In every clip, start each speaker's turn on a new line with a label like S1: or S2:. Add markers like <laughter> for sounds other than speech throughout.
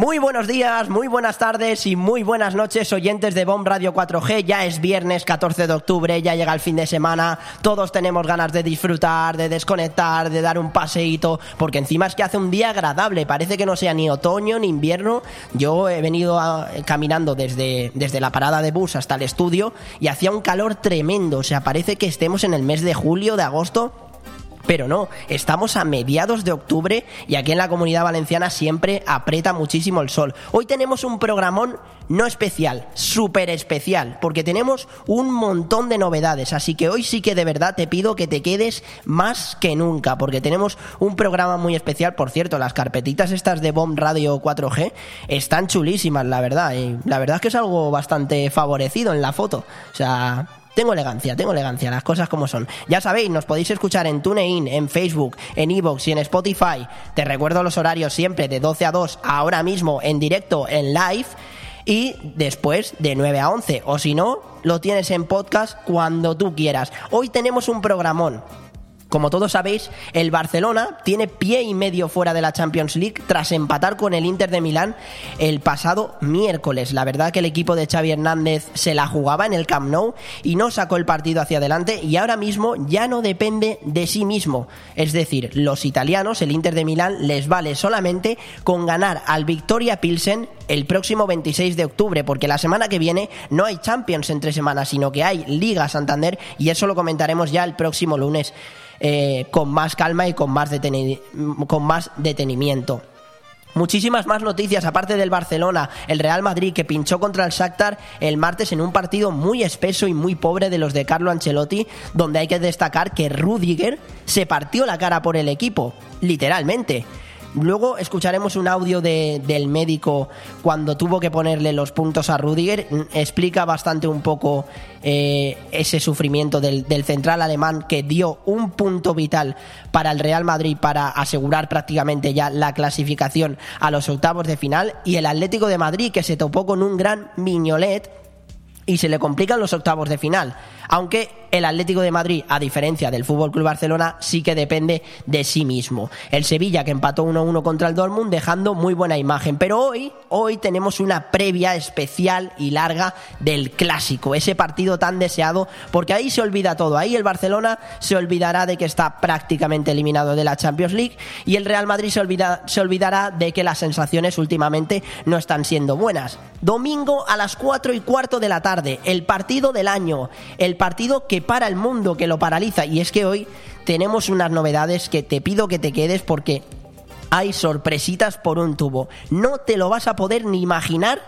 S1: Muy buenos días, muy buenas tardes y muy buenas noches, oyentes de Bomb Radio 4G. Ya es viernes 14 de octubre, ya llega el fin de semana. Todos tenemos ganas de disfrutar, de desconectar, de dar un paseíto, porque encima es que hace un día agradable. Parece que no sea ni otoño ni invierno. Yo he venido a- caminando desde, desde la parada de bus hasta el estudio y hacía un calor tremendo. O sea, parece que estemos en el mes de julio, de agosto. Pero no, estamos a mediados de octubre y aquí en la comunidad valenciana siempre aprieta muchísimo el sol. Hoy tenemos un programón no especial, súper especial, porque tenemos un montón de novedades, así que hoy sí que de verdad te pido que te quedes más que nunca, porque tenemos un programa muy especial, por cierto, las carpetitas estas de Bomb Radio 4G están chulísimas, la verdad, y la verdad es que es algo bastante favorecido en la foto, o sea, tengo elegancia, tengo elegancia, las cosas como son. Ya sabéis, nos podéis escuchar en TuneIn, en Facebook, en Evox y en Spotify. Te recuerdo los horarios siempre de 12 a 2, ahora mismo en directo, en live. Y después de 9 a 11. O si no, lo tienes en podcast cuando tú quieras. Hoy tenemos un programón. Como todos sabéis, el Barcelona tiene pie y medio fuera de la Champions League tras empatar con el Inter de Milán el pasado miércoles. La verdad que el equipo de Xavi Hernández se la jugaba en el Camp Nou y no sacó el partido hacia adelante y ahora mismo ya no depende de sí mismo. Es decir, los italianos, el Inter de Milán, les vale solamente con ganar al Victoria Pilsen el próximo 26 de octubre, porque la semana que viene no hay Champions entre semanas, sino que hay Liga Santander y eso lo comentaremos ya el próximo lunes eh, con más calma y con más, con más detenimiento. Muchísimas más noticias, aparte del Barcelona, el Real Madrid que pinchó contra el Shakhtar el martes en un partido muy espeso y muy pobre de los de Carlo Ancelotti, donde hay que destacar que Rudiger se partió la cara por el equipo, literalmente. Luego escucharemos un audio de- del médico cuando tuvo que ponerle los puntos a Rudiger. Mm, Explica bastante un poco eh, ese sufrimiento del, del central alemán que dio un punto vital para el Real Madrid para asegurar prácticamente ya la clasificación a los octavos de final. Y el Atlético de Madrid que se topó con un gran Miñolet y se le complican los octavos de final. Aunque el Atlético de Madrid, a diferencia del Fútbol Club Barcelona, sí que depende de sí mismo. El Sevilla que empató 1-1 contra el Dortmund dejando muy buena imagen, pero hoy hoy tenemos una previa especial y larga del clásico, ese partido tan deseado, porque ahí se olvida todo. Ahí el Barcelona se olvidará de que está prácticamente eliminado de la Champions League y el Real Madrid se, se olvidará de que las sensaciones últimamente no están siendo buenas. Domingo a las 4 y cuarto de la tarde, el partido del año, el partido que para el mundo, que lo paraliza. Y es que hoy tenemos unas novedades que te pido que te quedes porque hay sorpresitas por un tubo. No te lo vas a poder ni imaginar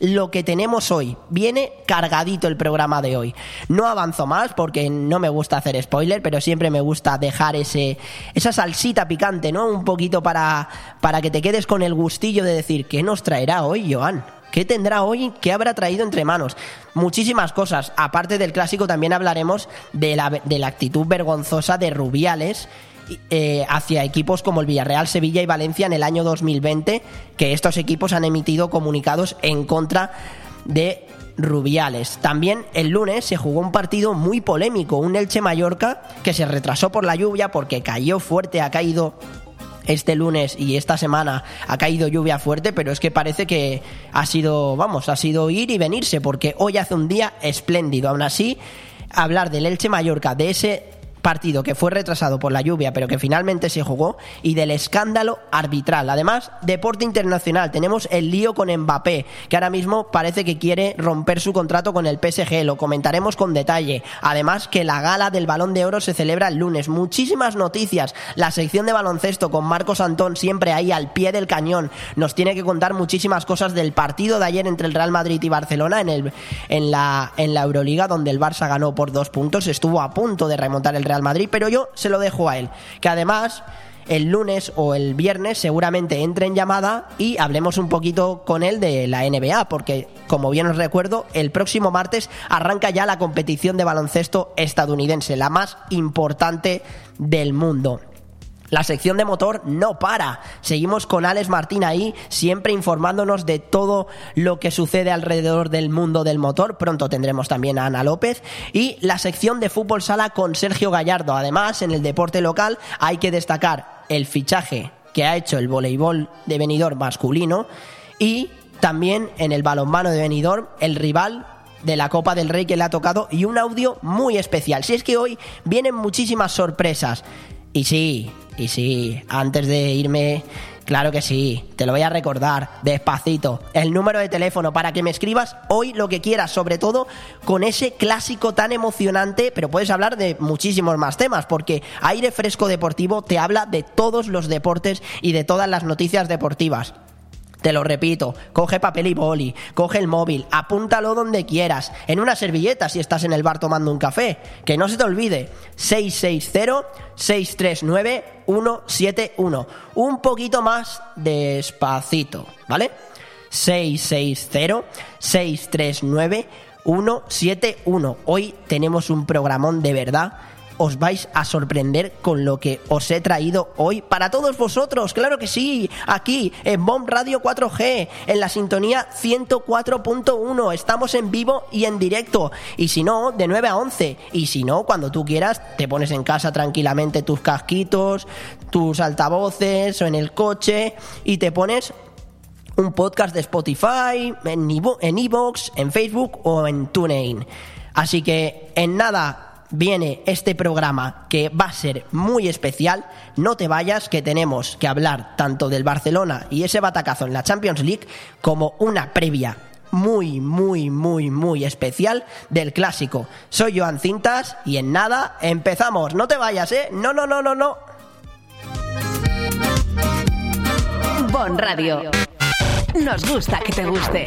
S1: lo que tenemos hoy. Viene cargadito el programa de hoy. No avanzo más porque no me gusta hacer spoiler, pero siempre me gusta dejar ese, esa salsita picante, ¿no? Un poquito para, para que te quedes con el gustillo de decir, ¿qué nos traerá hoy, Joan? ¿Qué tendrá hoy? ¿Qué habrá traído entre manos? Muchísimas cosas. Aparte del clásico, también hablaremos de la, de la actitud vergonzosa de Rubiales eh, hacia equipos como el Villarreal, Sevilla y Valencia en el año 2020, que estos equipos han emitido comunicados en contra de Rubiales. También el lunes se jugó un partido muy polémico, un Elche Mallorca que se retrasó por la lluvia porque cayó fuerte, ha caído este lunes y esta semana ha caído lluvia fuerte, pero es que parece que ha sido, vamos, ha sido ir y venirse, porque hoy hace un día espléndido. Aún así, hablar del Elche Mallorca, de ese partido que fue retrasado por la lluvia, pero que finalmente se jugó, y del escándalo arbitral. Además, deporte internacional, tenemos el lío con Mbappé, que ahora mismo parece que quiere romper su contrato con el PSG, lo comentaremos con detalle. Además, que la gala del Balón de Oro se celebra el lunes. Muchísimas noticias. La sección de baloncesto con Marcos Antón siempre ahí al pie del cañón. Nos tiene que contar muchísimas cosas del partido de ayer entre el Real Madrid y Barcelona en, el, en, la, en la Euroliga, donde el Barça ganó por dos puntos. Estuvo a punto de remontar el Real Madrid, pero yo se lo dejo a él. Que además el lunes o el viernes seguramente entre en llamada y hablemos un poquito con él de la NBA, porque como bien os recuerdo, el próximo martes arranca ya la competición de baloncesto estadounidense, la más importante del mundo. La sección de motor no para. Seguimos con Alex Martín ahí, siempre informándonos de todo lo que sucede alrededor del mundo del motor. Pronto tendremos también a Ana López. Y la sección de fútbol sala con Sergio Gallardo. Además, en el deporte local hay que destacar el fichaje que ha hecho el voleibol de venidor masculino Y también en el balonmano de Benidorm, el rival de la Copa del Rey que le ha tocado y un audio muy especial. Si es que hoy vienen muchísimas sorpresas. Y sí, y sí, antes de irme Claro que sí, te lo voy a recordar despacito. El número de teléfono para que me escribas hoy lo que quieras, sobre todo con ese clásico tan emocionante, pero puedes hablar de muchísimos más temas, porque Aire Fresco Deportivo te habla de todos los deportes y de todas las noticias deportivas. Te lo repito, coge papel y boli, coge el móvil, apúntalo donde quieras, en una servilleta si estás en el bar tomando un café. Que no se te olvide, 660-639-171. Un poquito más despacito, ¿vale? 660-639-171. Hoy tenemos un programón de verdad os vais a sorprender con lo que os he traído hoy para todos vosotros. Claro que sí, aquí en Bomb Radio 4G, en la sintonía 104.1. Estamos en vivo y en directo. Y si no, de 9 a 11. Y si no, cuando tú quieras, te pones en casa tranquilamente tus casquitos, tus altavoces o en el coche y te pones un podcast de Spotify, en Evox, en Facebook o en TuneIn. Así que en nada, viene este programa que va a ser muy especial. No te vayas, que tenemos que hablar tanto del Barcelona y ese batacazo en la Champions League como una previa muy, muy, muy, muy especial del clásico. Soy Joan Cintas y en nada empezamos. No te vayas, ¿eh? No, no, no, no, no.
S2: Bon Radio. Nos gusta que te guste.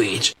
S3: language.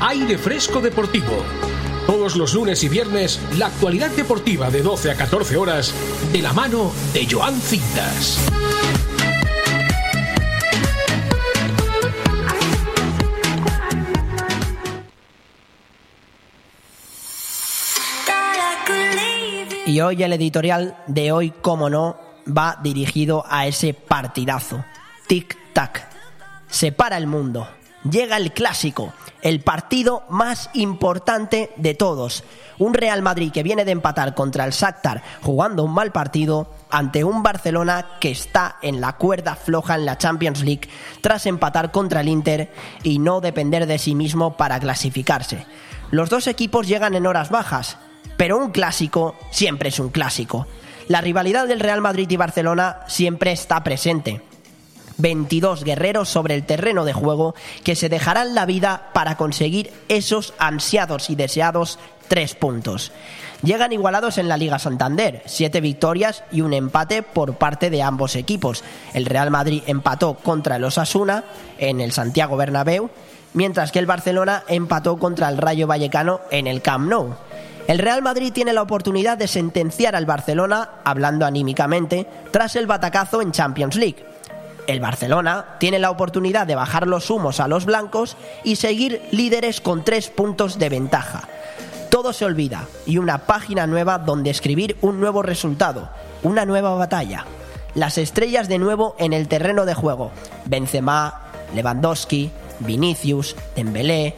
S3: Aire Fresco Deportivo. Todos los lunes y viernes, la actualidad deportiva de 12 a 14 horas, de la mano de Joan Cintas.
S1: Y hoy el editorial de hoy, como no, va dirigido a ese partidazo. Tic-tac. Se para el mundo. Llega el clásico, el partido más importante de todos. Un Real Madrid que viene de empatar contra el Shakhtar jugando un mal partido ante un Barcelona que está en la cuerda floja en la Champions League tras empatar contra el Inter y no depender de sí mismo para clasificarse. Los dos equipos llegan en horas bajas, pero un clásico siempre es un clásico. La rivalidad del Real Madrid y Barcelona siempre está presente. 22 guerreros sobre el terreno de juego que se dejarán la vida para conseguir esos ansiados y deseados tres puntos. Llegan igualados en la Liga Santander, siete victorias y un empate por parte de ambos equipos. El Real Madrid empató contra el Osasuna en el Santiago Bernabéu, mientras que el Barcelona empató contra el Rayo Vallecano en el Camp Nou. El Real Madrid tiene la oportunidad de sentenciar al Barcelona, hablando anímicamente, tras el batacazo en Champions League. El Barcelona tiene la oportunidad de bajar los humos a los blancos y seguir líderes con tres puntos de ventaja. Todo se olvida y una página nueva donde escribir un nuevo resultado, una nueva batalla. Las estrellas de nuevo en el terreno de juego. Benzema, Lewandowski, Vinicius, Dembélé,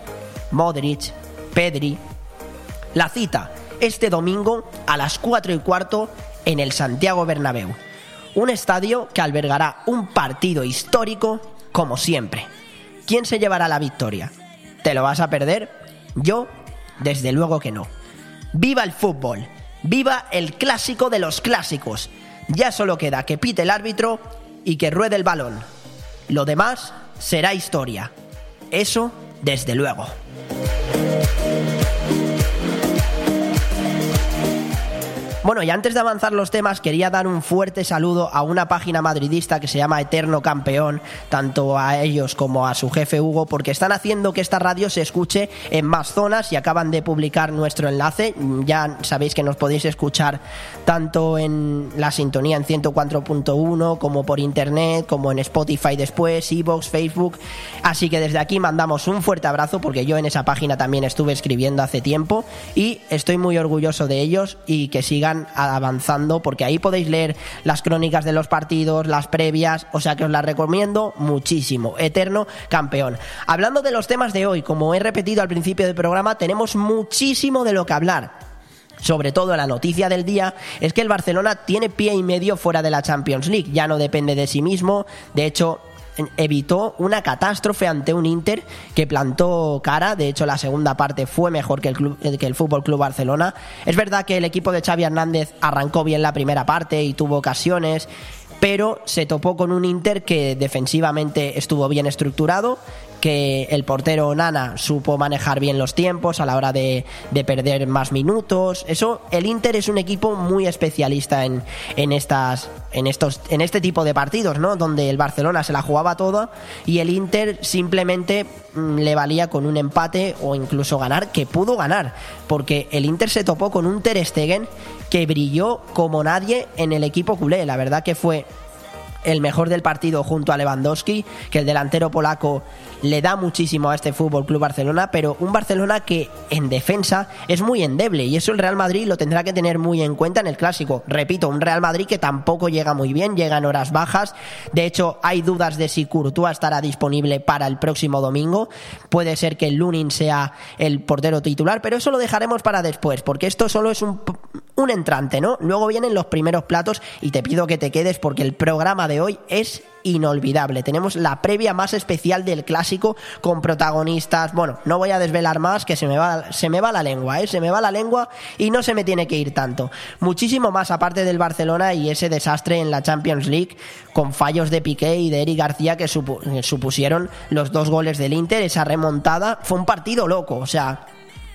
S1: Modric, Pedri. La cita este domingo a las 4 y cuarto en el Santiago Bernabéu un estadio que albergará un partido histórico como siempre. ¿Quién se llevará la victoria? ¿Te lo vas a perder? Yo, desde luego que no. ¡Viva el fútbol! ¡Viva el clásico de los clásicos! Ya solo queda que pite el árbitro y que ruede el balón. Lo demás será historia. Eso, desde luego. Bueno, y antes de avanzar los temas, quería dar un fuerte saludo a una página madridista que se llama Eterno Campeón, tanto a ellos como a su jefe Hugo, porque están haciendo que esta radio se escuche en más zonas y acaban de publicar nuestro enlace. Ya sabéis que nos podéis escuchar tanto en la sintonía en 104.1 como por internet, como en Spotify después, Evox, Facebook. Así que desde aquí mandamos un fuerte abrazo porque yo en esa página también estuve escribiendo hace tiempo y estoy muy orgulloso de ellos y que sigan avanzando porque ahí podéis leer las crónicas de los partidos, las previas, o sea que os las recomiendo muchísimo. Eterno campeón. Hablando de los temas de hoy, como he repetido al principio del programa, tenemos muchísimo de lo que hablar sobre todo la noticia del día, es que el Barcelona tiene pie y medio fuera de la Champions League, ya no depende de sí mismo, de hecho evitó una catástrofe ante un Inter que plantó cara. De hecho, la segunda parte fue mejor que el, club, que el Fútbol Club Barcelona. Es verdad que el equipo de Xavi Hernández arrancó bien la primera parte y tuvo ocasiones pero se topó con un Inter que defensivamente estuvo bien estructurado, que el portero Nana supo manejar bien los tiempos a la hora de, perder más minutos. Eso, el Inter es un equipo muy especialista en, en, estas, en, estos, en este tipo de partidos, ¿no? Donde el Barcelona se la jugaba toda y el Inter simplemente mm, le valía con un empate o incluso ganar, que pudo ganar, porque el Inter se topó con un Ter Stegen que brilló como nadie en el equipo culé. La verdad que fue el mejor del partido junto a Lewandowski, que el delantero polaco le da muchísimo a este Fútbol Club Barcelona, pero un Barcelona que en defensa es muy endeble y eso el Real Madrid lo tendrá que tener muy en cuenta en el clásico. Repito, un Real Madrid que tampoco llega muy bien, llega en horas bajas. De hecho, hay dudas de si Courtois estará disponible para el próximo domingo. Puede ser que Lunin sea el portero titular, pero eso lo dejaremos para después, porque esto solo es un, un entrante, ¿no? Luego vienen los primeros platos y te pido que te quedes porque el programa de hoy es inolvidable. Tenemos la previa más especial del clásico con protagonistas. Bueno, no voy a desvelar más, que se me va, se me va la lengua, ¿eh? se me va la lengua y no se me tiene que ir tanto. Muchísimo más aparte del Barcelona y ese desastre en la Champions League con fallos de Piqué y de Eric García que supusieron los dos goles del Inter. Esa remontada fue un partido loco, o sea,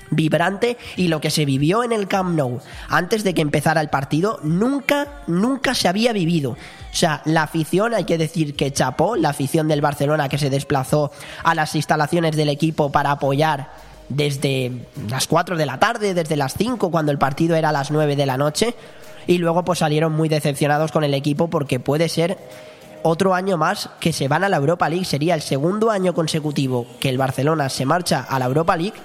S1: vibrante y lo que se vivió en el Camp Nou antes de que empezara el partido nunca, nunca se había vivido. O sea, la afición, hay que decir que chapó, la afición del Barcelona que se desplazó a las instalaciones del equipo para apoyar desde las 4 de la tarde, desde las 5 cuando el partido era a las 9 de la noche. Y luego pues salieron muy decepcionados con el equipo porque puede ser otro año más que se van a la Europa League, sería el segundo año consecutivo que el Barcelona se marcha a la Europa League.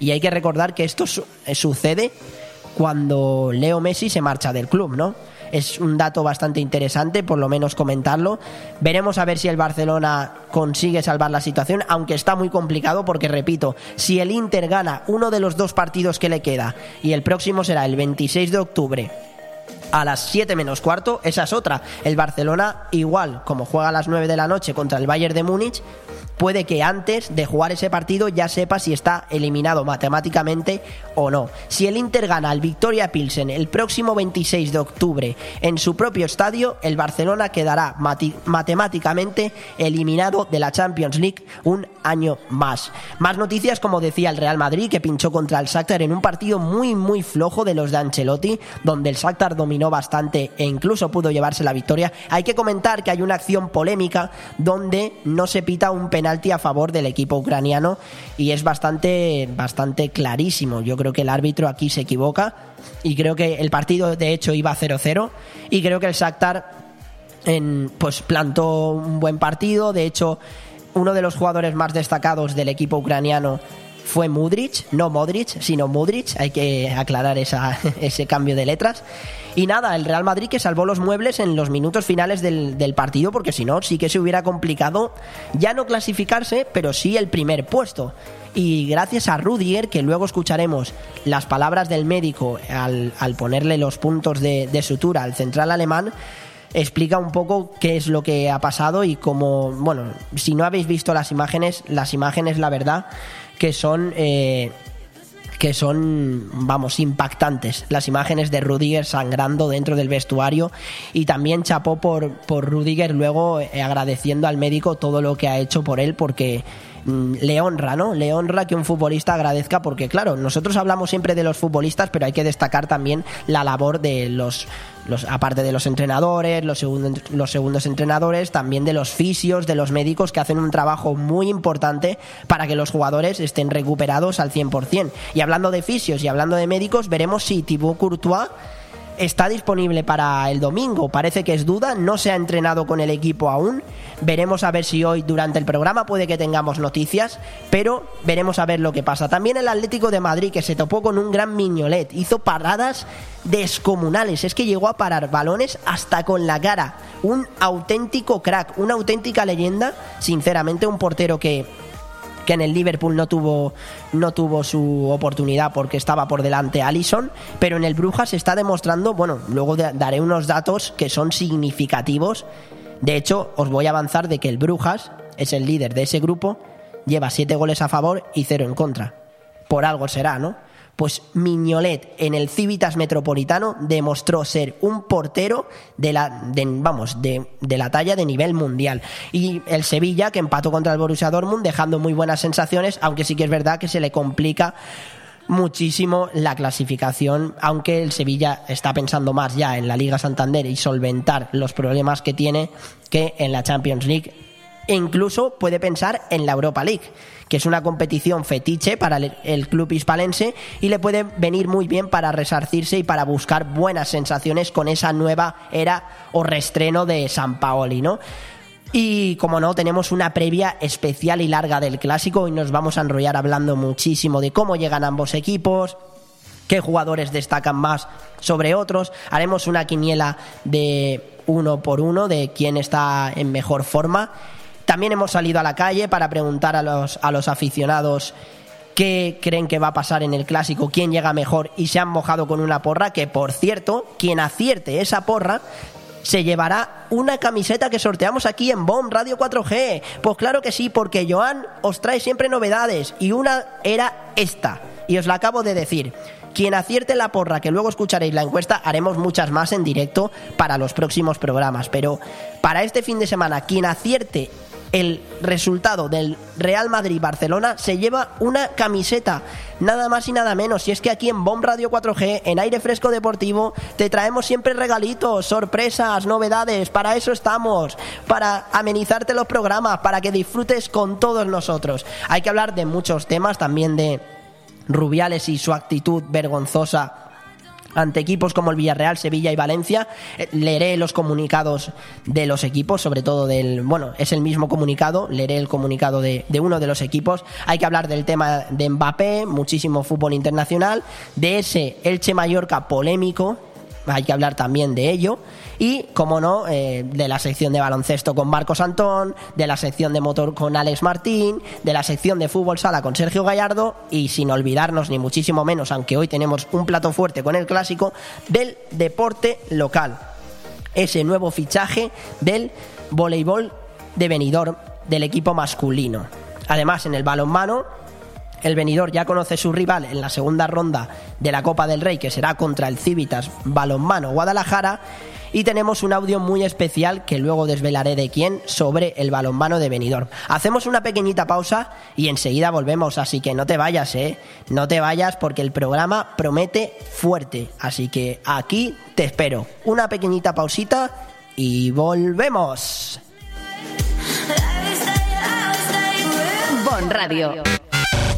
S1: Y hay que recordar que esto eh, sucede cuando Leo Messi se marcha del club, ¿no? Es un dato bastante interesante, por lo menos comentarlo. Veremos a ver si el Barcelona consigue salvar la situación, aunque está muy complicado porque, repito, si el Inter gana uno de los dos partidos que le queda y el próximo será el 26 de octubre a las 7 menos cuarto, esa es otra. El Barcelona, igual como juega a las 9 de la noche contra el Bayern de Múnich, puede que antes de jugar ese partido ya sepa si está eliminado matemáticamente o no. Si el Inter gana al Victoria Pilsen el próximo 26 de octubre en su propio estadio, el Barcelona quedará matemáticamente eliminado de la Champions League un año más. Más noticias, como decía el Real Madrid, que pinchó contra el Shakhtar en un partido muy muy flojo de los de Ancelotti, donde el Shakhtar dominó bastante e incluso pudo llevarse la victoria. Hay que comentar que hay una acción polémica donde no se pita un penalti a favor del equipo ucraniano y es bastante bastante clarísimo. Yo creo que el árbitro aquí se equivoca y creo que el partido de hecho iba 0-0 y creo que el Shakhtar en, pues plantó un buen partido, de hecho uno de los jugadores más destacados del equipo ucraniano fue Mudrich, no Modric, sino Mudrich, hay que aclarar esa, <laughs> ese cambio de letras. Y nada, el Real Madrid que salvó los muebles en los minutos finales del, partido, porque si no, sí que se hubiera complicado ya no clasificarse, pero sí el primer puesto. Y gracias a Rudiger, que luego escucharemos las palabras del médico al, ponerle los puntos de, de sutura al central alemán, explica un poco qué es lo que ha pasado y cómo, bueno, si no habéis visto las imágenes, las imágenes, la verdad, que son... Eh, que son, vamos, impactantes. Las imágenes de Rudiger sangrando dentro del vestuario y también chapó por, por Rudiger luego eh, agradeciendo al médico todo lo que ha hecho por él porque mm, le honra, ¿no? Le honra que un futbolista agradezca porque, claro, nosotros hablamos siempre de los futbolistas, pero hay que destacar también la labor de los, los aparte de los entrenadores, los, segundos, los segundos entrenadores, también de los fisios, de los médicos que hacen un trabajo muy importante para que los jugadores estén recuperados al 100%. Y hablando de fisios y hablando de médicos, veremos si Thibaut Courtois está disponible para el domingo. Parece que es duda, no se ha entrenado con el equipo aún. Veremos a ver si hoy durante el programa puede que tengamos noticias, pero veremos a ver lo que pasa. También el Atlético de Madrid que se topó con un gran Miñolet, hizo paradas descomunales, es que llegó a parar balones hasta con la cara. Un auténtico crack, una auténtica leyenda, sinceramente un portero que que en el Liverpool no tuvo, no tuvo su oportunidad porque estaba por delante Allison, pero en el Brujas está demostrando, bueno, luego daré unos datos que son significativos. De hecho, os voy a avanzar de que el Brujas es el líder de ese grupo, lleva siete goles a favor y cero en contra. Por algo será, ¿no? Pues Miñolet en el Civitas Metropolitano demostró ser un portero de la, vamos, de, de, la talla de nivel mundial. Y el Sevilla que empató contra el Borussia Dortmund dejando muy buenas sensaciones, aunque sí que es verdad que se le complica muchísimo la clasificación, aunque el Sevilla está pensando más ya en la Liga Santander y solventar los problemas que tiene que en la Champions League. E incluso puede pensar en la Europa League que es una competición fetiche para el club hispalense y le puede venir muy bien para resarcirse y para buscar buenas sensaciones con esa nueva era o restreno de San Paoli, ¿no? Y como no, tenemos una previa especial y larga del clásico y nos vamos a enrollar hablando muchísimo de cómo llegan ambos equipos, qué jugadores destacan más sobre otros. Haremos una quiniela de uno por uno de quién está en mejor forma también hemos salido a la calle para preguntar a los, a los aficionados qué creen que va a pasar en el clásico, quién llega mejor y se han mojado con una porra que, por cierto, quien acierte esa porra se llevará una camiseta que sorteamos aquí en BOM Radio 4G. Pues claro que sí, porque Joan os trae siempre novedades y una era esta. Y os la acabo de decir. Quien acierte la porra, que luego escucharéis la encuesta, haremos muchas más en directo para los próximos programas. Pero para este fin de semana, quien acierte el resultado del Real Madrid-Barcelona se lleva una camiseta, nada más y nada menos. Y es que aquí en Bomb Radio 4G, en Aire Fresco Deportivo, te traemos siempre regalitos, sorpresas, novedades. Para eso estamos, para amenizarte los programas, para que disfrutes con todos nosotros. Hay que hablar de muchos temas, también de Rubiales y su actitud vergonzosa ante equipos como el Villarreal, Sevilla y Valencia. Eh, leeré los comunicados de los equipos, sobre todo del, bueno, es el mismo comunicado, leeré el comunicado de, de uno de los equipos. Hay que hablar del tema de Mbappé, muchísimo fútbol internacional, de ese Elche Mallorca polémico hay que hablar también de ello. Y, como no, eh, de la sección de baloncesto con Marcos Antón, de la sección de motor con Alex Martín, de la sección de fútbol sala con Sergio Gallardo y, sin olvidarnos ni muchísimo menos, aunque hoy tenemos un plato fuerte con el clásico, del deporte local. Ese nuevo fichaje del voleibol de Benidorm del equipo masculino. Además, en el balonmano, el venidor ya conoce su rival en la segunda ronda de la Copa del Rey, que será contra el Civitas Balonmano Guadalajara. Y tenemos un audio muy especial que luego desvelaré de quién sobre el balonmano de Benidorm. Hacemos una pequeñita pausa y enseguida volvemos, así que no te vayas, eh. No te vayas porque el programa promete fuerte. Así que aquí te espero. Una pequeñita pausita y volvemos.
S4: Bon Radio.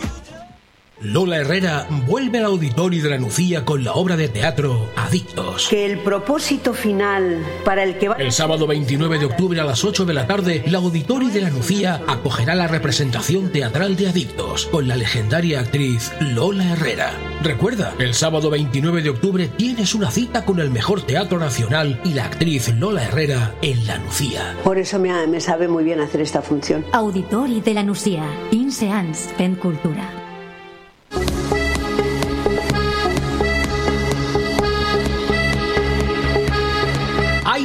S5: Show.
S3: Lola Herrera vuelve al auditorio de la Nucía con la obra de teatro Adictos.
S6: Que el propósito final para el que va...
S3: El sábado 29 de octubre a las 8 de la tarde, la Auditorio de la Nucía acogerá la representación teatral de Adictos con la legendaria actriz Lola Herrera. Recuerda, el sábado 29 de octubre tienes una cita con el mejor teatro nacional y la actriz Lola Herrera en la Nucía.
S6: Por eso me, me sabe muy bien hacer esta función.
S7: Auditori de la Nucia, 15 anys fent cultura.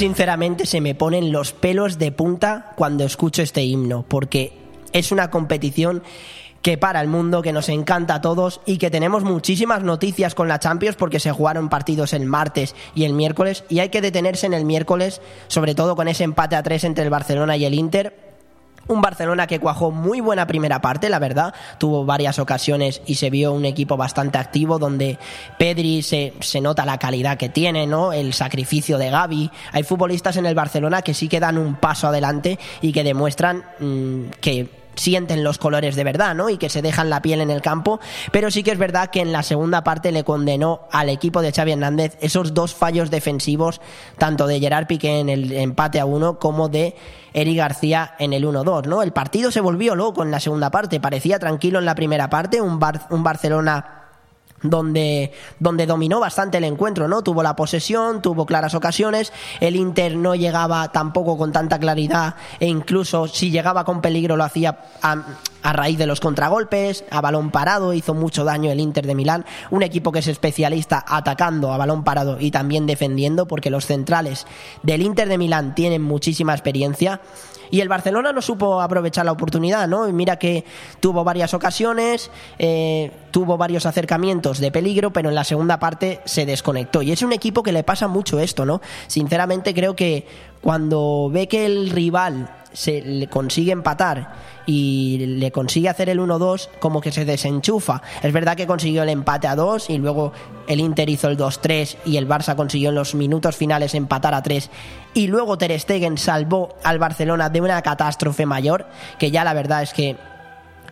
S1: Sinceramente se me ponen los pelos de punta cuando escucho este himno, porque es una competición que para el mundo, que nos encanta a todos y que tenemos muchísimas noticias con la Champions porque se jugaron partidos el martes y el miércoles y hay que detenerse en el miércoles, sobre todo con ese empate a tres entre el Barcelona y el Inter. Un Barcelona que cuajó muy buena primera parte, la verdad. Tuvo varias ocasiones y se vio un equipo bastante activo donde Pedri se, se nota la calidad que tiene, ¿no? El sacrificio de Gaby. Hay futbolistas en el Barcelona que sí que dan un paso adelante y que demuestran mm, que sienten los colores de verdad, ¿no? Y que se dejan la piel en el campo, pero sí que es verdad que en la segunda parte le condenó al equipo de Xavi Hernández esos dos fallos defensivos, tanto de Gerard Piqué en el empate a uno como de Eri García en el 1-2, ¿no? El partido se volvió loco en la segunda parte, parecía tranquilo en la primera parte, un, un Barcelona donde, donde dominó bastante el encuentro, ¿no? Tuvo la posesión, tuvo claras ocasiones, el Inter no llegaba tampoco con tanta claridad e incluso si llegaba con peligro lo hacía a, a raíz de los contragolpes, a balón parado, hizo mucho daño el Inter de Milán, un equipo que es especialista atacando a balón parado y también defendiendo, porque los centrales del Inter de Milán tienen muchísima experiencia. Y el Barcelona no supo aprovechar la oportunidad, ¿no? Y mira que tuvo varias ocasiones, eh, tuvo varios acercamientos de peligro, pero en la segunda parte se desconectó. Y es un equipo que le pasa mucho esto, ¿no? Sinceramente creo que cuando ve que el rival se le consigue empatar y le consigue hacer el 1-2, como que se desenchufa. Es verdad que consiguió el empate a 2 y luego el Inter hizo el 2-3 y el Barça consiguió en los minutos finales empatar a 3 y luego Ter Stegen salvó al Barcelona de una catástrofe mayor, que ya la verdad es que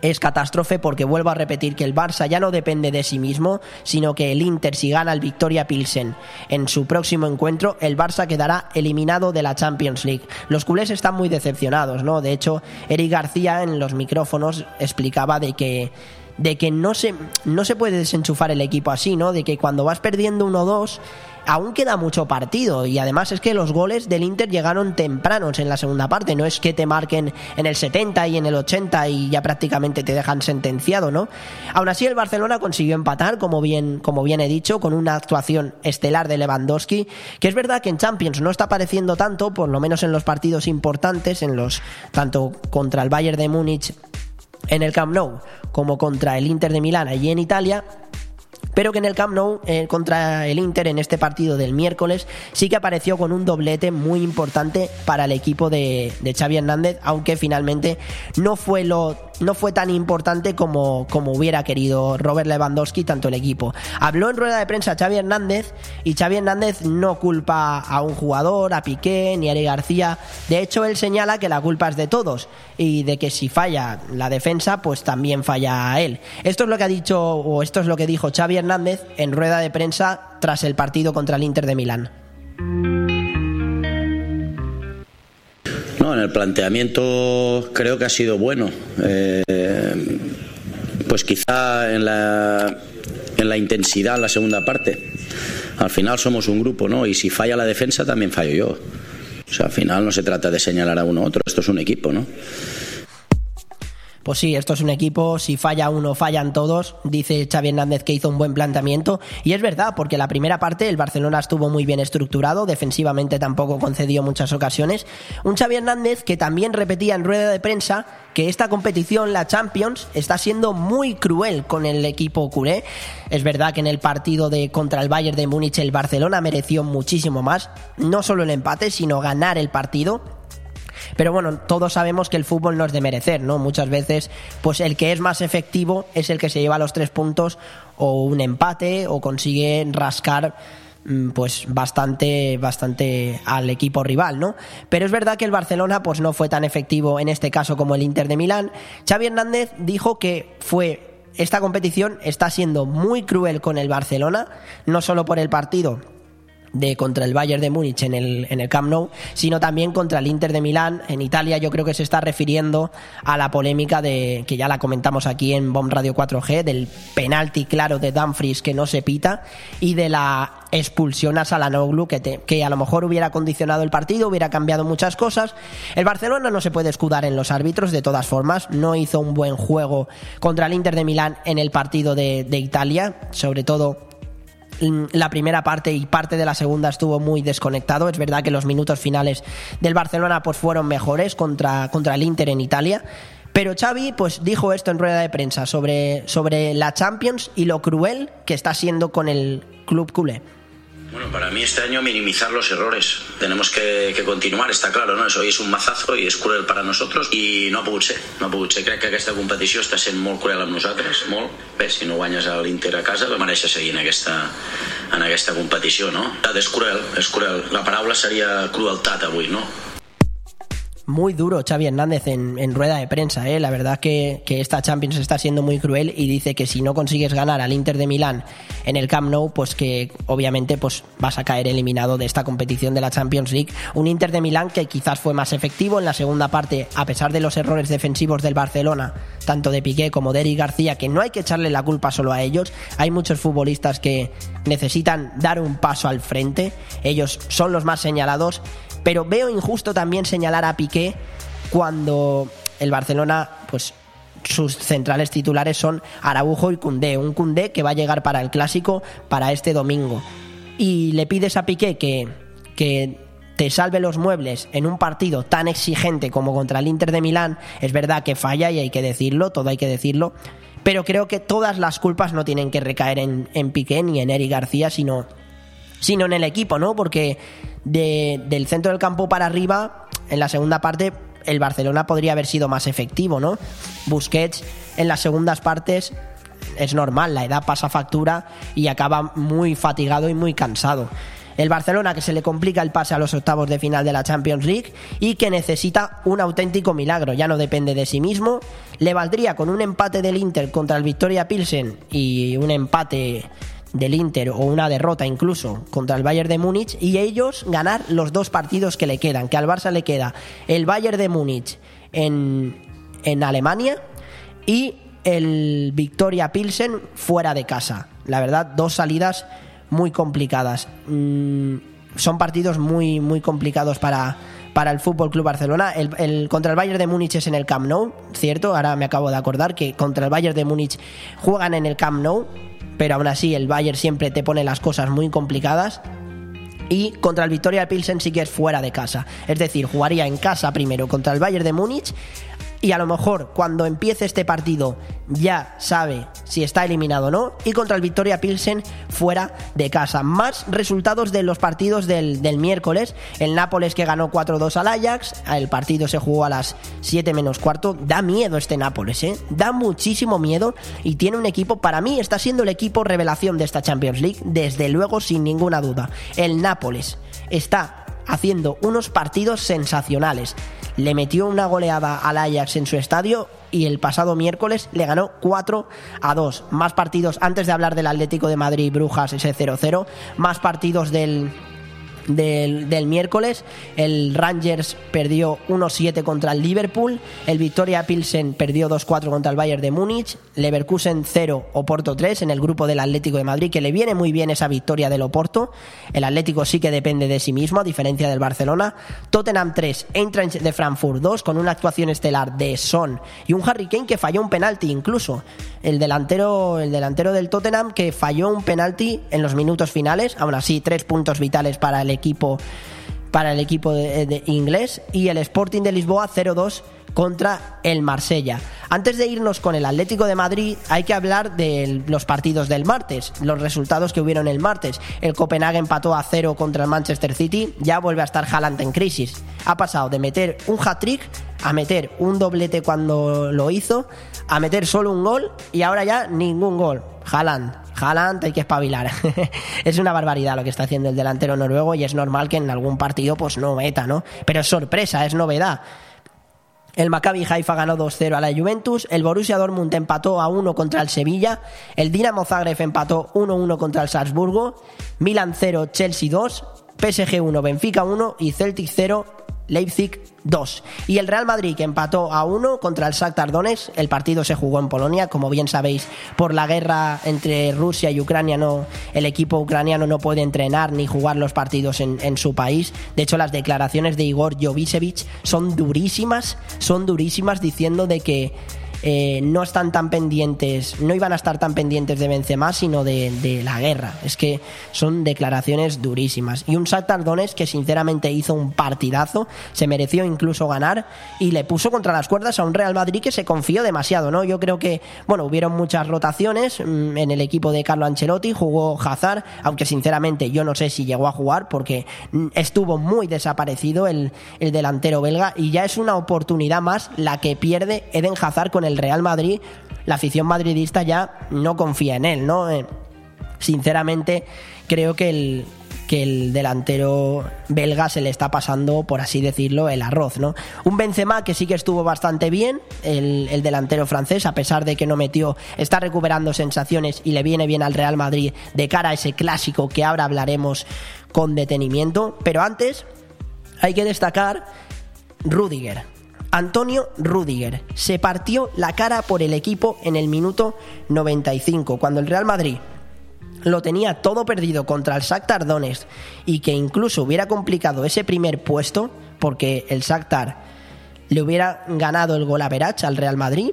S1: es catástrofe porque vuelvo a repetir que el Barça ya no depende de sí mismo, sino que el Inter si gana el Victoria Pilsen en su próximo encuentro, el Barça quedará eliminado de la Champions League. Los culés están muy decepcionados, ¿no? De hecho, Eric García en los micrófonos explicaba de que de que no se, no se puede desenchufar el equipo así, ¿no? De que cuando vas perdiendo 1-2 aún queda mucho partido y además es que los goles del Inter llegaron tempranos en la segunda parte, no es que te marquen en el 70 y en el 80 y ya prácticamente te dejan sentenciado, ¿no? Aún así el Barcelona consiguió empatar, como bien, como bien he dicho, con una actuación estelar de Lewandowski, que es verdad que en Champions no está apareciendo tanto, por lo menos en los partidos importantes, en los tanto contra el Bayern de Múnich en el Camp Nou como contra el Inter de Milán allí en Italia, pero que en el Camp Nou eh, contra el Inter en este partido del miércoles sí que apareció con un doblete muy importante para el equipo de, de Xavi Hernández, aunque finalmente no fue lo no fue tan importante como, como hubiera querido Robert Lewandowski, tanto el equipo. Habló en rueda de prensa Xavi Hernández y Xavi Hernández no culpa a un jugador, a Piqué ni a Ari García. De hecho, él señala que la culpa es de todos y de que si falla la defensa, pues también falla a él. Esto es lo que ha dicho, o esto es lo que dijo Xavi Hernández en rueda de prensa tras el partido contra el Inter de Milán.
S8: No, en el planteamiento creo que ha sido bueno. Eh, pues quizá en la, en la intensidad en la segunda parte. Al final somos un grupo, ¿no? Y si falla la defensa, también fallo yo. O sea, al final no se trata de señalar a uno u otro, esto es un equipo, ¿no?
S1: Pues sí, esto es un equipo, si falla uno, fallan todos, dice Xavi Hernández que hizo un buen planteamiento, y es verdad, porque la primera parte el Barcelona estuvo muy bien estructurado, defensivamente tampoco concedió muchas ocasiones, un Xavi Hernández que también repetía en rueda de prensa que esta competición, la Champions, está siendo muy cruel con el equipo culé. Es verdad que en el partido de contra el Bayern de Múnich el Barcelona mereció muchísimo más, no solo el empate, sino ganar el partido pero bueno, todos sabemos que el fútbol no es de merecer, ¿no? Muchas veces, pues el que es más efectivo es el que se lleva los tres puntos o un empate o consigue rascar mm, pues bastante bastante al equipo rival, ¿no? Pero es verdad que el Barcelona pues no fue tan efectivo en este caso como el Inter de Milán. Xavi Hernández dijo que fue esta competición está siendo muy cruel con el Barcelona, no solo por el partido, de contra el Bayern de Múnich en el, en el Camp Nou, sino también contra el Inter de Milán en Italia. Yo creo que se está refiriendo a la polémica de que ya la comentamos aquí en Bomb Radio 4G del penalti claro de Dumfries que no se pita y de la expulsión a Salanoglu que, que a lo mejor hubiera condicionado el partido, hubiera cambiado muchas cosas. El Barcelona no se puede escudar en los árbitros de todas formas, no hizo un buen juego contra el Inter de Milán en el partido de, de Italia, sobre todo la primera parte y parte de la segunda estuvo muy desconectado. Es verdad que los minutos finales del Barcelona pues fueron mejores contra, contra el Inter en Italia. Pero Xavi pues dijo esto en rueda de prensa sobre, sobre la Champions y lo cruel que está siendo con el club culé.
S8: Bueno, para mí este año minimizar los errores. Tenemos que, que continuar, està clar, no? Això és un mazazo i és cruel per a nosaltres i no ha pogut ser. No ha pogut ser. Crec que aquesta competició està sent molt cruel amb nosaltres, molt. Bé, si no guanyes a l'Inter a casa, va mereixer seguir en aquesta, en aquesta competició, no? És cruel, és cruel. La paraula seria crueltat avui, no?
S1: Muy duro Xavi Hernández en, rueda de prensa. ¿eh? La verdad que, que, esta Champions está siendo muy cruel y dice que si no consigues ganar al Inter de Milán en el Camp Nou, pues que obviamente pues vas a caer eliminado de esta competición de la Champions League. Un Inter de Milán que quizás fue más efectivo en la segunda parte, a pesar de los errores defensivos del Barcelona, tanto de Piqué como de Eric García, que no hay que echarle la culpa solo a ellos. Hay muchos futbolistas que necesitan dar un paso al frente. Ellos son los más señalados pero veo injusto también señalar a Piqué cuando el Barcelona, pues sus centrales titulares son Araujo y Cundé, un Cundé que va a llegar para el clásico para este domingo. Y le pides a Piqué que, que te salve los muebles en un partido tan exigente como contra el Inter de Milán, es verdad que falla y hay que decirlo, todo hay que decirlo, pero creo que todas las culpas no tienen que recaer en, en Piqué ni en Eric García, sino, sino en el equipo, ¿no? Porque de, del centro del campo para arriba, en la segunda parte, el Barcelona podría haber sido más efectivo, ¿no? Busquets en las segundas partes es normal, la edad pasa factura y acaba muy fatigado y muy cansado. El Barcelona que se le complica el pase a los octavos de final de la Champions League y que necesita un auténtico milagro, ya no depende de sí mismo. Le valdría con un empate del Inter contra el Victoria Pilsen y un empate del Inter o una derrota incluso contra el Bayern de Múnich y ellos ganar los dos partidos que le quedan, que al Barça le queda el Bayern de Múnich en, en Alemania y el Victoria Pilsen fuera de casa. La verdad, dos salidas muy complicadas. Mm, son partidos muy, muy complicados para, para el Fútbol Club Barcelona. El, el, contra el Bayern de Múnich es en el Camp Nou, ¿cierto? Ahora me acabo de acordar que contra el Bayern de Múnich juegan en el Camp Nou pero aún así el Bayern siempre te pone las cosas muy complicadas. Y contra el Victoria Pilsen sí que es fuera de casa. Es decir, jugaría en casa primero contra el Bayern de Múnich y a lo mejor cuando empiece este partido ya sabe si está eliminado o no. Y contra el Victoria Pilsen fuera de casa. Más resultados de los partidos del, del miércoles. El Nápoles que ganó 4-2 al Ajax. El partido se jugó a las 7 menos cuarto. Da miedo este Nápoles, ¿eh? Da muchísimo miedo. Y tiene un equipo, para mí está siendo el equipo revelación de esta Champions League. Desde luego, sin ninguna duda. El Nápoles está haciendo unos partidos sensacionales le metió una goleada al Ajax en su estadio y el pasado miércoles le ganó 4 a 2. Más partidos, antes de hablar del Atlético de Madrid Brujas, ese 0-0, más partidos del, del, miércoles. El Rangers perdió 1-7 contra el Liverpool. El Victoria Pilsen perdió 2-4 contra el Bayern de Múnich. Leverkusen 0, Oporto 3 en el grupo del Atlético de Madrid, que le viene muy bien esa victoria del Oporto. El Atlético sí que depende de sí mismo, a diferencia del Barcelona. Tottenham 3, Eintracht de Frankfurt 2, con una actuación estelar de Son y un Harry Kane que falló un penalti incluso. El delantero, el delantero del Tottenham que falló un penalti en los minutos finales. Aún así, tres puntos vitales para el equipo para el equipo de, inglés y el Sporting de Lisboa 0-2 contra el Marsella. Antes de irnos con el Atlético de Madrid, hay que hablar de los partidos del martes, los resultados que hubieron el martes. El Copenhague empató a cero contra el Manchester City, ya vuelve a estar Haaland en crisis. Ha pasado de meter un hat-trick a meter un doblete cuando lo hizo, a meter solo un gol y ahora ya ningún gol. Haaland, Haaland hay que espabilar. <laughs> es una barbaridad lo que está haciendo el delantero noruego y es normal que en algún partido pues no meta, ¿no? Pero es sorpresa, es novedad. El Maccabi Haifa ganó 2-0 a la Juventus, el Borussia Dortmund empató a 1 contra el Sevilla, el Dinamo Zagreb empató 1-1 contra el Salzburgo, Milan 0, Chelsea 2, PSG 1, Benfica 1 y Celtic 0, Leipzig 2. Y el Real Madrid que empató a 1 contra el Shakhtar Donetsk. El partido se jugó en Polonia, como bien sabéis, por la guerra entre Rusia y Ucrania no el equipo ucraniano no puede entrenar ni jugar los partidos en, en su país. De hecho, las declaraciones de Igor Jovicevich son durísimas, son durísimas diciendo de que eh, no están tan pendientes, no iban a estar tan pendientes de Benzema, sino de, la guerra. Es que son declaraciones durísimas. Y un Shakhtar Donetsk que sinceramente hizo un partidazo, se mereció incluso ganar y le puso contra las cuerdas a un Real Madrid que se confió demasiado, ¿no? Yo creo que, bueno, hubieron muchas rotaciones mm, en el equipo de Carlo Ancelotti, jugó Hazard, aunque sinceramente yo no sé si llegó a jugar porque mm, estuvo muy desaparecido el, el delantero belga y ya es una oportunidad más la que pierde Eden Hazard con el Real Madrid, la afición madridista ya no confía en él, ¿no? Eh, sinceramente, creo que el, que el delantero belga se le está pasando, por así decirlo, el arroz, ¿no? Un Benzema que sí que estuvo bastante bien, el, el delantero francés, a pesar de que no metió, está recuperando sensaciones y le viene bien al Real Madrid de cara a ese clásico que ahora hablaremos con detenimiento. Pero antes hay que destacar Rudiger. Antonio Rudiger se partió la cara por el equipo en el minuto 95, cuando el Real Madrid lo tenía todo perdido contra el Shakhtar Donetsk y que incluso hubiera complicado ese primer puesto porque el Shakhtar le hubiera ganado el gol a Verach al Real Madrid.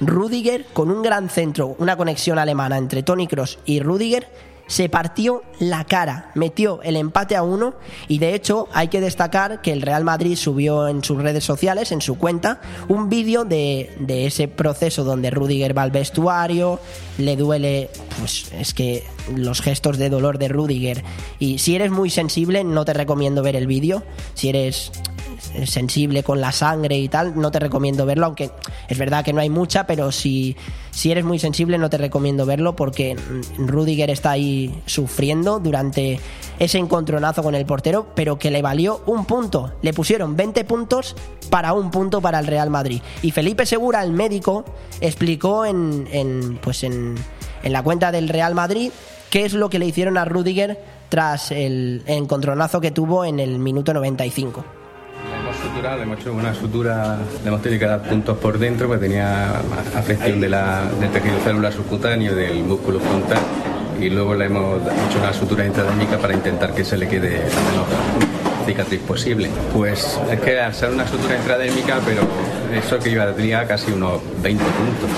S1: Rudiger con un gran centro, una conexión alemana entre Tony Cross y Rudiger se partió la cara, metió el empate a uno y de hecho hay que destacar que el Real Madrid subió en sus redes sociales, en su cuenta, un vídeo de, de ese proceso donde Rudiger va al vestuario, le duele, pues es que los gestos de dolor de Rudiger. Y si eres muy sensible no te recomiendo ver el vídeo, si eres sensible con la sangre y tal, no te recomiendo verlo, aunque es verdad que no hay mucha, pero si, si eres muy sensible no te recomiendo verlo porque Rudiger está ahí sufriendo durante ese encontronazo con el portero, pero que le valió un punto. Le pusieron 20 puntos para un punto para el Real Madrid. Y Felipe Segura, el médico, explicó en, en pues en, en la cuenta del Real Madrid qué es lo que le hicieron a Rudiger tras el encontronazo que tuvo en el minuto 95
S9: le hemos hecho una sutura, le hemos tenido que dar puntos por dentro, porque tenía afección de la, del tejido celular subcutáneo, del músculo frontal, y luego le hemos hecho una sutura intradérmica para intentar que se le quede la menor cicatriz posible. Pues es que al ser una sutura intradérmica, pero eso que iba casi unos 20 puntos.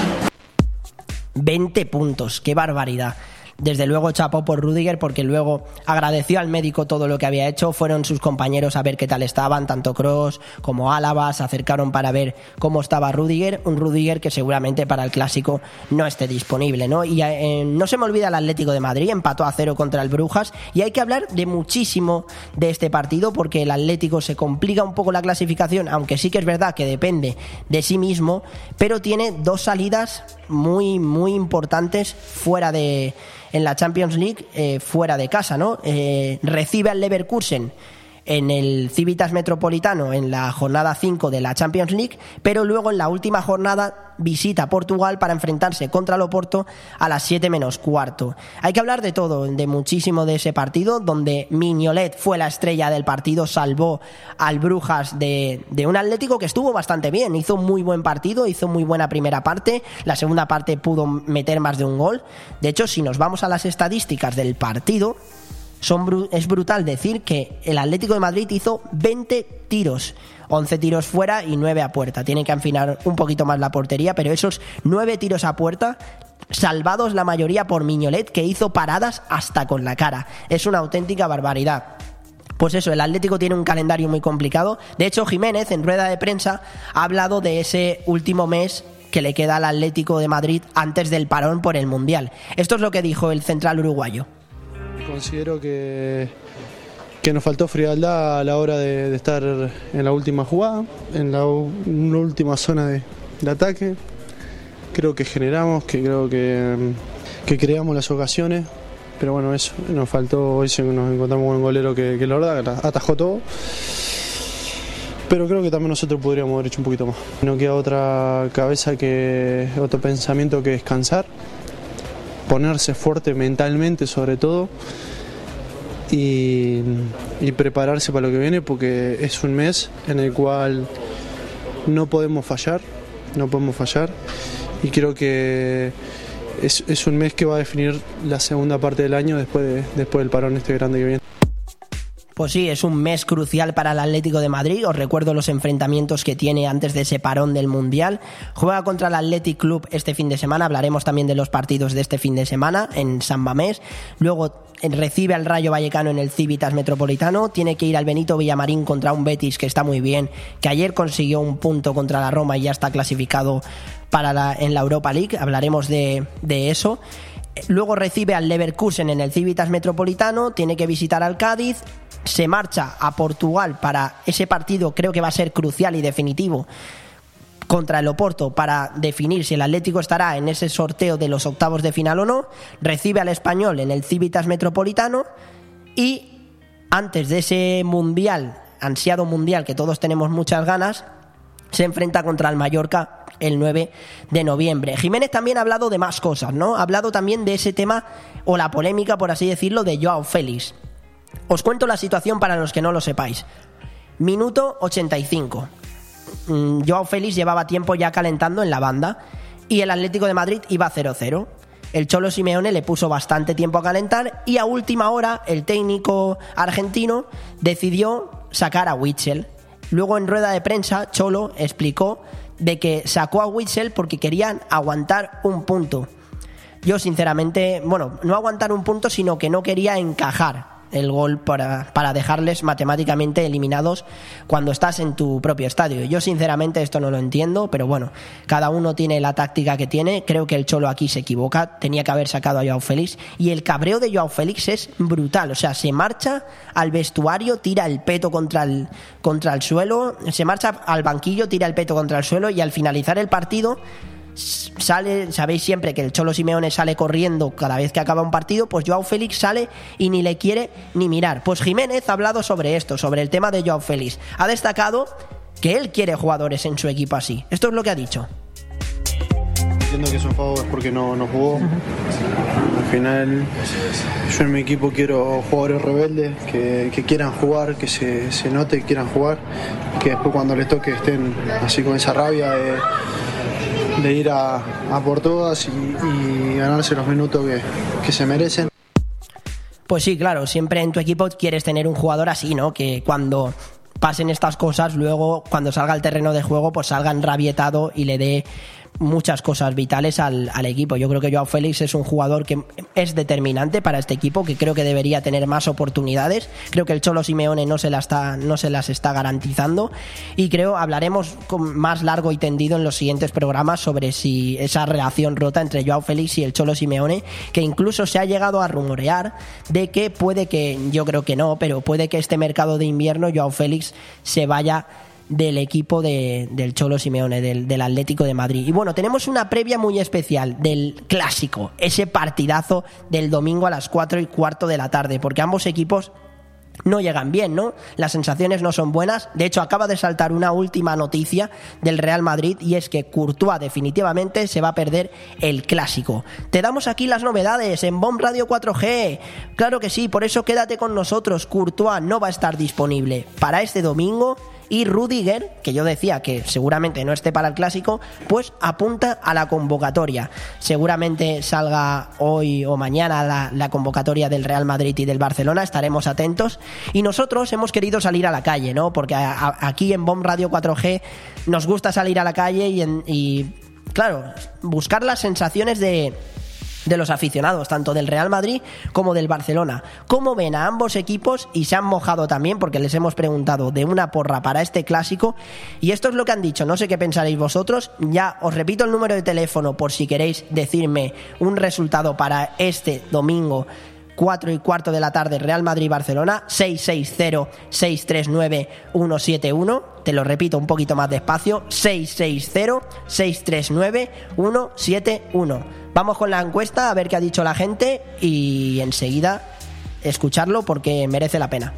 S1: 20 puntos, qué barbaridad. Desde luego chapó por Rudiger porque luego agradeció al médico todo lo que había hecho. Fueron sus compañeros a ver qué tal estaban, tanto Cross como Álava se acercaron para ver cómo estaba Rudiger. Un Rudiger que seguramente para el clásico no esté disponible, ¿no? Y eh, no se me olvida el Atlético de Madrid, empató a cero contra el Brujas. Y hay que hablar de muchísimo de este partido porque el Atlético se complica un poco la clasificación, aunque sí que es verdad que depende de sí mismo, pero tiene dos salidas muy, muy importantes fuera de en la Champions League eh, fuera de casa, ¿no? Eh, recibe al Leverkusen en el Civitas Metropolitano en la jornada 5 de la Champions League, pero luego en la última jornada visita Portugal para enfrentarse contra el Oporto a las 7 menos cuarto. Hay que hablar de todo, de muchísimo de ese partido, donde Mignolet fue la estrella del partido, salvó al Brujas de, de un Atlético que estuvo bastante bien, hizo muy buen partido, hizo muy buena primera parte, la segunda parte pudo meter más de un gol. De hecho, si nos vamos a las estadísticas del partido, es brutal decir que el Atlético de Madrid hizo 20 tiros, 11 tiros fuera y 9 a puerta. Tiene que afinar un poquito más la portería, pero esos 9 tiros a puerta salvados la mayoría por Miñolet que hizo paradas hasta con la cara. Es una auténtica barbaridad. Pues eso, el Atlético tiene un calendario muy complicado. De hecho, Jiménez en rueda de prensa ha hablado de ese último mes que le queda al Atlético de Madrid antes del parón por el Mundial. Esto es lo que dijo el central uruguayo.
S10: Considero que, que nos faltó frialdad a la hora de, estar en la última jugada, en la, última zona de, de, ataque. Creo que generamos, que creo que, que, creamos las ocasiones, pero bueno, eso nos faltó. Hoy nos encontramos con un golero que, que la verdad atajó todo. Pero creo que también nosotros podríamos haber hecho un poquito más. No queda otra cabeza que otro pensamiento que descansar ponerse fuerte mentalmente sobre todo y, prepararse para lo que viene porque es un mes en el cual no podemos fallar, no podemos fallar y creo que es, es un mes que va a definir la segunda parte del año después, de, después del parón este grande que viene.
S1: Pues sí, es un mes crucial para el Atlético de Madrid. Os recuerdo los enfrentamientos que tiene antes de ese parón del Mundial. Juega contra el Athletic Club este fin de semana. Hablaremos también de los partidos de este fin de semana en San Mamés. Luego recibe al Rayo Vallecano en el Civitas Metropolitano. Tiene que ir al Benito Villamarín contra un Betis que está muy bien, que ayer consiguió un punto contra la Roma y ya está clasificado para la, en la Europa League. Hablaremos de, de eso. Luego recibe al Leverkusen en el Civitas Metropolitano, tiene que visitar al Cádiz, se marcha a Portugal para ese partido, creo que va a ser crucial y definitivo contra el Oporto para definir si el Atlético estará en ese sorteo de los octavos de final o no, recibe al Español en el Civitas Metropolitano Y antes de ese mundial, ansiado mundial que todos tenemos muchas ganas, se enfrenta contra el Mallorca el 9 de noviembre. Jiménez también ha hablado de más cosas, ¿no? Ha hablado también de ese tema o la polémica, por así decirlo, de Joao Félix. Os cuento la situación para los que no lo sepáis. Minuto 85. Mm, Joao Félix llevaba tiempo ya calentando en la banda y el Atlético de Madrid iba 0-0. El Cholo Simeone le puso bastante tiempo a calentar y a última hora el técnico argentino decidió sacar a Witzel. Luego en rueda de prensa Cholo explicó de que sacó a Witzel porque querían aguantar un punto. Yo sinceramente, bueno, no aguantar un punto, sino que no quería encajar el gol para, para, dejarles matemáticamente eliminados cuando estás en tu propio estadio. Yo sinceramente esto no lo entiendo, pero bueno, cada uno tiene la táctica que tiene. Creo que el Cholo aquí se equivoca, tenía que haber sacado a Joao Félix y el cabreo de Joao Félix es brutal, o sea, se marcha al vestuario, tira el peto contra el, contra el suelo, se marcha al banquillo, tira el peto contra el suelo y al finalizar el partido sale, sabéis siempre que el Cholo Simeone sale corriendo cada vez que acaba un partido, pues Joao Félix sale y ni le quiere ni mirar. Pues Jiménez ha hablado sobre esto, sobre el tema de Joao Félix. Ha destacado que él quiere jugadores en su equipo así. Esto es lo que ha dicho.
S10: Entiendo que es un favor porque no, no jugó. Al final, yo en mi equipo quiero jugadores rebeldes que, que quieran jugar, que se, se note que quieran jugar, que después cuando les toque estén así con esa rabia de de ir a, a por todas y, ganarse los minutos que, que, se merecen.
S1: Pues sí, claro, siempre en tu equipo quieres tener un jugador así, ¿no? Que cuando pasen estas cosas, luego cuando salga al terreno de juego, pues salga enrabietado y le dé muchas cosas vitales al, al, equipo. Yo creo que Joao Félix es un jugador que es determinante para este equipo, que creo que debería tener más oportunidades. Creo que el Cholo Simeone no se, la está, no se las está garantizando y creo hablaremos con más largo y tendido en los siguientes programas sobre si esa relación rota entre Joao Félix y el Cholo Simeone, que incluso se ha llegado a rumorear de que puede que, yo creo que no, pero puede que este mercado de invierno Joao Félix se vaya del equipo de, del Cholo Simeone, del, del, Atlético de Madrid. Y bueno, tenemos una previa muy especial del clásico, ese partidazo del domingo a las 4 y cuarto de la tarde, porque ambos equipos no llegan bien, ¿no? Las sensaciones no son buenas. De hecho, acaba de saltar una última noticia del Real Madrid y es que Courtois definitivamente se va a perder el clásico. Te damos aquí las novedades en Bomb Radio 4G. Claro que sí, por eso quédate con nosotros. Courtois no va a estar disponible para este domingo y Rudiger, que yo decía que seguramente no esté para el clásico, pues apunta a la convocatoria. Seguramente salga hoy o mañana la, la, convocatoria del Real Madrid y del Barcelona, estaremos atentos. Y nosotros hemos querido salir a la calle, ¿no? Porque a, aquí en Bomb Radio 4G nos gusta salir a la calle y, en, y claro, buscar las sensaciones de de los aficionados, tanto del Real Madrid como del Barcelona. ¿Cómo ven a ambos equipos? Y se han mojado también porque les hemos preguntado de una porra para este clásico. Y esto es lo que han dicho, no sé qué pensaréis vosotros. Ya os repito el número de teléfono por si queréis decirme un resultado para este domingo 4 y cuarto de la tarde, Real Madrid-Barcelona, 660-639-171. Te lo repito un poquito más despacio, 660-639-171. Vamos con la encuesta a ver qué ha dicho la gente y enseguida escucharlo porque merece la pena.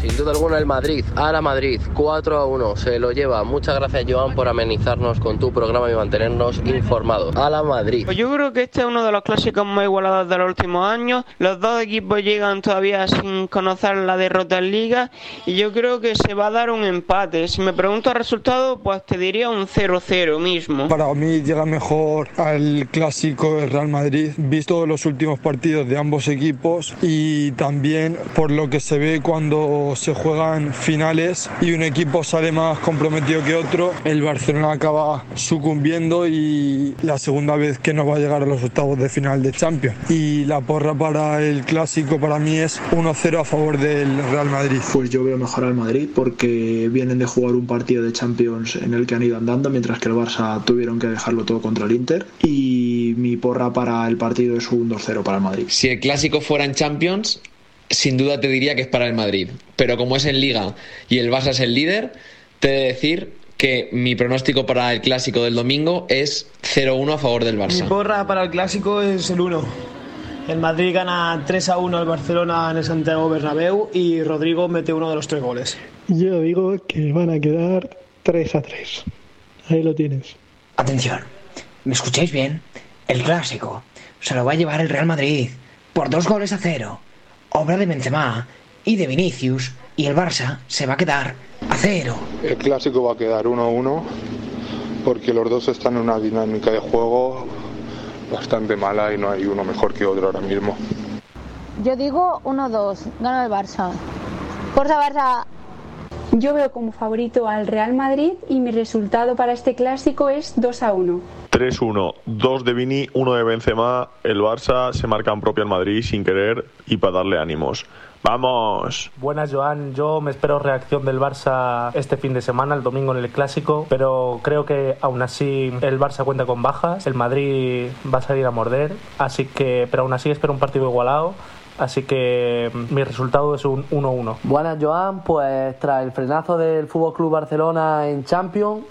S11: Sin duda alguna el Madrid, a la Madrid, 4 a 1, se lo lleva. Muchas gracias Joan por amenizarnos con tu programa y mantenernos informados. A la Madrid.
S12: Pues yo creo que este es uno de los clásicos más igualados de los últimos años. Los dos equipos llegan todavía sin conocer la derrota en liga y yo creo que se va a dar un empate. Si me pregunto el resultado, pues te diría un 0-0 mismo.
S13: Para mí llega mejor al clásico del Real Madrid, visto los últimos partidos de ambos equipos y también por lo que se ve cuando se juegan finales y un equipo sale más comprometido que otro, el Barcelona acaba sucumbiendo y la segunda vez que no va a llegar a los octavos de final de Champions. Y la porra para el clásico para mí es 1-0 a favor del Real Madrid.
S14: Pues yo veo mejor al Madrid porque vienen de jugar un partido de Champions en el que han ido andando, mientras que el Barça tuvieron que dejarlo todo contra el Inter. Y mi porra para el partido es un 2-0 para el Madrid.
S15: Si el clásico fuera en Champions, sin duda te diría que es para el Madrid. Pero como es en Liga y el Barça es el líder, te he de decir que mi pronóstico para el clásico del domingo es 0-1 a favor del Barça.
S16: Mi porra para el clásico es el 1. El Madrid gana 3 a 1 al Barcelona en el Santiago Bernabéu y Rodrigo mete uno de los tres goles.
S10: Yo digo que van a quedar 3 a 3. Ahí lo tienes.
S17: Atención, ¿me escucháis bien? El clásico se lo va a llevar el Real Madrid por dos goles a cero. Obra de Benzema y de Vinicius y el Barça se va a quedar a cero.
S13: El clásico va a quedar 1-1 porque los dos están en una dinámica de juego bastante mala y no hay uno mejor que otro ahora mismo.
S18: Yo digo 1-2, gana el Barça. Forza Barça.
S19: Yo veo como favorito al Real Madrid y mi resultado para este clásico es 2 a 1.
S20: 3-1, 2 de Vini, 1 de Benzema, el Barça se marca en propio al Madrid sin querer y para darle ánimos. ¡Vamos!
S21: Buenas, Joan. Yo me espero reacción del Barça este fin de semana, el domingo en el Clásico, pero creo que aún así el Barça cuenta con bajas, el Madrid va a salir a morder, así que, pero aún así espero un partido igualado. Así que mi resultado es un 1-1.
S22: Buenas, Joan. Pues tras el frenazo del Fútbol Club Barcelona en Champions,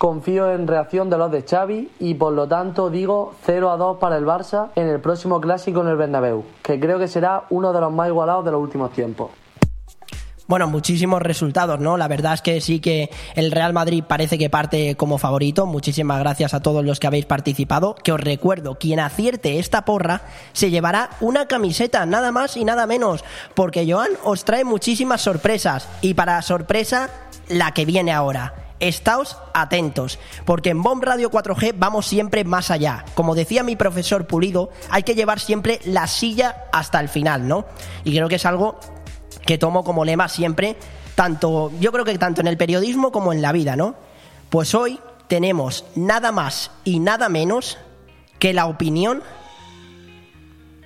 S22: confío en reacción de los de Xavi y por lo tanto digo 0 a 2 para el Barça en el próximo clásico en el Bernabéu, que creo que será uno de los más igualados de los últimos tiempos.
S1: Bueno, muchísimos resultados, ¿no? La verdad es que sí que el Real Madrid parece que parte como favorito. Muchísimas gracias a todos los que habéis participado. Que os recuerdo, quien acierte esta porra se llevará una camiseta, nada más y nada menos. Porque Joan os trae muchísimas sorpresas. Y para sorpresa, la que viene ahora. Estáos atentos, porque en Bomb Radio 4G vamos siempre más allá. Como decía mi profesor Pulido, hay que llevar siempre la silla hasta el final, ¿no? Y creo que es algo que tomo como lema siempre, tanto, yo creo que tanto en el periodismo como en la vida, ¿no? Pues hoy tenemos nada más y nada menos que la opinión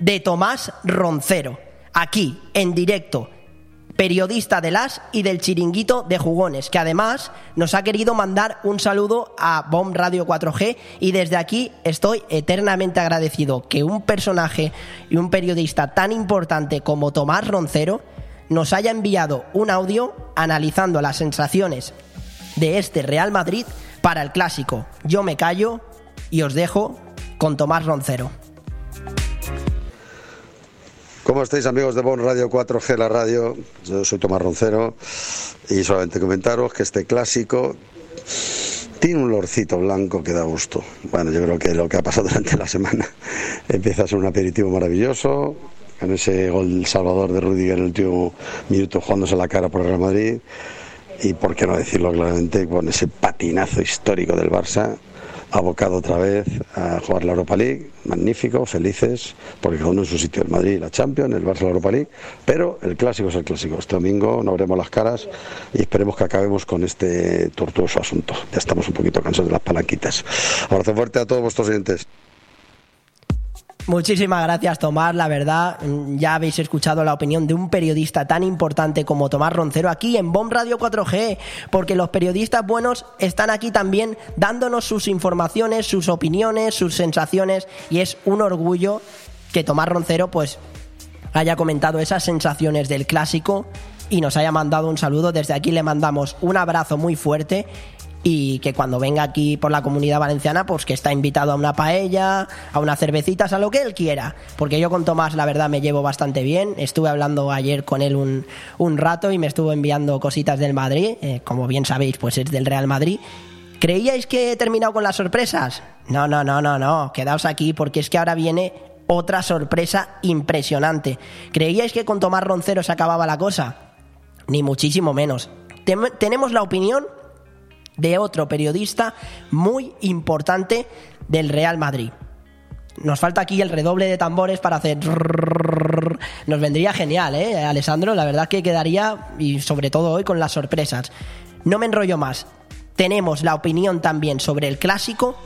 S1: de Tomás Roncero, aquí, en directo, periodista de las y del chiringuito de jugones, que además nos ha querido mandar un saludo a Bomb Radio 4G y desde aquí estoy eternamente agradecido que un personaje y un periodista tan importante como Tomás Roncero nos haya enviado un audio analizando las sensaciones de este Real Madrid para el clásico. Yo me callo y os dejo con Tomás Roncero.
S23: ¿Cómo estáis amigos de Bon Radio 4G, la radio? Yo soy Tomás Roncero y solamente comentaros que este clásico tiene un lorcito blanco que da gusto. Bueno, yo creo que lo que ha pasado <laughs> durante la semana empieza a ser un aperitivo maravilloso, con ese gol salvador de Rudiger en el último minuto jugándose la cara por el Real Madrid y por qué no decirlo claramente con ese patinazo histórico del Barça abocado otra vez a jugar la Europa League, magnífico, felices, porque cada uno en su sitio, el Madrid la Champions, el Barça la Europa League, pero el clásico es el clásico. Este domingo no abremos las caras y esperemos que acabemos con este tortuoso asunto. Ya estamos un poquito cansados de las palanquitas. Abrazo fuerte a todos vuestros oyentes.
S1: Muchísimas gracias Tomás, la verdad mm, ya habéis escuchado la opinión de un periodista tan importante como Tomás Roncero aquí en Bomb Radio 4G, porque los periodistas buenos están aquí también dándonos sus informaciones, sus opiniones, sus sensaciones y es un orgullo que Tomás Roncero pues haya comentado esas sensaciones del clásico y nos haya mandado un saludo. Desde aquí le mandamos un abrazo muy fuerte y que cuando venga aquí por la comunidad valenciana, pues que está invitado a una paella, a unas cervecitas, a lo que él quiera. Porque yo con Tomás, la verdad, me llevo bastante bien. Estuve hablando ayer con él un, un rato y me estuvo enviando cositas del Madrid. Eh, como bien sabéis, pues es del Real Madrid. ¿Creíais que he terminado con las sorpresas? No, no, no, no, no. Quedaos aquí porque es que ahora viene otra sorpresa impresionante. ¿Creíais que con Tomás Roncero se acababa la cosa? Ni muchísimo menos. Tenemos la opinión de otro periodista muy importante del Real Madrid. Nos falta aquí el redoble de tambores para hacer... Nos vendría genial, ¿eh, Alessandro? La verdad que quedaría, y sobre todo hoy, con las sorpresas. No me enrollo más. Tenemos la opinión también sobre el clásico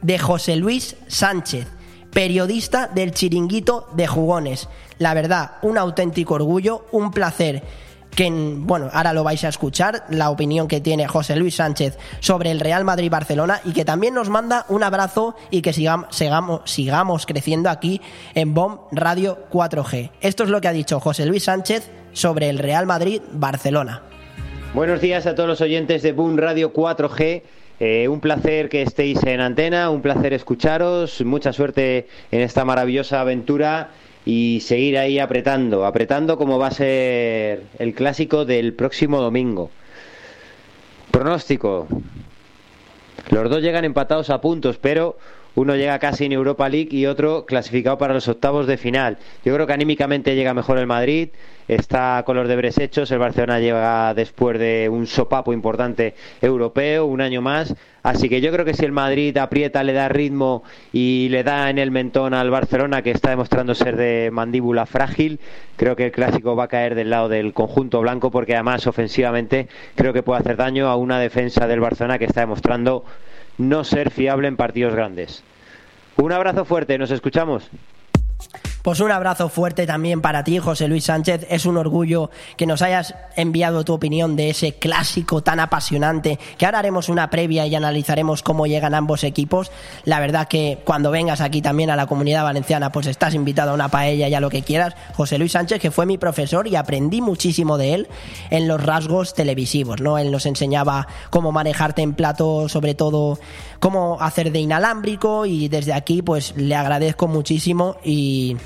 S1: de José Luis Sánchez, periodista del chiringuito de jugones. La verdad, un auténtico orgullo, un placer que, bueno, ahora lo vais a escuchar, la opinión que tiene José Luis Sánchez sobre el Real Madrid-Barcelona y que también nos manda un abrazo y que sigamos, sigamos, creciendo aquí en BOM Radio 4G. Esto es lo que ha dicho José Luis Sánchez sobre el Real Madrid-Barcelona.
S24: Buenos días a todos los oyentes de Boom Radio 4G.
S25: Eh, un placer que estéis en antena, un placer escucharos, mucha suerte en esta maravillosa aventura y seguir ahí apretando, apretando como va a ser el clásico del próximo domingo. Pronóstico. Los dos llegan empatados a puntos, pero uno llega casi en Europa League y otro clasificado para los octavos de final. Yo creo que anímicamente llega mejor el Madrid, está con los deberes hechos, el Barcelona llega después de un sopapo importante europeo, un año más, así que yo creo que si el Madrid aprieta, le da ritmo y le da en el mentón al Barcelona, que está demostrando ser de mandíbula frágil, creo que el clásico va a caer del lado del conjunto blanco, porque además ofensivamente creo que puede hacer daño a una defensa del Barcelona que está demostrando no ser fiable en partidos grandes. Un abrazo fuerte, nos escuchamos.
S1: Pues un abrazo fuerte también para ti, José Luis Sánchez. Es un orgullo que nos hayas enviado tu opinión de ese clásico tan apasionante, que ahora haremos una previa y analizaremos cómo llegan ambos equipos. La verdad que cuando vengas aquí también a la comunidad valenciana, pues estás invitado a una paella y a lo que quieras. José Luis Sánchez, que fue mi profesor y aprendí muchísimo de él en los rasgos televisivos, ¿no? Él nos enseñaba cómo manejarte en plato, sobre todo cómo hacer de inalámbrico y desde aquí pues le agradezco muchísimo y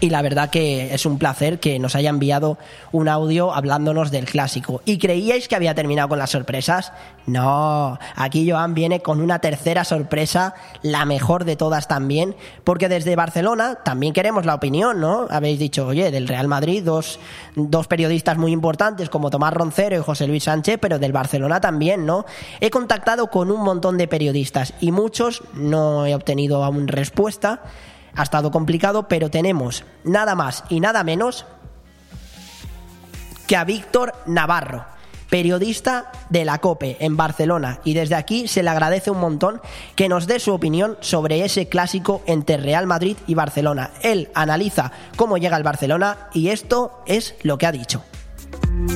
S1: y la verdad que es un placer que nos haya enviado un audio hablándonos del clásico. ¿Y creíais que había terminado con las sorpresas? No, aquí Joan viene con una tercera sorpresa, la mejor de todas también, porque desde Barcelona también queremos la opinión, ¿no? Habéis dicho, oye, del Real Madrid, dos, dos periodistas muy importantes como Tomás Roncero y José Luis Sánchez, pero del Barcelona también, ¿no? He contactado con un montón de periodistas y muchos no he obtenido aún respuesta ha estado complicado, pero tenemos nada más y nada menos que a Víctor Navarro, periodista de la COPE en Barcelona. Y desde aquí se le agradece un montón que nos dé su opinión sobre ese clásico entre Real Madrid y Barcelona. Él analiza cómo llega el Barcelona y esto es lo que ha dicho.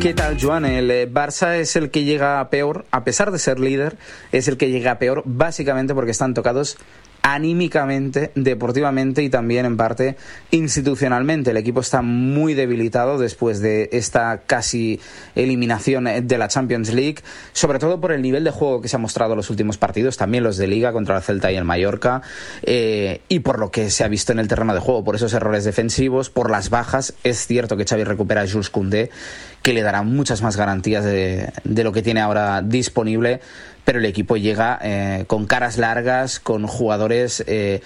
S26: ¿Qué tal, Joan? El eh, Barça es el que llega peor, a pesar de ser líder, es el que llega peor básicamente porque están tocados anímicamente, deportivamente y también en parte institucionalmente. El equipo está muy debilitado después de esta casi eliminación de la Champions League, sobre todo por el nivel de juego que se ha mostrado en los últimos partidos, también los de Liga contra el Celta y el Mallorca, eh, y por lo que se ha visto en el terreno de juego, por esos errores defensivos, por las bajas. Es cierto que Xavi recupera a Jules Koundé, que le dará muchas más garantías de, de lo que tiene ahora disponible pero el equipo llega eh, con caras largas, con jugadores eh,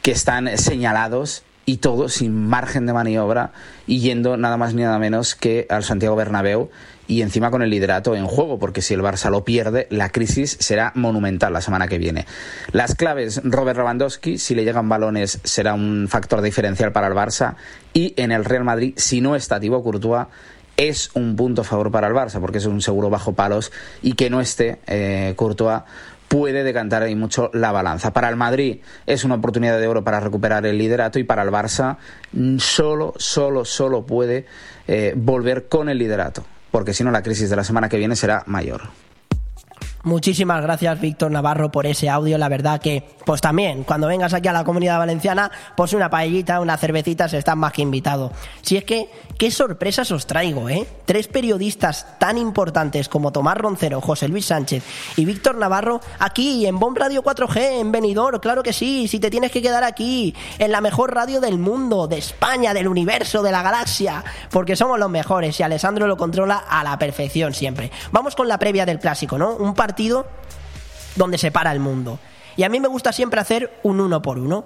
S26: que están señalados y todo sin margen de maniobra y yendo nada más ni nada menos que al Santiago Bernabéu y encima con el liderato en juego, porque si el Barça lo pierde, la crisis será monumental la semana que viene. Las claves, Robert Lewandowski, si le llegan balones será un factor diferencial para el Barça y en el Real Madrid, si no está Thibaut Courtois, es un punto a favor para el Barça, porque es un seguro bajo palos y que no esté eh, Courtois puede decantar ahí mucho la balanza. Para el Madrid es una oportunidad de oro para recuperar el liderato y para el Barça solo, solo, solo puede eh, volver con el liderato, porque si no la crisis de la semana que viene será mayor.
S1: Muchísimas gracias, Víctor Navarro, por ese audio. La verdad que, pues también, cuando vengas aquí a la comunidad valenciana, pues una paellita, una cervecita, se están más que invitado. Si es que, qué sorpresas os traigo, ¿eh? Tres periodistas tan importantes como Tomás Roncero, José Luis Sánchez y Víctor Navarro, aquí en Bomb Radio 4G, en Benidorm, claro que sí, si te tienes que quedar aquí, en la mejor radio del mundo, de España, del universo, de la galaxia, porque somos los mejores y Alessandro lo controla a la perfección siempre. Vamos con la previa del clásico, ¿no? Un par partido donde se para el mundo. Y a mí me gusta siempre hacer un uno por uno.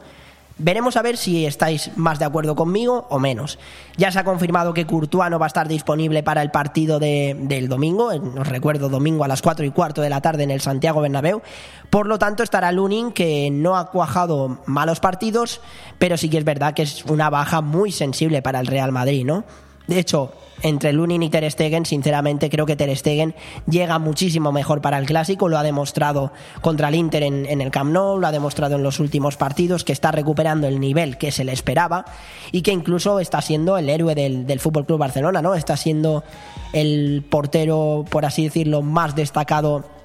S1: Veremos a ver si estáis más de acuerdo conmigo o menos. Ya se ha confirmado que Courtois no va a estar disponible para el partido de, del domingo, os recuerdo, domingo a las 4 y cuarto de la tarde en el Santiago Bernabéu. Por lo tanto, estará Lunin, que no ha cuajado malos partidos, pero sí que es verdad que es una baja muy sensible para el Real Madrid, ¿no? De hecho, entre Lunin y Ter Stegen, sinceramente creo que Ter Stegen llega muchísimo mejor para el clásico, lo ha demostrado contra el Inter en, el Camp Nou, lo ha demostrado en los últimos partidos, que está recuperando el nivel que se le esperaba y que incluso está siendo el héroe del, del Fútbol Club Barcelona, ¿no? Está siendo el portero, por así decirlo, más destacado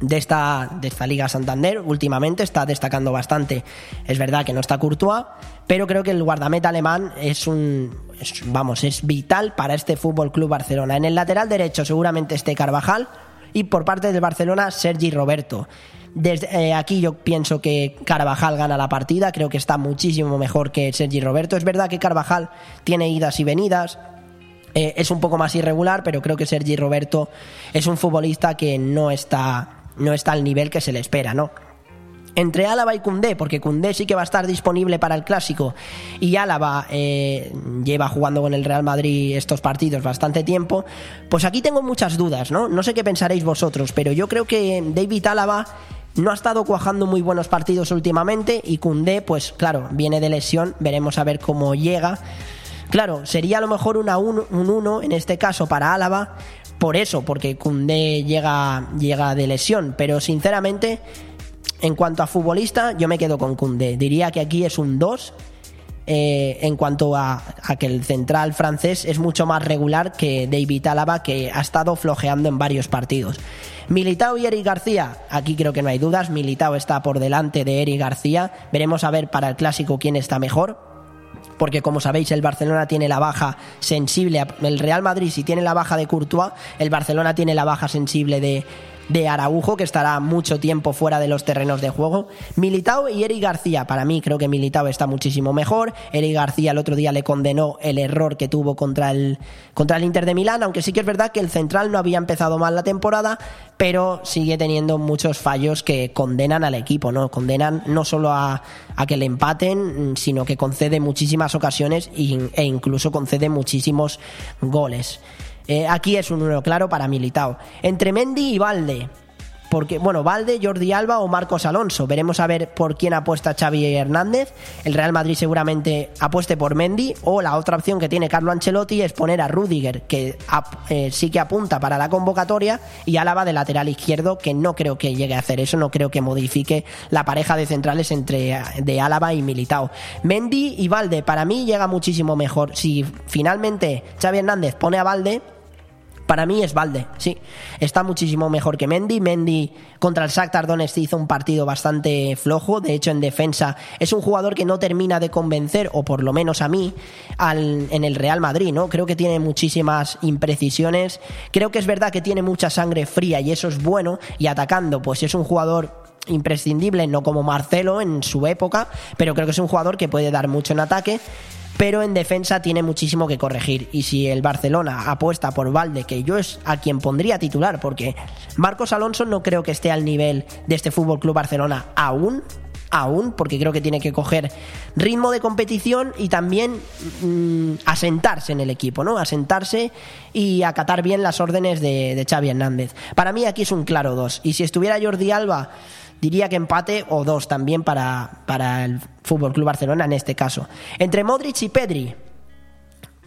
S1: de esta, de esta Liga Santander últimamente, está destacando bastante. Es verdad que no está Courtois, pero creo que el guardameta alemán es un, vamos, es vital para este Fútbol Club Barcelona. En el lateral derecho seguramente esté Carvajal Y por parte del Barcelona, Sergi Roberto. Desde eh, aquí yo pienso que Carvajal gana la partida, creo que está muchísimo mejor que Sergi Roberto. Es verdad que Carvajal tiene idas y venidas, eh, es un poco más irregular, pero creo que Sergi Roberto es un futbolista que no está, no está al nivel que se le espera, ¿no? Entre Álava y Cundé, porque Cundé sí que va a estar disponible para el clásico y Álava eh, lleva jugando con el Real Madrid estos partidos bastante tiempo, pues aquí tengo muchas dudas, ¿no? No sé qué pensaréis vosotros, pero yo creo que David Álava no ha estado cuajando muy buenos partidos últimamente y Cundé, pues claro, viene de lesión, veremos a ver cómo llega. Claro, sería a lo mejor una un 1 en este caso para Álava, por eso, porque Cundé llega, llega de lesión, pero sinceramente en cuanto a futbolista, yo me quedo con Koundé. Diría que aquí es un 2. eh, en cuanto a, a que el central francés es mucho más regular que David Álava, que ha estado flojeando en varios partidos. Militao y Eric García, aquí creo que no hay dudas. Militao está por delante de Eric García. Veremos a ver para el clásico quién está mejor porque como sabéis el Barcelona tiene la baja sensible, el Real Madrid si tiene la baja de Courtois, el Barcelona tiene la baja sensible de, de Araujo, que estará mucho tiempo fuera de los terrenos de juego. Militao y Eric García, para mí creo que Militao está muchísimo mejor. Eric García el otro día le condenó el error que tuvo contra el, contra el Inter de Milán, aunque sí que es verdad que el central no había empezado mal la temporada, pero sigue teniendo muchos fallos que condenan al equipo, ¿no? Condenan no solo a, a que le empaten, sino que concede muchísimas ocasiones e incluso concede muchísimos goles. Eh, aquí es un uno claro para Militao. Entre Mendy y Valde. Porque, bueno, Valde, Jordi Alba o Marcos Alonso. Veremos a ver por quién apuesta Xavi Hernández. El Real Madrid seguramente apueste por Mendy. O la otra opción que tiene Carlo Ancelotti es poner a Rudiger, que eh, sí que apunta para la convocatoria, y Álava de lateral izquierdo, que no creo que llegue a hacer eso. No creo que modifique la pareja de centrales entre de Álava y Militao. Mendy y Valde, para mí llega muchísimo mejor. Si finalmente Xavi Hernández pone a Valde, para mí es Valde, sí. Está muchísimo mejor que Mendy. Mendy contra el Shakhtar Donetsk hizo un partido bastante flojo. De hecho, en defensa es un jugador que no termina de convencer, o por lo menos a mí, al, en el Real Madrid, ¿no? Creo que tiene muchísimas imprecisiones. Creo que es verdad que tiene mucha sangre fría y eso es bueno. Y atacando, pues es un jugador imprescindible, no como Marcelo en su época, pero creo que es un jugador que puede dar mucho en ataque pero en defensa tiene muchísimo que corregir. Y si el Barcelona apuesta por Valde, que yo es a quien pondría titular, porque Marcos Alonso no creo que esté al nivel de este Fútbol Club Barcelona aún. Aún, porque creo que tiene que coger ritmo de competición y también mmm, asentarse en el equipo, ¿no? Asentarse y acatar bien las órdenes de, de Xavi Hernández. Para mí aquí es un claro 2. Y si estuviera Jordi Alba diría que empate o dos también para, para el Fútbol Club Barcelona en este caso. Entre Modric y Pedri.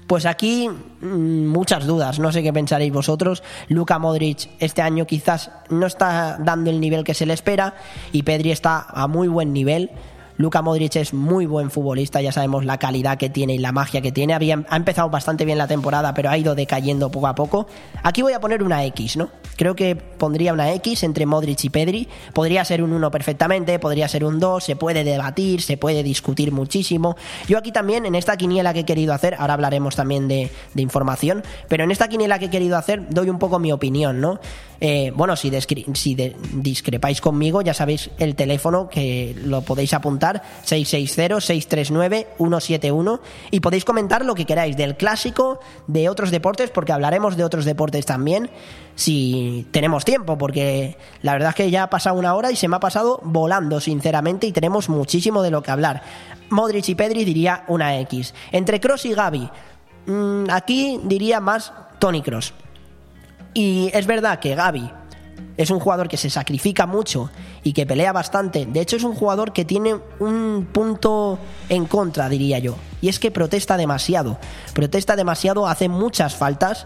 S1: Pues aquí mmm, muchas dudas, no sé qué pensaréis vosotros. Luka Modric este año quizás no está dando el nivel que se le espera y Pedri está a muy buen nivel. Luka Modric es muy buen futbolista, ya sabemos la calidad que tiene y la magia que tiene. Ha empezado bastante bien la temporada, pero ha ido decayendo poco a poco. Aquí voy a poner una X, ¿no? Creo que pondría una X entre Modric y Pedri. Podría ser un 1 perfectamente, podría ser un 2, se puede debatir, se puede discutir muchísimo. Yo aquí también, en esta quiniela que he querido hacer, ahora hablaremos también de información, pero en esta quiniela que he querido hacer doy un poco mi opinión, ¿no? Eh, bueno, si, de discrepáis conmigo, ya sabéis el teléfono que lo podéis apuntar, 660-639-171, y podéis comentar lo que queráis del clásico, de otros deportes, porque hablaremos de otros deportes también, si tenemos tiempo, porque la verdad es que ya ha pasado una hora y se me ha pasado volando, sinceramente, y tenemos muchísimo de lo que hablar. Modric y Pedri diría una X. Entre Cross y Gaby, mmm, aquí diría más Tony Cross. Y es verdad que Gaby es un jugador que se sacrifica mucho y que pelea bastante. De hecho, es un jugador que tiene un punto en contra, diría yo. Y es que protesta demasiado. Protesta demasiado, hace muchas faltas.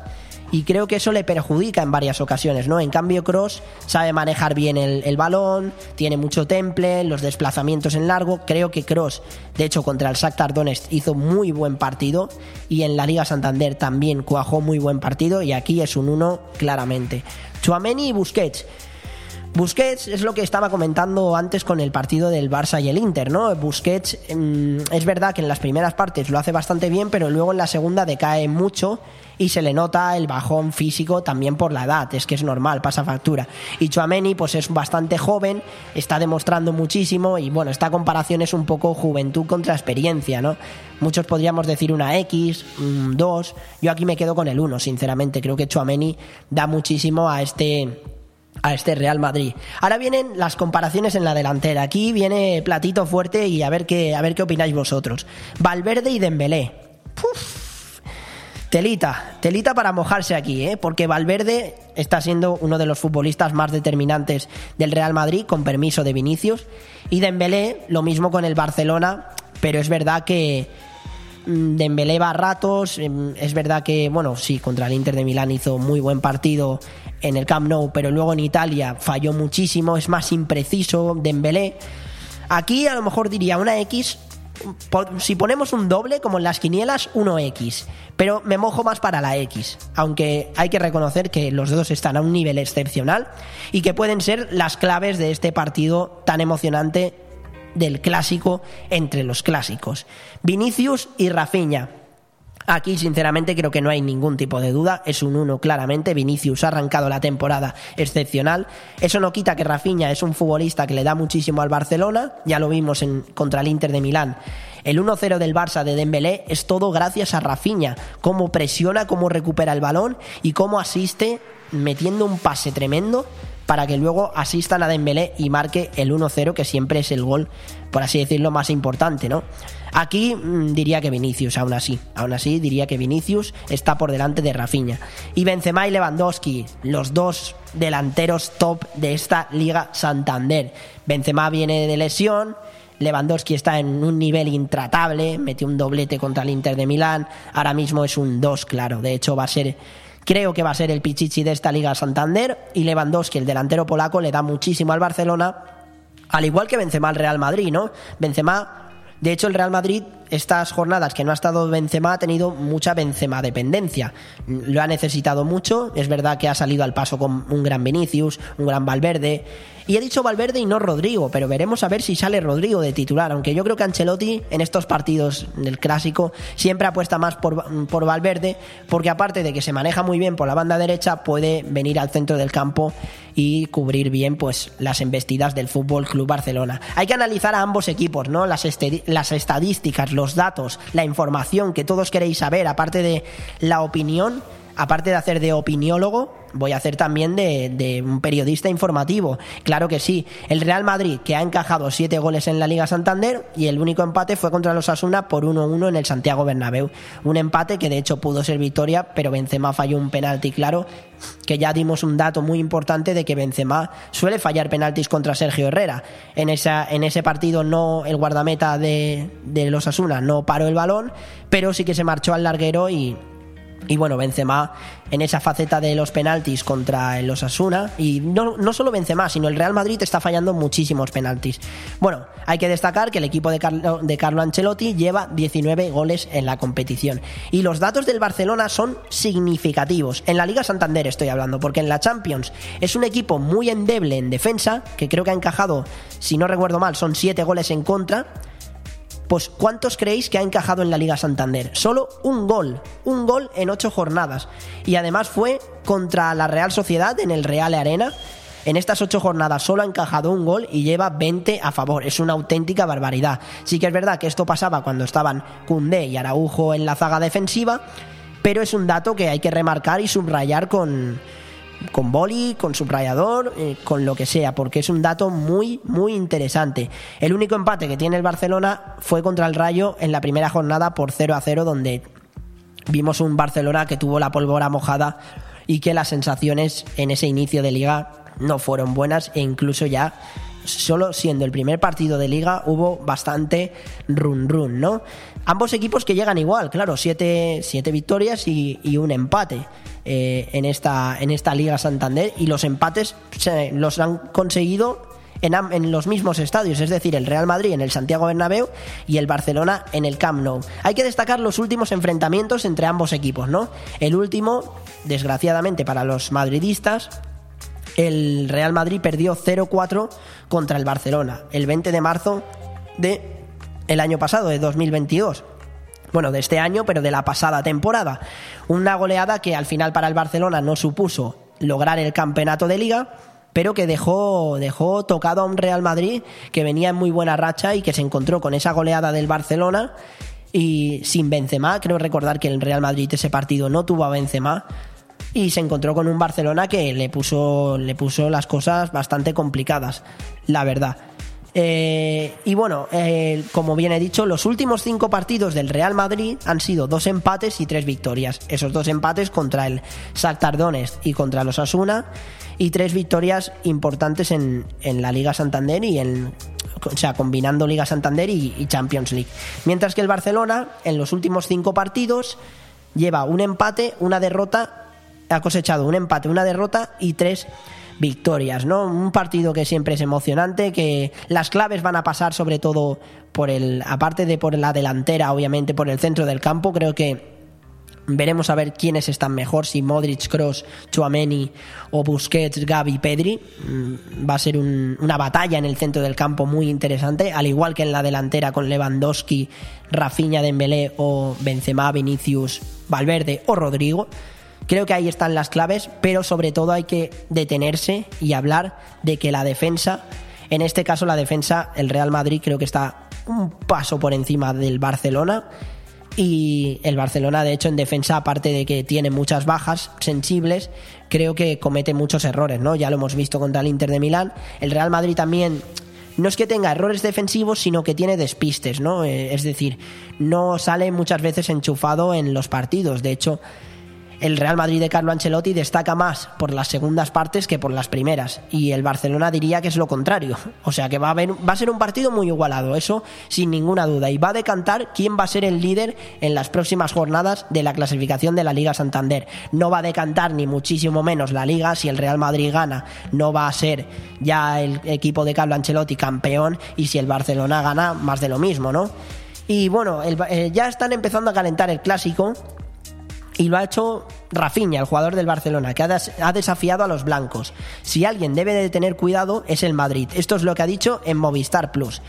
S1: Y creo que eso le perjudica en varias ocasiones, ¿no? En cambio, Cross sabe manejar bien el, el balón, tiene mucho temple, los desplazamientos en largo. Creo que Cross, de hecho, contra el Shakhtar Donetsk hizo muy buen partido y en la Liga Santander también cuajó muy buen partido y aquí es un 1 claramente. Chuameni y Busquets. Busquets es lo que estaba comentando antes con el partido del Barça y el Inter, ¿no? Busquets mm, es verdad que en las primeras partes lo hace bastante bien, pero luego en la segunda decae mucho y se le nota el bajón físico también por la edad, es que es normal, pasa factura. Y Chuameni pues es bastante joven, está demostrando muchísimo y bueno, esta comparación es un poco juventud contra experiencia, ¿no? Muchos podríamos decir una X, un 2, yo aquí me quedo con el 1, sinceramente, creo que Chuameni da muchísimo a este a este Real Madrid. Ahora vienen las comparaciones en la delantera. Aquí viene platito fuerte y a ver qué, a ver qué opináis vosotros. Valverde y Dembélé. Telita, telita para mojarse aquí, ¿eh? porque Valverde está siendo uno de los futbolistas más determinantes del Real Madrid, con permiso de Vinicius, y Dembélé lo mismo con el Barcelona, pero es verdad que mm, Dembélé va a ratos, mm, es verdad que, bueno, sí, contra el Inter de Milán hizo muy buen partido en el Camp Nou, pero luego en Italia falló muchísimo, es más impreciso Dembélé. Aquí a lo mejor diría una X si ponemos un doble, como en las quinielas, 1X. Pero me mojo más para la X. Aunque hay que reconocer que los dos están a un nivel excepcional y que pueden ser las claves de este partido tan emocionante del clásico entre los clásicos. Vinicius y Rafinha. Aquí, sinceramente, creo que no hay ningún tipo de duda. Es un 1 claramente. Vinicius ha arrancado la temporada excepcional. Eso no quita que Rafinha es un futbolista que le da muchísimo al Barcelona. Ya lo vimos en, contra el Inter de Milán. El 1-0 del Barça de Dembélé es todo gracias a Rafinha. Cómo presiona, cómo recupera el balón y cómo asiste metiendo un pase tremendo para que luego asistan a Dembélé y marque el 1-0, que siempre es el gol, por así decirlo, más importante, ¿no? Aquí mm, diría que Vinicius, aún así. Aún así, diría que Vinicius está por delante de Rafinha. Y Benzema y Lewandowski, los dos delanteros top de esta Liga Santander. Benzema viene de lesión. Lewandowski está en un nivel intratable, metió un doblete contra el Inter de Milán, ahora mismo es un 2, claro, de hecho va a ser, creo que va a ser el pichichi de esta Liga Santander y Lewandowski, el delantero polaco, le da muchísimo al Barcelona, al igual que Benzema al Real Madrid, ¿no? Benzema de hecho, el Real Madrid, estas jornadas que no ha estado Benzema, ha tenido mucha Benzema dependencia. Lo ha necesitado mucho. Es verdad que ha salido al paso con un gran Vinicius, un gran Valverde. Y he dicho Valverde y no Rodrigo, pero veremos a ver si sale Rodrigo de titular. Aunque yo creo que Ancelotti en estos partidos del clásico siempre apuesta más por, por Valverde, porque aparte de que se maneja muy bien por la banda derecha, puede venir al centro del campo y cubrir bien pues las embestidas del Fútbol Club Barcelona. Hay que analizar a ambos equipos, ¿no? Las, las estadísticas, los datos, la información que todos queréis saber, aparte de la opinión aparte de hacer de opiniólogo, voy a hacer también de, un periodista informativo. Claro que sí. El Real Madrid, que ha encajado siete goles en la Liga Santander y el único empate fue contra los Asuna por 1-1 en el Santiago Bernabéu. Un empate que de hecho pudo ser victoria, pero Benzema falló un penalti claro, que ya dimos un dato muy importante de que Benzema suele fallar penaltis contra Sergio Herrera. En, esa, en ese partido no el guardameta de, de los Asuna no paró el balón, pero sí que se marchó al larguero y y bueno, Benzema en esa faceta de los penaltis contra el Osasuna. Y no, no solo Benzema, sino el Real Madrid está fallando muchísimos penaltis. Bueno, hay que destacar que el equipo de Carlo, de Carlo Ancelotti lleva 19 goles en la competición. Y los datos del Barcelona son significativos. En la Liga Santander estoy hablando, porque en la Champions es un equipo muy endeble en defensa, que creo que ha encajado, si no recuerdo mal, son 7 goles en contra pues ¿cuántos creéis que ha encajado en la Liga Santander? Solo un gol, un gol en ocho jornadas. Y además fue contra la Real Sociedad en el Real Arena. En estas ocho jornadas solo ha encajado un gol y lleva 20 a favor. Es una auténtica barbaridad. Sí que es verdad que esto pasaba cuando estaban Cundé y Araujo en la zaga defensiva, pero es un dato que hay que remarcar y subrayar con, con boli, con subrayador, eh, con lo que sea, porque es un dato muy, muy interesante. El único empate que tiene el Barcelona fue contra el Rayo en la primera jornada por 0 a 0, donde vimos un Barcelona que tuvo la pólvora mojada y que las sensaciones en ese inicio de liga no fueron buenas e incluso ya solo siendo el primer partido de liga hubo bastante run run, ¿no? Ambos equipos que llegan igual, claro, siete, siete victorias y, y un empate. Eh, en, esta, en esta Liga Santander y los empates los han conseguido en, en, los mismos estadios, es decir, el Real Madrid en el Santiago Bernabéu y el Barcelona en el Camp Nou. Hay que destacar los últimos enfrentamientos entre ambos equipos, ¿no? El último, desgraciadamente para los madridistas, el Real Madrid perdió 0-4 contra el Barcelona el 20 de marzo de el año pasado, de 2022 bueno, de este año, pero de la pasada temporada. Una goleada que al final para el Barcelona no supuso lograr el campeonato de liga, pero que dejó, dejó tocado a un Real Madrid que venía en muy buena racha y que se encontró con esa goleada del Barcelona y sin Benzema. Creo recordar que el Real Madrid ese partido no tuvo a Benzema y se encontró con un Barcelona que le puso, le puso las cosas bastante complicadas, la verdad. Eh, y bueno, eh, como bien he dicho, los últimos cinco partidos del Real Madrid han sido dos empates y tres victorias. Esos dos empates contra el Shakhtar y contra los Asuna y tres victorias importantes en, en la Liga Santander y en o sea, combinando Liga Santander y, y Champions League. Mientras que el Barcelona, en los últimos cinco partidos, lleva un empate, una derrota, ha cosechado un empate, una derrota y tres victorias, ¿no? Un partido que siempre es emocionante, que las claves van a pasar sobre todo por el, aparte de por la delantera, obviamente por el centro del campo, creo que veremos a ver quiénes están mejor, si Modric, Cross, Chouameni o Busquets, Gavi, Pedri. Mm, Va a ser un- una batalla en el centro del campo muy interesante, al igual que en la delantera con Lewandowski, Rafinha, Dembélé o Benzema, Vinicius, Valverde o Rodrigo. Creo que ahí están las claves, pero sobre todo hay que detenerse y hablar de que la defensa, en este caso la defensa, el Real Madrid creo que está un paso por encima del Barcelona. Y el Barcelona de hecho en defensa aparte de que tiene muchas bajas sensibles creo que comete muchos errores no ya lo hemos visto contra el Inter de Milán. El Real Madrid también no es que tenga errores defensivos sino que tiene despistes no Eh, es decir no sale muchas veces enchufado en los partidos. De hecho el Real Madrid de Carlo Ancelotti destaca más por las segundas partes que por las primeras. Y el Barcelona diría que es lo contrario. O sea que va a, haber, ser un partido muy igualado, eso sin ninguna duda. Y va a decantar quién va a ser el líder en las próximas jornadas de la clasificación de la Liga Santander. No va a decantar ni muchísimo menos la Liga. Si el Real Madrid gana, no va a ser ya el equipo de Carlo Ancelotti campeón. Y si el Barcelona gana, más de lo mismo, ¿no? Y bueno, el- eh, ya están empezando a calentar el clásico y lo ha hecho Rafinha, el jugador del Barcelona, que ha, des- ha desafiado a los blancos. Si alguien debe de tener cuidado es el Madrid. Esto es lo que ha dicho en Movistar Plus.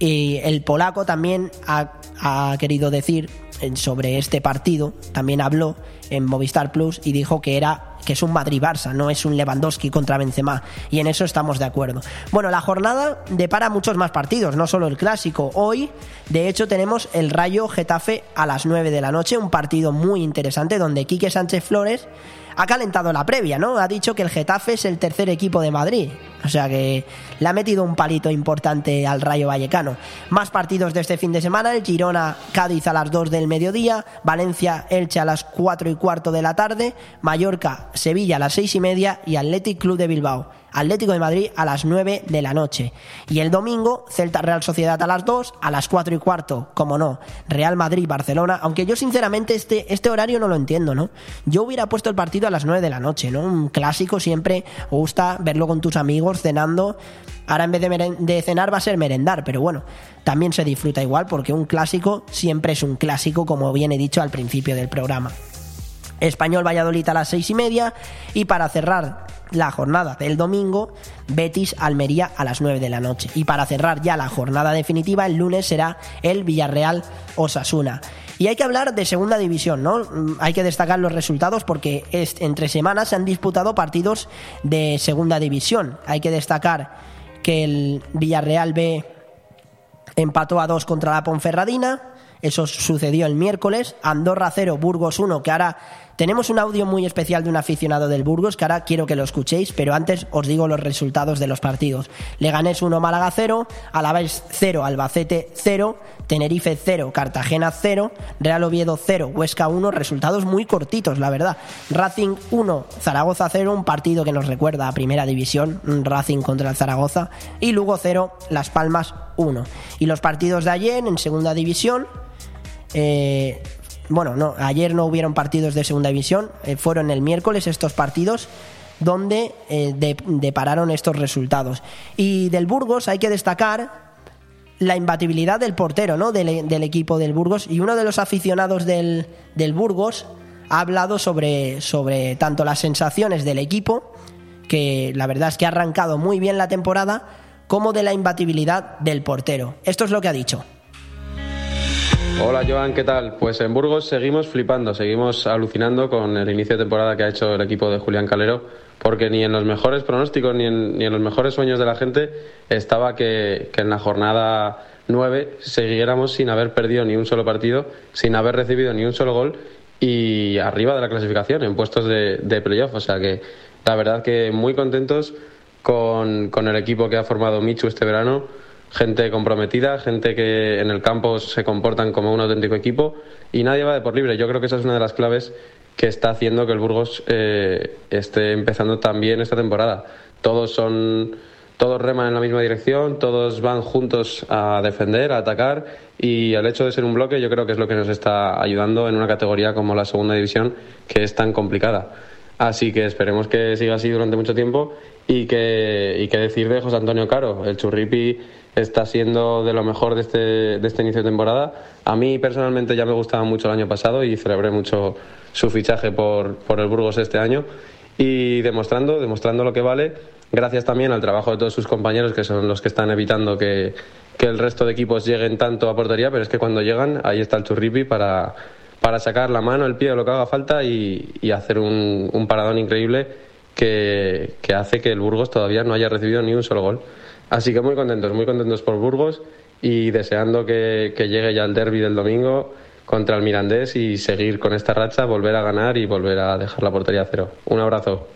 S1: Y el polaco también ha, ha querido decir eh, sobre este partido, también habló en Movistar Plus y dijo que era que es un Madrid-Barça, no es un Lewandowski contra Benzema, y en eso estamos de acuerdo. Bueno, la jornada depara muchos más partidos, no solo el clásico. Hoy, de hecho, tenemos el Rayo Getafe a las 9 de la noche, un partido muy interesante donde Quique Sánchez Flores ha calentado la previa, ¿no? Ha dicho que el Getafe es el tercer equipo de Madrid. O sea que le ha metido un palito importante al Rayo Vallecano. Más partidos de este fin de semana, el Girona Cádiz a las 2 del mediodía, Valencia Elche a las 4 y cuarto de la tarde, Mallorca Sevilla a las 6 y media y Athletic Club de Bilbao. Atlético de Madrid a las 9 de la noche. Y el domingo, Celta Real Sociedad a las 2, a las 4 y cuarto, como no, Real Madrid Barcelona, aunque yo sinceramente este, este horario no lo entiendo, ¿no? Yo hubiera puesto el partido a las 9 de la noche, ¿no? Un clásico siempre gusta verlo con tus amigos cenando. Ahora en vez de, de cenar va a ser merendar, pero bueno, también se disfruta igual porque un clásico siempre es un clásico, como bien he dicho al principio del programa. Español Valladolid a las seis y media. Y para cerrar la jornada del domingo Betis Almería a las 9 de la noche. Y para cerrar ya la jornada definitiva el lunes será el Villarreal Osasuna. Y hay que hablar de segunda división no Mm, hay que destacar los resultados porque entre semanas se han disputado partidos de segunda división. Hay que destacar que el Villarreal B empató a 2 contra la Ponferradina. Eso sucedió el miércoles. Andorra 0, Burgos 1, que ahora tenemos un audio muy especial de un aficionado del Burgos, que ahora quiero que lo escuchéis, pero antes os digo los resultados de los partidos. Leganés 1, Málaga 0, Alavés 0, Albacete 0, Tenerife 0, Cartagena 0, Real Oviedo 0, Huesca 1, resultados muy cortitos, la verdad. Racing 1, Zaragoza 0, un partido que nos recuerda a Primera División, Racing contra Zaragoza, y Lugo 0, Las Palmas 1. Y los partidos de ayer en Segunda División, eh, bueno, no, ayer no hubieron partidos de Segunda División, eh, fueron el miércoles estos partidos donde eh, de- depararon estos resultados. Y del Burgos hay que destacar la imbatibilidad del portero, ¿no? Del, del equipo del Burgos. Y uno de los aficionados del, del Burgos ha hablado sobre, sobre tanto las sensaciones del equipo que la verdad es que ha arrancado muy bien la temporada, como de la imbatibilidad del portero. Esto es lo que ha dicho.
S27: Hola Joan, ¿qué tal? Pues en Burgos seguimos flipando, seguimos alucinando con el inicio de temporada que ha hecho el equipo de Julián Calero, porque ni en los mejores pronósticos ni en, ni en los mejores sueños de la gente estaba que, que en la jornada 9 siguiéramos sin haber perdido ni un solo partido, sin haber recibido ni un solo gol y arriba de la clasificación, en puestos de, de playoff. O sea que la verdad que muy contentos con, con el equipo que ha formado Michu este verano gente comprometida, gente que en el campo se comportan como un auténtico equipo y nadie va de por libre. Yo creo que esa es una de las claves que está haciendo que el Burgos eh, esté empezando también esta temporada. Todos son, todos reman en la misma dirección, todos van juntos a defender, a atacar y el hecho de ser un bloque yo creo que es lo que nos está ayudando en una categoría como la segunda división que es tan complicada. Así que esperemos que siga así durante mucho tiempo y que, y que decir de José Antonio Caro, el churripi está siendo de lo mejor de este, de este inicio de temporada. A mí personalmente ya me gustaba mucho el año pasado y celebré mucho su fichaje por, por el Burgos este año y demostrando, demostrando lo que vale, gracias también al trabajo de todos sus compañeros que son los que están evitando que, que el resto de equipos lleguen tanto a portería, pero es que cuando llegan ahí está el churripi para, para sacar la mano, el pie o lo que haga falta y, y hacer un, un paradón increíble que, que hace que el Burgos todavía no haya recibido ni un solo gol. Así que muy contentos, muy contentos por Burgos y deseando que, llegue ya el derby del domingo contra el Mirandés y seguir con esta racha, volver a ganar y volver a dejar la portería a cero. Un abrazo.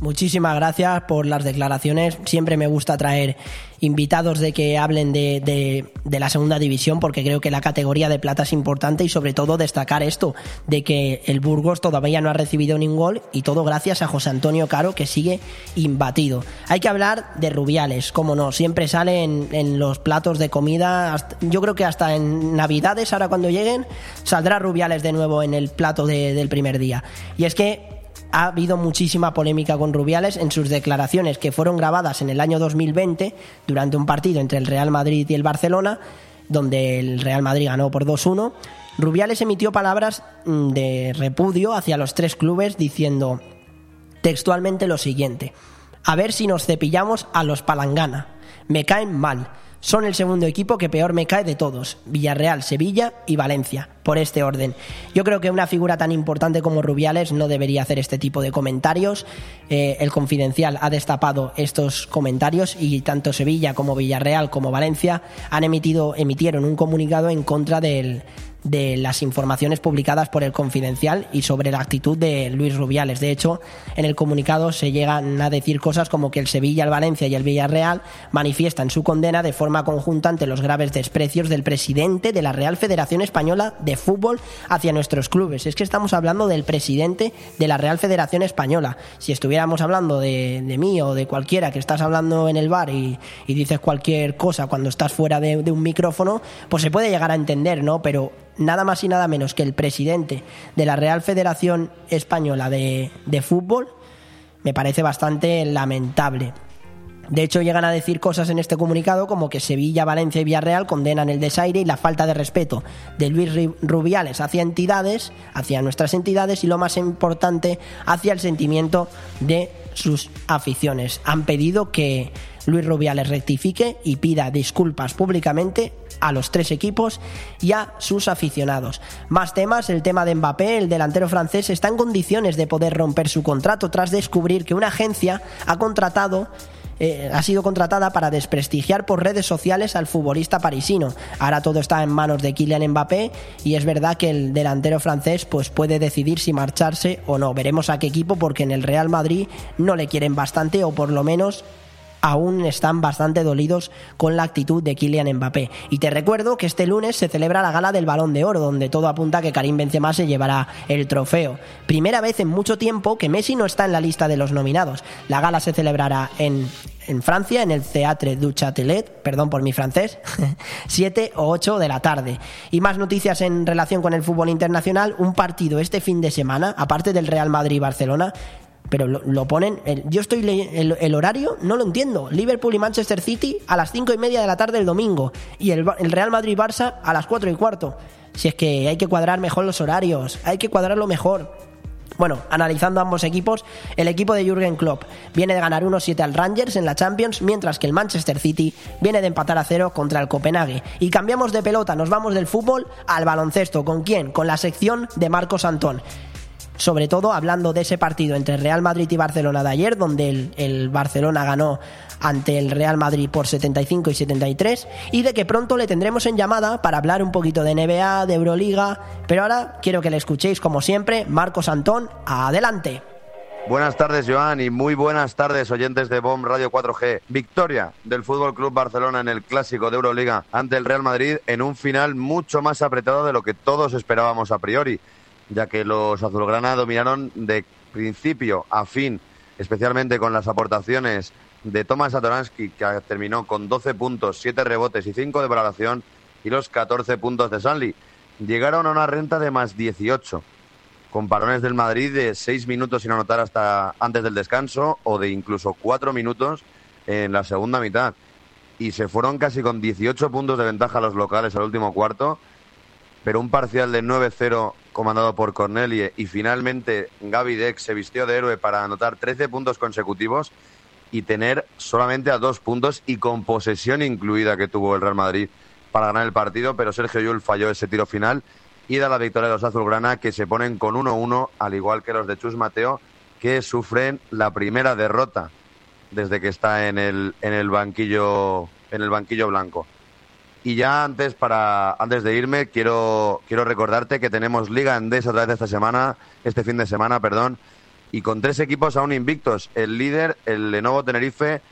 S1: Muchísimas gracias por las declaraciones. Siempre me gusta traer invitados de que hablen de, de, la segunda división porque creo que la categoría de plata es importante y sobre todo destacar esto, de que el Burgos todavía no ha recibido ningún gol y todo gracias a José Antonio Caro que sigue imbatido. Hay que hablar de Rubiales, como no, siempre sale en, en los platos de comida, hasta, yo creo que hasta en Navidades, ahora cuando lleguen, saldrá Rubiales de nuevo en el plato de, del primer día. Y es que ha habido muchísima polémica con Rubiales en sus declaraciones que fueron grabadas en el año 2020 durante un partido entre el Real Madrid y el Barcelona, donde el Real Madrid ganó por 2-1. Rubiales emitió palabras de repudio hacia los tres clubes diciendo textualmente lo siguiente: A ver si nos cepillamos a los Palangana. Me caen mal son el segundo equipo que peor me cae de todos, Villarreal, Sevilla y Valencia, por este orden. Yo creo que una figura tan importante como Rubiales no debería hacer este tipo de comentarios. Eh, el Confidencial ha destapado estos comentarios y tanto Sevilla como Villarreal como Valencia han emitido, emitieron un comunicado en contra del, de las informaciones publicadas por el Confidencial y sobre la actitud de Luis Rubiales. De hecho, en el comunicado se llegan a decir cosas como que el Sevilla, el Valencia y el Villarreal manifiestan su condena de forma conjunta ante los graves desprecios del presidente de la Real Federación Española de Fútbol hacia nuestros clubes. Es que estamos hablando del presidente de la Real Federación Española. Si estuviéramos hablando de, mí o de cualquiera que estás hablando en el bar y, y dices cualquier cosa cuando estás fuera de, de un micrófono, pues se puede llegar a entender, ¿no? Pero nada más y nada menos que el presidente de la Real Federación Española de, de, Fútbol, me parece bastante lamentable. De hecho, llegan a decir cosas en este comunicado como que Sevilla, Valencia y Villarreal condenan el desaire y la falta de respeto de Luis Rubiales hacia entidades, hacia nuestras entidades y lo más importante, hacia el sentimiento de sus aficiones. Han pedido que Luis Rubiales rectifique y pida disculpas públicamente a los tres equipos y a sus aficionados. Más temas, el tema de Mbappé, el delantero francés está en condiciones de poder romper su contrato tras descubrir que una agencia ha contratado eh, ha sido contratada para desprestigiar por redes sociales al futbolista parisino. Ahora todo está en manos de Kylian Mbappé y es verdad que el delantero francés pues puede decidir si marcharse o no. Veremos a qué equipo porque en el Real Madrid no le quieren bastante o por lo menos aún están bastante dolidos con la actitud de Kylian Mbappé. Y te recuerdo que este lunes se celebra la gala del Balón de Oro, donde todo apunta a que Karim Benzema se llevará el trofeo. Primera vez en mucho tiempo que Messi no está en la lista de los nominados. La gala se celebrará en en Francia, en el Théâtre du Châtelet, perdón por mi francés, <laughs> 7 o 8 de la tarde. Y más noticias en relación con el fútbol internacional, un partido este fin de semana, aparte del Real Madrid-Barcelona, pero lo, ponen. El, yo estoy. El, el, horario no lo entiendo. Liverpool y Manchester City a las cinco y media de la tarde del domingo. Y el, el Real Madrid-Barça a las cuatro y cuarto. Si es que hay que cuadrar mejor los horarios. Hay que cuadrarlo mejor. Bueno, analizando ambos equipos, el equipo de Jürgen Klopp viene de ganar 1-7 al Rangers en la Champions, mientras que el Manchester City viene de empatar a cero contra el Copenhague. Y cambiamos de pelota, nos vamos del fútbol al baloncesto. ¿Con quién? Con la sección de Marcos Antón sobre todo hablando de ese partido entre Real Madrid y Barcelona de ayer, donde el, el, Barcelona ganó ante el Real Madrid por 75 y 73, y de que pronto le tendremos en llamada para hablar un poquito de NBA, de Euroliga, pero ahora quiero que le escuchéis como siempre, Marcos Antón, adelante.
S28: Buenas tardes, Joan, y muy buenas tardes, oyentes de BOM Radio 4G. Victoria del Fútbol Club Barcelona en el clásico de Euroliga ante el Real Madrid en un final mucho más apretado de lo que todos esperábamos a priori ya que los azulgrana dominaron de principio a fin, especialmente con las aportaciones de Tomás Satoransky, que terminó con 12 puntos, 7 rebotes y 5 de valoración, y los 14 puntos de Sanli. Llegaron a una renta de más 18, con parones del Madrid de 6 minutos sin anotar hasta antes del descanso, o de incluso 4 minutos en la segunda mitad. Y se fueron casi con 18 puntos de ventaja los locales al último cuarto, pero un parcial de 9-0 comandado por Cornelie y finalmente Gaby Dex se vistió de héroe para anotar 13 puntos consecutivos y tener solamente a dos puntos y con posesión incluida que tuvo el Real Madrid para ganar el partido, pero Sergio Yul falló ese tiro final y da la victoria de los azulgrana que se ponen con 1-1, al igual que los de Chus Mateo, que sufren la primera derrota desde que está en el, en el banquillo en el banquillo blanco. Y ya antes, para, antes de irme, quiero, quiero recordarte que tenemos Liga Endesa otra vez esta semana, este fin de semana, perdón, y con tres equipos aún invictos. El líder, el Lenovo Tenerife,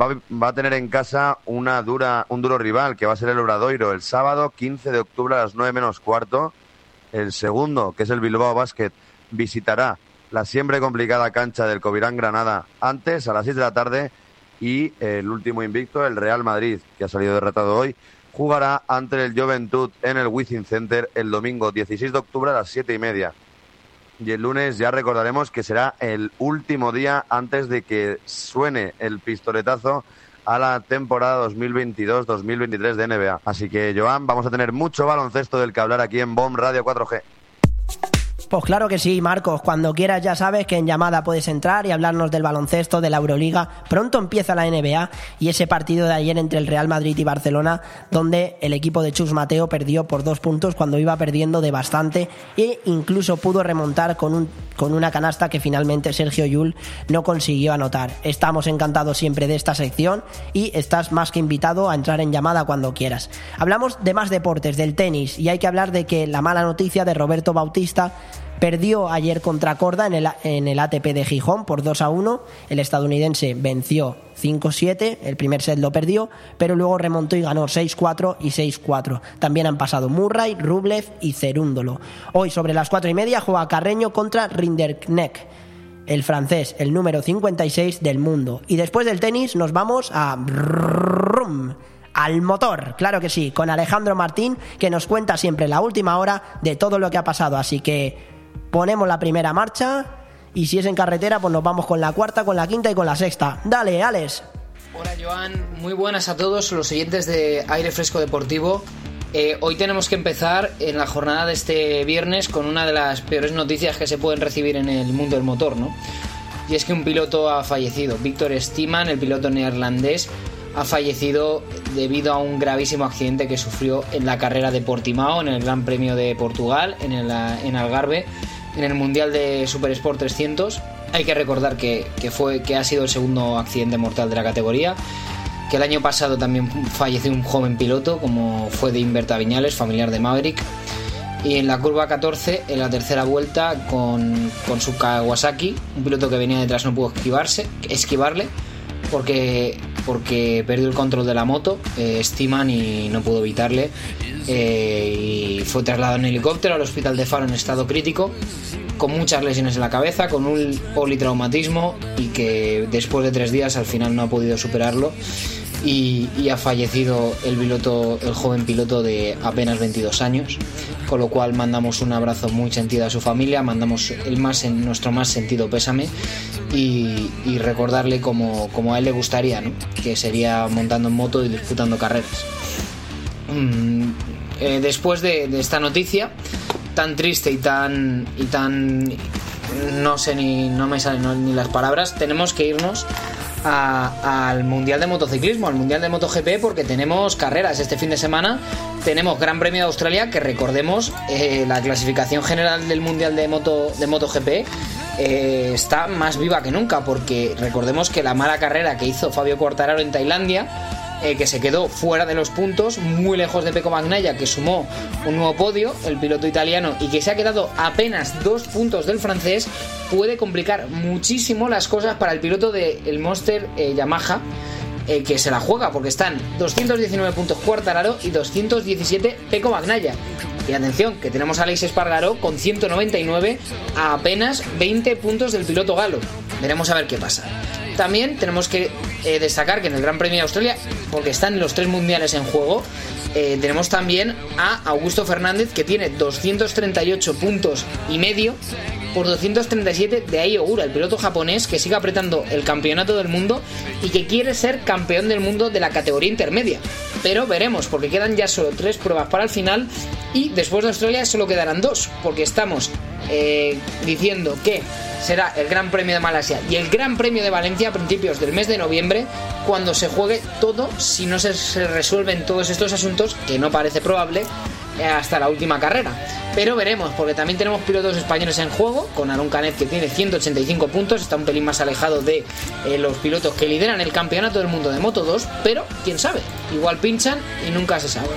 S28: va, va, a tener en casa una dura, un duro rival, que va a ser el Obradoiro, el sábado 15 de octubre a las 9 menos cuarto. El segundo, que es el Bilbao Basket, visitará la siempre complicada cancha del Covirán Granada antes, a las 6 de la tarde. Y el último invicto, el Real Madrid, que ha salido derrotado hoy, jugará ante el Juventud en el Wizzing Center el domingo 16 de octubre a las 7 y media. Y el lunes ya recordaremos que será el último día antes de que suene el pistoletazo a la temporada 2022-2023 de NBA. Así que, Joan, vamos a tener mucho baloncesto del que hablar aquí en BOM Radio 4G.
S1: Pues claro que sí, Marcos. Cuando quieras ya sabes que en llamada puedes entrar y hablarnos del baloncesto, de la Euroliga. Pronto empieza la NBA y ese partido de ayer entre el Real Madrid y Barcelona, donde el equipo de Chus Mateo perdió por dos puntos cuando iba perdiendo de bastante e incluso pudo remontar con, un, con una canasta que finalmente Sergio Yul no consiguió anotar. Estamos encantados siempre de esta sección y estás más que invitado a entrar en llamada cuando quieras. Hablamos de más deportes, del tenis, y hay que hablar de que la mala noticia de Roberto Bautista Perdió ayer contra Corda en el, ATP de Gijón por 2 a 1. El estadounidense venció 5-7, el primer set lo perdió, pero luego remontó y ganó 6-4 y 6-4. También han pasado Murray, Rublev y Cerúndolo. Hoy sobre las 4 y media juega Carreño contra Rinderknecht, el francés, el número 56 del mundo. Y después del tenis nos vamos a... al motor, claro que sí, con Alejandro Martín, que nos cuenta siempre la última hora de todo lo que ha pasado. Así que ponemos la primera marcha y si es en carretera, pues nos vamos con la cuarta, con la quinta y con la sexta. Dale, Alex.
S29: Hola Joan, muy buenas a todos los oyentes de Aire Fresco Deportivo. Eh, hoy tenemos que empezar en la jornada de este viernes con una de las peores noticias que se pueden recibir en el mundo del motor, ¿no? Y es que un piloto ha fallecido. Víctor Stiman, el piloto neerlandés, ha fallecido debido a un gravísimo accidente que sufrió en la carrera de Portimao, en el Gran Premio de Portugal, en, el, en Algarve, en el Mundial de Super Sport 300. Hay que recordar que, fue, que ha sido el segundo accidente mortal de la categoría, que el año pasado también falleció un joven piloto, como fue de Inverta Viñales, familiar de Maverick. Y en la curva 14, en la tercera vuelta, con, con su Kawasaki, un piloto que venía detrás no pudo esquivarse, esquivarle, porque porque perdió el control de la moto, eh, estiman y no pudo evitarle. Eh, y fue trasladado en helicóptero al hospital de Faro en estado crítico, con muchas lesiones en la cabeza, con un politraumatismo y que después de tres días al final no ha podido superarlo. Y, y, ha fallecido el piloto, el joven piloto de apenas 22 años, con lo cual mandamos un abrazo muy sentido a su familia, mandamos el más en nuestro más sentido pésame y, recordarle como, a él le gustaría, ¿no? que sería montando en moto y disputando carreras. Mm, eh, después de, esta noticia tan triste y tan, y tan no sé ni, no me salen ni las palabras, tenemos que irnos a- al Mundial de Motociclismo, al Mundial de MotoGP, porque tenemos carreras este fin de semana. Tenemos Gran Premio de Australia, que recordemos, eh, la clasificación general del Mundial de, Moto, de MotoGP eh, está más viva que nunca, porque recordemos que la mala carrera que hizo Fabio Quartararo en Tailandia eh, que se quedó fuera de los puntos, muy lejos de Peco Magnaya, que sumó un nuevo podio, el piloto italiano, y que se ha quedado apenas dos puntos del francés, puede complicar muchísimo las cosas para el piloto del Monster eh, Yamaha. eh, que se la juega porque están 219 puntos Quartararo y 217 Peco Magnaya. Y atención, que tenemos a Alex Espargaró con 199 a apenas 20 puntos del piloto galo. Veremos a ver qué pasa. También tenemos que eh, destacar que en el Gran Premio de Australia, porque están los tres mundiales en juego, eh, tenemos también a Augusto Fernández que tiene 238 puntos y medio por 237 de Ai Ogura, el piloto japonés que sigue apretando el campeonato del mundo y que quiere ser campeón del mundo de la categoría intermedia. Pero veremos, porque quedan ya solo tres pruebas para el final y después de Australia solo quedarán dos, porque estamos eh, diciendo que será el Gran Premio de Malasia y el Gran Premio de Valencia a principios del mes de noviembre, cuando se juegue todo, si no se, resuelven todos estos asuntos, que no parece probable, hasta la última carrera. Pero veremos, porque también tenemos pilotos españoles en juego, con Aaron Canet que tiene 185 puntos, está un pelín más alejado de eh, los pilotos que lideran el campeonato del mundo de Moto 2, pero quién sabe, igual pinchan y nunca se sabe.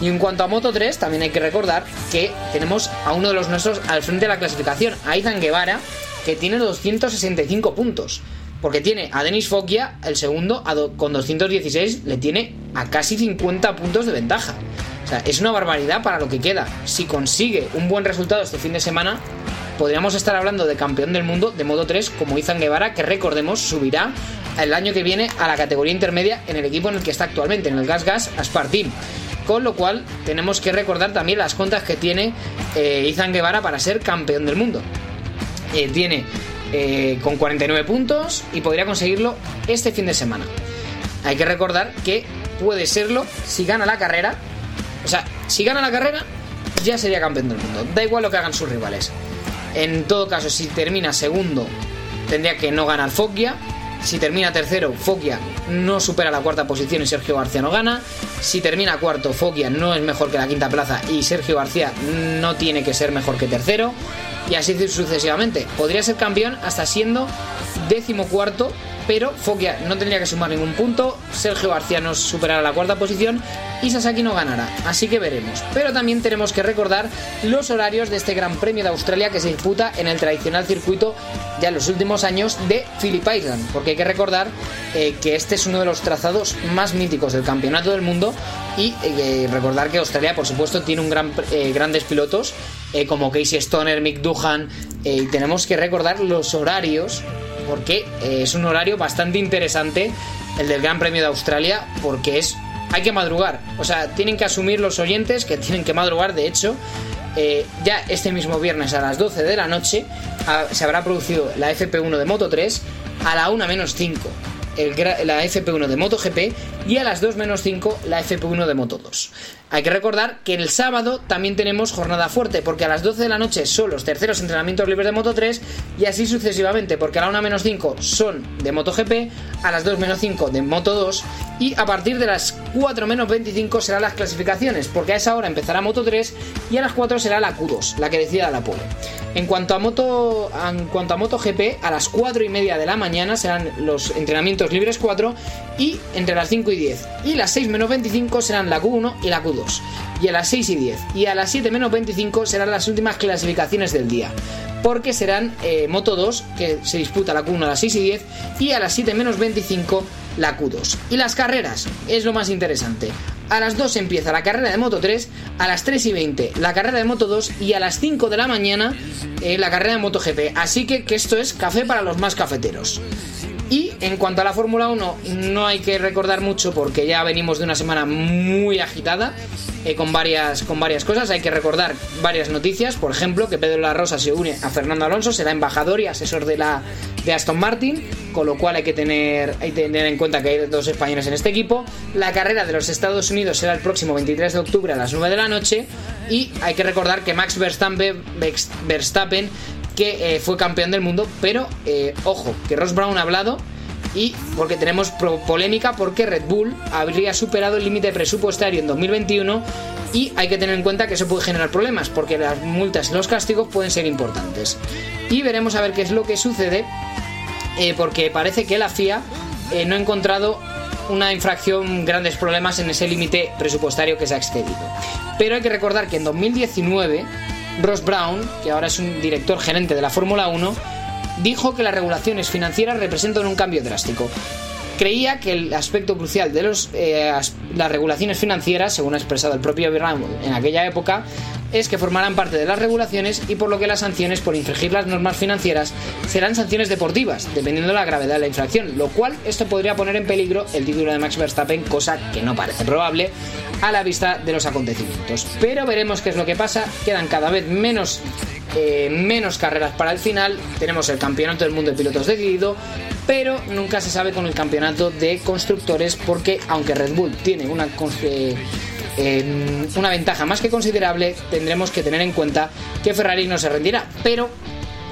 S29: Y en cuanto a Moto 3, también hay que recordar que tenemos a uno de los nuestros al frente de la clasificación, a Izan Guevara, que tiene 265 puntos. Porque tiene a Denis Foggia, el segundo, con 216, le tiene a casi 50 puntos de ventaja. O sea, es una barbaridad para lo que queda. Si consigue un buen resultado este fin de semana, podríamos estar hablando de campeón del mundo de Moto 3 como Izan Guevara, que recordemos subirá el año que viene a la categoría intermedia en el equipo en el que está actualmente, en el Gas Gas Aspar Team. Con lo cual, tenemos que recordar también las cuentas que tiene eh, Izan Guevara para ser campeón del mundo. Eh, tiene eh, con 49 puntos y podría conseguirlo este fin de semana. Hay que recordar que puede serlo si gana la carrera. O sea, si gana la carrera, ya sería campeón del mundo. Da igual lo que hagan sus rivales. En todo caso, si termina segundo, tendría que no ganar Foggia. Si termina tercero, Foggia no supera la cuarta posición y Sergio García no gana. Si termina cuarto, Foggia no es mejor que la quinta plaza y Sergio García no tiene que ser mejor que tercero. Y así sucesivamente. Podría ser campeón hasta siendo décimo cuarto, pero Foggia no tendría que sumar ningún punto. Sergio García no superará la cuarta posición y Sasaki no ganará. Así que veremos. Pero también tenemos que recordar los horarios de este Gran Premio de Australia que se disputa en el tradicional circuito ya en los últimos años de Phillip Island. Hay que recordar eh, que este es uno de los trazados más míticos del campeonato del mundo. Y eh, recordar que Australia, por supuesto, tiene un gran, eh, grandes pilotos eh, como Casey Stoner, Mick Duhan. eh, y tenemos que recordar los horarios porque eh, es un horario bastante interesante el del Gran Premio de Australia porque es hay que madrugar o sea tienen que asumir los oyentes que tienen que madrugar de hecho eh, ya este mismo viernes a las 12 de la noche ah, se habrá producido la FP1 de Moto 3 a la 1 menos 5 el la FP1 de MotoGP y a las 2 menos 5 la FP1 de Moto 2. Hay que recordar que el sábado también tenemos jornada fuerte, porque a las 12 de la noche son los terceros entrenamientos libres de Moto 3 y así sucesivamente, porque a la 1 menos 5 son de MotoGP, a las 2 menos 5 de Moto 2 y a partir de las 4 menos 25 serán las clasificaciones, porque a esa hora empezará Moto 3 y a las 4 será la Q2, la que decida la pole. En cuanto a Moto, en cuanto a MotoGP, a las 4 y media de la mañana serán los entrenamientos libres 4 y entre las 5 y 10 y las 6 menos 25 serán la Q1 y la Q2 y a las 6 y 10 y a las 7 menos 25 serán las últimas clasificaciones del día. Porque serán eh, Moto 2 que se disputa la Q1 a las 6 y 10 y a las 7 menos 25 la Q2 y las carreras es lo más interesante. A las 2 empieza la carrera de Moto 3, a las 3 y 20 la carrera de Moto 2 y a las 5 de la mañana eh, la carrera de Moto GP. Así que, que esto es café para los más cafeteros. Y en cuanto a la Fórmula 1, no hay que recordar mucho porque ya venimos de una semana muy agitada. eh, con, varias, con varias cosas, hay que recordar varias noticias. Por ejemplo, que Pedro La Rosa se une a Fernando Alonso, será embajador y asesor de, la, de Aston Martin, con lo cual hay que, tener, hay que tener en cuenta que hay dos españoles en este equipo. La carrera de los Estados Unidos será el próximo 23 de octubre a las 9 de la noche. Y hay que recordar que Max Verstappen, Verstappen que eh, fue campeón del mundo, pero eh, ojo, que Ross Brown ha hablado y porque tenemos polémica porque Red Bull habría superado el límite presupuestario en 2021 y hay que tener en cuenta que eso puede generar problemas porque las multas y los castigos pueden ser importantes. Y veremos a ver qué es lo que sucede eh, porque parece que la FIA no ha encontrado una infracción, grandes problemas en ese límite presupuestario que se ha excedido. Pero hay que recordar que en 2019 Ross Brown, que ahora es un director gerente de la Fórmula 1, dijo que las regulaciones financieras representan un cambio drástico. Creía que el aspecto crucial de los, eh, las regulaciones financieras, según ha expresado el propio Brown en aquella época, es que formarán parte de las regulaciones y por lo que las sanciones por infringir las normas financieras serán sanciones deportivas, dependiendo de la gravedad de la infracción, lo cual esto podría poner en peligro el título de Max Verstappen, cosa que no parece probable a la vista de los acontecimientos. Pero veremos qué es lo que pasa, quedan cada vez menos eh, menos carreras para el final, tenemos el campeonato del mundo de pilotos decidido, pero nunca se sabe con el campeonato de constructores porque aunque Red Bull tiene una, eh, una ventaja más que considerable, tendremos que tener en cuenta que Ferrari no se rendirá, pero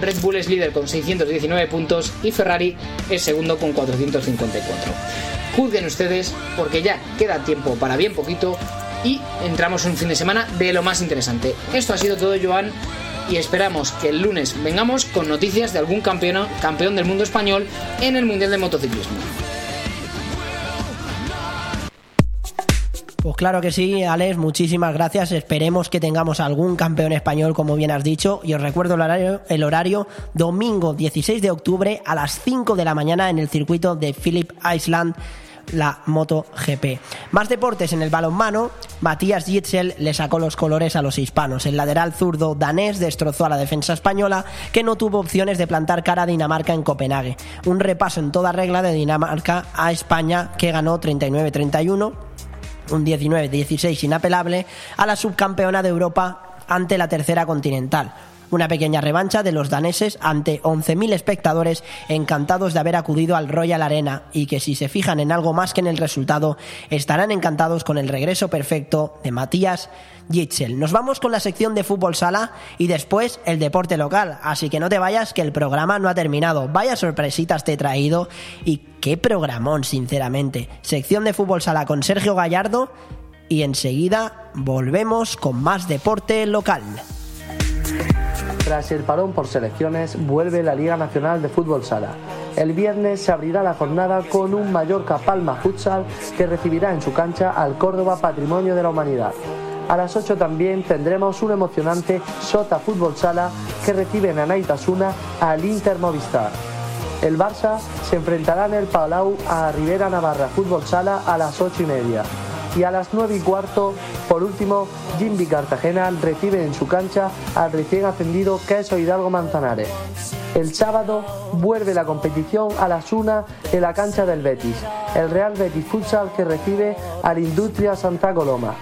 S29: Red Bull es líder con 619 puntos y Ferrari es segundo con 454. Juzguen ustedes porque ya queda tiempo para bien poquito y entramos en un fin de semana de lo más interesante. Esto ha sido todo, Joan y esperamos que el lunes vengamos con noticias de algún campeón, campeón del mundo español en el Mundial de Motociclismo.
S1: Pues claro que sí, Alex, muchísimas gracias. Esperemos que tengamos algún campeón español, como bien has dicho. Y os recuerdo el horario, el horario domingo 16 de octubre a las 5 de la mañana en el circuito de Philip Island la MotoGP. Más deportes en el balonmano, Matías Gitzel le sacó los colores a los hispanos. El lateral zurdo danés destrozó a la defensa española que no tuvo opciones de plantar cara a Dinamarca en Copenhague. Un repaso en toda regla de Dinamarca a España que ganó 39-31 un 19-16 inapelable a la subcampeona de Europa ante la tercera continental una pequeña revancha de los daneses ante 11.000 espectadores encantados de haber acudido al Royal Arena y que si se fijan en algo más que en el resultado estarán encantados con el regreso perfecto de Matías Gitzel. Nos vamos con la sección de fútbol sala y después el deporte local, así que no te vayas que el programa no ha terminado. Vaya sorpresitas te he traído y qué programón, sinceramente. Sección de fútbol sala con Sergio Gallardo y enseguida volvemos con más deporte local.
S22: Tras el parón por selecciones, vuelve la Liga Nacional de Fútbol Sala. El viernes se abrirá la jornada con un Mallorca Palma Futsal que recibirá en su cancha al Córdoba Patrimonio de la Humanidad. A las 8 también tendremos un emocionante Sota Fútbol Sala que recibe en Anaitasuna al Inter Movistar. El Barça se enfrentará en el Palau a Rivera Navarra Fútbol Sala a las 8 y media y a las 9 y cuarto, por último, Jimby Cartagena recibe en su cancha al recién ascendido Queso Hidalgo Manzanares. El sábado vuelve la competición a las 1 en la cancha del Betis, el Real Betis Futsal que recibe al Industria Santa Coloma.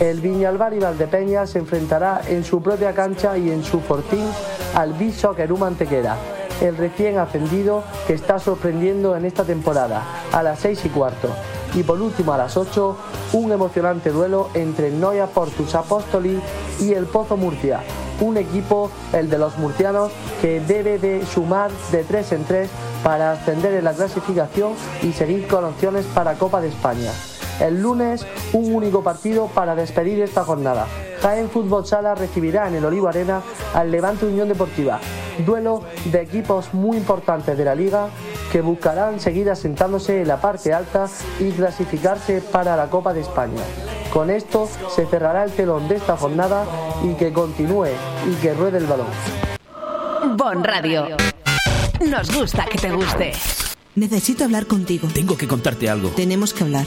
S22: El Viñalbar y Valdepeña se enfrentará en su propia cancha y en su fortín al Biso Querú Antequera, el recién ascendido que está sorprendiendo en esta temporada, a las 6 y cuarto. Y por último a las 8, un emocionante duelo entre Noia Portus Apostoli y el Pozo Murcia. Un equipo, el de los murcianos, que debe de sumar de 3 en 3 para ascender en la clasificación y seguir con opciones para Copa de España. El lunes, un único partido para despedir esta jornada. Jaén Fútbol Sala recibirá en el Olivo Arena al Levante Unión Deportiva. Duelo de equipos muy importantes de la liga que buscarán seguir asentándose en la parte alta y clasificarse para la Copa de España. Con esto se cerrará el telón de esta jornada y que continúe y que ruede el balón.
S30: Bon Radio. Nos gusta que te guste.
S31: Necesito hablar contigo.
S5: Tengo que contarte algo.
S31: Tenemos que hablar.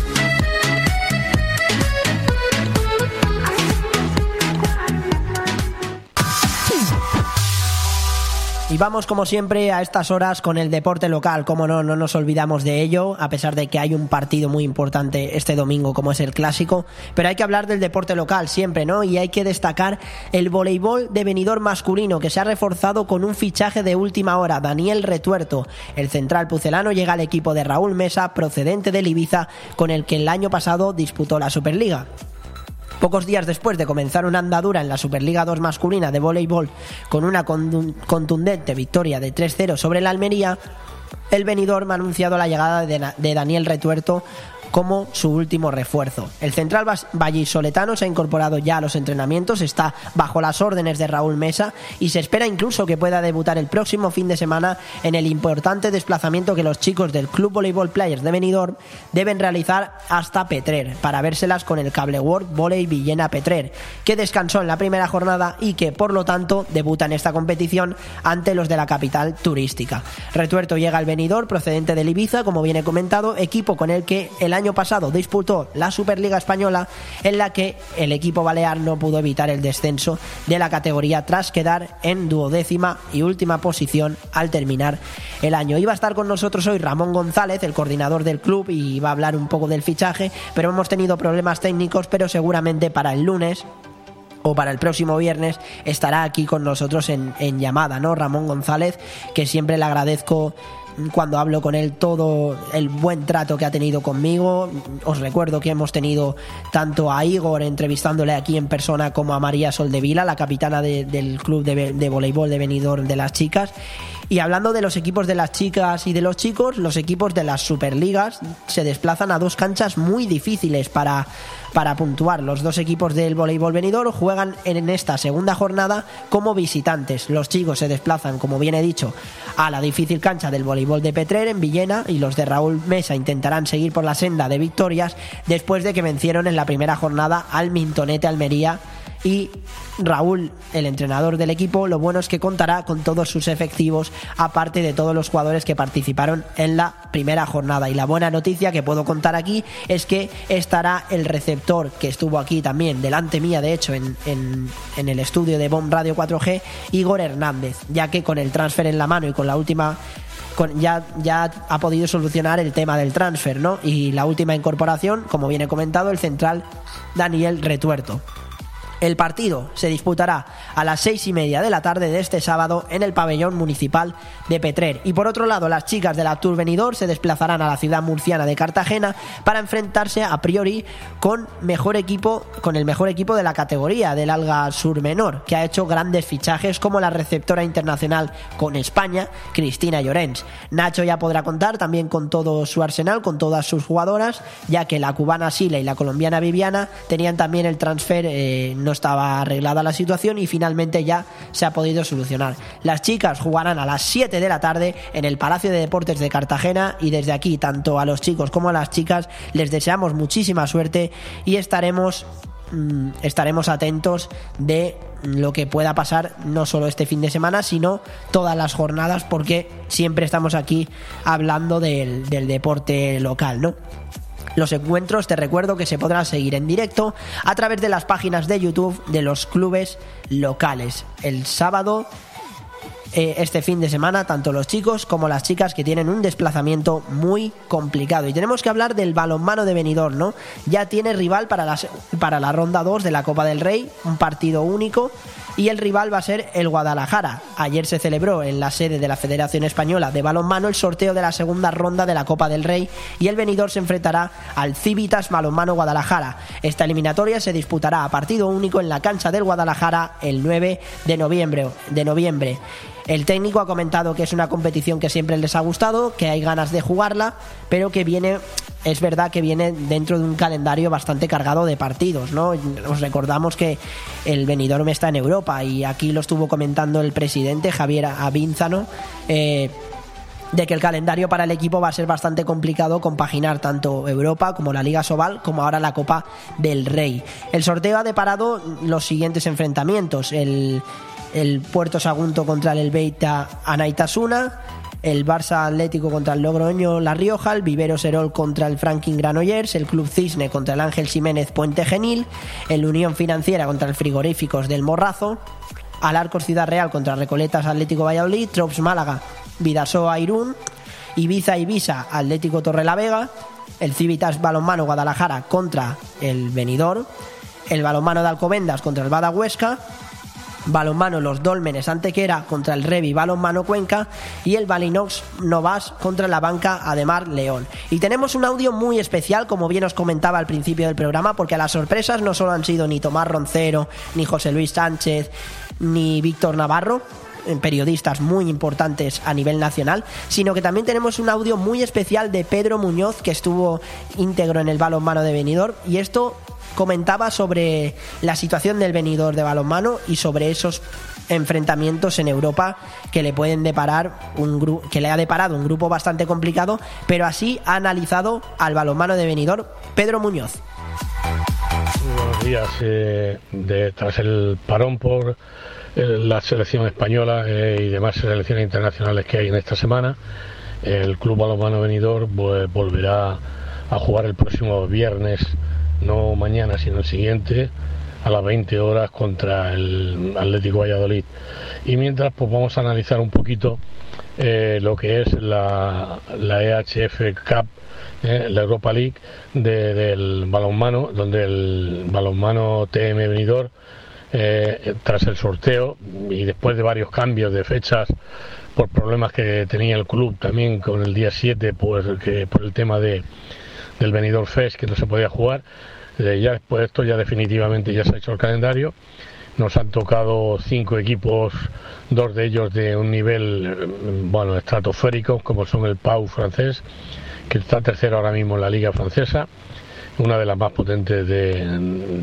S1: Y vamos como siempre a estas horas con el deporte local, como no, no nos olvidamos de ello, a pesar de que hay un partido muy importante este domingo como es el clásico, pero hay que hablar del deporte local siempre, ¿no? Y hay que destacar el voleibol de venidor masculino que se ha reforzado con un fichaje de última hora, Daniel Retuerto. El central pucelano llega al equipo de Raúl Mesa, procedente del Ibiza, con el que el año pasado disputó la Superliga. Pocos días después de comenzar una andadura en la Superliga 2 masculina de voleibol con una contundente victoria de 3-0 sobre la Almería, el Benidorm ha anunciado la llegada de, Daniel Retuerto como su último refuerzo. El central vallisoletano se ha incorporado ya a los entrenamientos, está bajo las órdenes de Raúl Mesa y se espera incluso que pueda debutar el próximo fin de semana en el importante desplazamiento que los chicos del Club Voleibol Players de Benidorm deben realizar hasta Petrer para vérselas con el Cable World Volley Villena Petrer, que descansó en la primera jornada y que por lo tanto debuta en esta competición ante los de la capital turística. Retuerto llega al Benidorm procedente del Ibiza, como viene comentado, equipo con el que el año pasado disputó la Superliga Española en la que el equipo balear no pudo evitar el descenso de la categoría tras quedar en duodécima y última posición al terminar el año. Iba a estar con nosotros hoy Ramón González, el coordinador del club, y va a hablar un poco del fichaje, pero hemos tenido problemas técnicos, pero seguramente para el lunes o para el próximo viernes estará aquí con nosotros en, en, llamada, ¿no? Ramón González, que siempre le agradezco cuando hablo con él todo el buen trato que ha tenido conmigo. Os recuerdo que hemos tenido tanto a Igor entrevistándole aquí en persona como a María Soldevila, la capitana del club de, voleibol de Benidorm de las chicas. Y hablando de los equipos de las chicas y de los chicos, los equipos de las Superligas se desplazan a dos canchas muy difíciles para, para puntuar. Los dos equipos del voleibol venidor juegan en esta segunda jornada como visitantes. Los chicos se desplazan, como bien he dicho, a la difícil cancha del voleibol de Petrer en Villena y los de Raúl Mesa intentarán seguir por la senda de victorias después de que vencieron en la primera jornada al Mintonete Almería y Raúl, el entrenador del equipo, lo bueno es que contará con todos sus efectivos, aparte de todos los jugadores que participaron en la primera jornada. Y la buena noticia que puedo contar aquí es que estará el receptor que estuvo aquí también, delante mía, de hecho, en, el estudio de Bomb Radio 4G, Igor Hernández, ya que con el transfer en la mano y con la última ya, ya ha podido solucionar el tema del transfer, ¿no? Y la última incorporación, como viene comentado, el central Daniel Retuerto. El partido se disputará a las seis y media de la tarde de este sábado en el pabellón municipal de Petrer. Y por otro lado, las chicas de la Tour Venidor se desplazarán a la ciudad murciana de Cartagena para enfrentarse a priori con mejor equipo, con el mejor equipo de la categoría del Alga Sur Menor, que ha hecho grandes fichajes como la receptora internacional con España, Cristina Llorens. Nacho ya podrá contar también con todo su arsenal, con todas sus jugadoras, ya que la cubana Sila y la colombiana Viviana tenían también el transfer eh, no estaba arreglada la situación y finalmente ya se ha podido solucionar. Las chicas jugarán a las 7 de la tarde en el Palacio de Deportes de Cartagena y desde aquí tanto a los chicos como a las chicas les deseamos muchísima suerte y estaremos mm, estaremos atentos de lo que pueda pasar no solo este fin de semana, sino todas las jornadas, porque siempre estamos aquí hablando del, del deporte local, ¿no? Los encuentros te recuerdo que se podrán seguir en directo a través de las páginas de YouTube de los clubes locales. El sábado eh, este fin de semana, tanto los chicos como las chicas que tienen un desplazamiento muy complicado. Y tenemos que hablar del balonmano de Benidorm, ¿no? Ya tiene rival para la, para la ronda 2 de la Copa del Rey, un partido único y el rival va a ser el Guadalajara. Ayer se celebró en la sede de la Federación Española de Balonmano el sorteo de la segunda ronda de la Copa del Rey y el venidor se enfrentará al Civitas Balonmano Guadalajara. Esta eliminatoria se disputará a partido único en la cancha del Guadalajara el 9 de noviembre. De noviembre. El técnico ha comentado que es una competición que siempre les ha gustado, que hay ganas de jugarla, pero que viene, es verdad que viene dentro de un calendario bastante cargado de partidos, ¿no? Os recordamos que el Benidorm está en Europa y aquí lo estuvo comentando el presidente Javier Avínzano. Eh, de que el calendario para el equipo va a ser bastante complicado compaginar tanto Europa como la Liga Sobal como ahora la Copa del Rey. El sorteo ha deparado los siguientes enfrentamientos. El, el Puerto Sagunto contra el Elbeita Anaitasuna, el Barça Atlético contra el Logroño La Rioja, el Vivero Serol contra el Franklin Granollers, el Club Cisne contra el Ángel Jiménez Puente Genil, el Unión Financiera contra el Frigoríficos del Morrazo, Alarcos Ciudad Real contra Recoletas Atlético Valladolid, Trops Málaga, Vidasoa Irún, Ibiza Ibiza Atlético Torrelavega, el Civitas Balonmano Guadalajara contra el Benidorm, el Balonmano de Alcobendas contra el Bada Huesca, balonmano Los Dólmenes Antequera contra el Revi Balonmano Cuenca y el Balinox Novas contra la banca Ademar León. Y tenemos un audio muy especial, como bien os comentaba al principio del programa, porque las sorpresas no solo han sido ni Tomás Roncero, ni José Luis Sánchez, ni Víctor Navarro, eh, periodistas muy importantes a nivel nacional, sino que también tenemos un audio muy especial de Pedro Muñoz, que estuvo íntegro en el balonmano de Benidorm, y esto comentaba sobre la situación del venidor de balonmano y sobre esos enfrentamientos en Europa que le pueden deparar un que le ha deparado un grupo bastante complicado, pero así ha analizado al balonmano de venidor Pedro Muñoz.
S32: buenos días. Eh, tras el parón por eh, la selección española eh, y demás selecciones internacionales que hay en esta semana, el Club Balonmano Venidor pues, volverá a jugar el próximo viernes no mañana, sino el siguiente, a las 20 horas contra el Atlético Valladolid. Y mientras, pues vamos a analizar un poquito eh, lo que es la, la EHF Cup, eh, la Europa League del balonmano, donde el balonmano TM Venidor, eh, tras el sorteo y después de varios cambios de fechas por problemas que tenía el club también con el día 7 pues, que, por el tema de, del Benidorm Fest que no se podía jugar. Ya después esto ya definitivamente ya se ha hecho el calendario. Nos han tocado cinco equipos, dos de ellos de un nivel eh, bueno estratosférico, como son el Pau francés, que está tercero ahora mismo en la liga francesa, una de las más potentes de,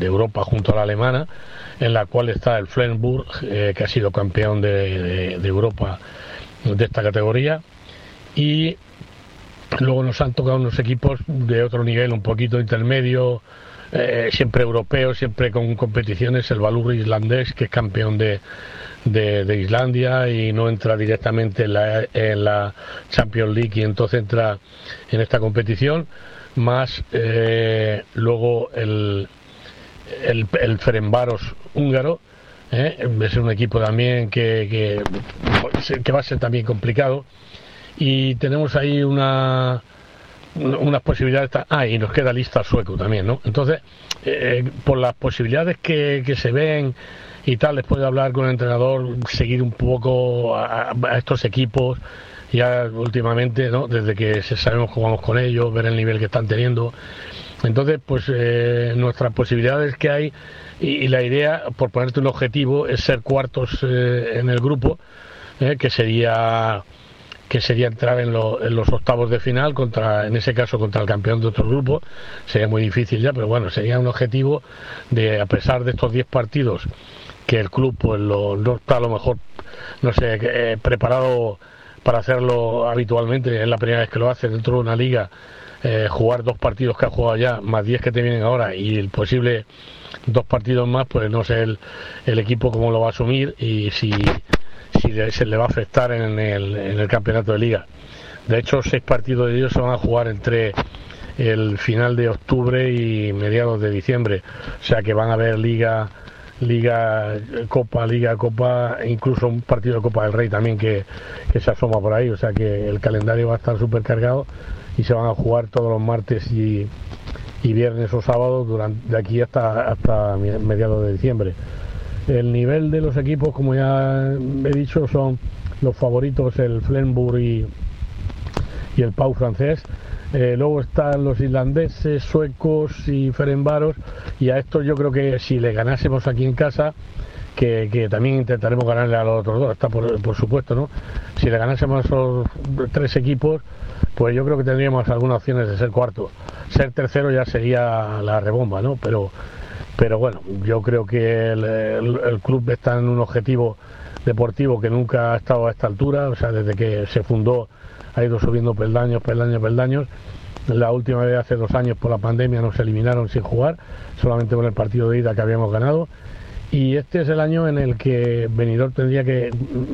S32: Europa junto a la alemana, en la cual está el Flensburg, eh, que ha sido campeón de, de Europa de esta categoría, y Luego nos han tocado unos equipos de otro nivel, un poquito intermedio, eh, siempre europeos, siempre con competiciones. El Valur islandés, que es campeón de, de, Islandia y no entra directamente en la, Champions League y entonces entra en esta competición. Más eh, luego el, el, el Ferenbaros húngaro. Eh, es un equipo también que, que va a ser también complicado y tenemos ahí una, unas posibilidades. Ah, y nos queda lista sueco también, ¿no? Entonces, eh, por las posibilidades que, que se ven y tal, después de hablar con el entrenador, seguir un poco a, estos equipos ya últimamente, ¿no? desde que sabemos jugamos con ellos, ver el nivel que están teniendo. Entonces, pues eh, nuestras posibilidades que hay y, la idea, por ponerte un objetivo, es ser cuartos eh, en el grupo, eh, que sería que sería entrar en, en, los octavos de final contra, en ese caso, contra el campeón de otro grupo. Sería muy difícil ya, pero bueno, sería un objetivo de, a pesar de estos 10 partidos, que el club pues lo, no está a lo mejor, no sé, preparado para hacerlo habitualmente, es la primera vez que lo hace dentro de una liga, eh, jugar dos partidos que ha jugado ya, más diez que te vienen ahora y el posible dos partidos más, pues no sé el, el equipo cómo lo va a asumir y si, si se le va a afectar en el, en el campeonato de liga. De hecho, seis partidos de ellos se van a jugar entre el final de octubre y mediados de diciembre. O sea que van a haber liga Liga, Copa, Liga, Copa, incluso un partido de Copa del Rey también que, se asoma por ahí. O sea que el calendario va a estar súper cargado y se van a jugar todos los martes y, viernes o sábados durante, de aquí hasta, hasta mediados de diciembre. El nivel de los equipos, como ya he dicho, son los favoritos el Flenburg y, el Pau francés. Eh, luego están los islandeses, suecos y Ferenbaros. Y a estos yo creo que si le ganásemos aquí en casa, que, también intentaremos ganarle a los otros dos, está por, supuesto, ¿no? Si le ganásemos a esos tres equipos, pues yo creo que tendríamos algunas opciones de ser cuarto. Ser tercero ya sería la rebomba, ¿no? Pero, pero bueno, yo creo que el, club está en un objetivo deportivo que nunca ha estado a esta altura, o sea, desde que se fundó ha ido subiendo peldaños, peldaños, peldaños. La última vez hace dos años por la pandemia nos eliminaron sin jugar, solamente con el partido de ida que habíamos ganado. Y este es el año en el que Benidorm tendría que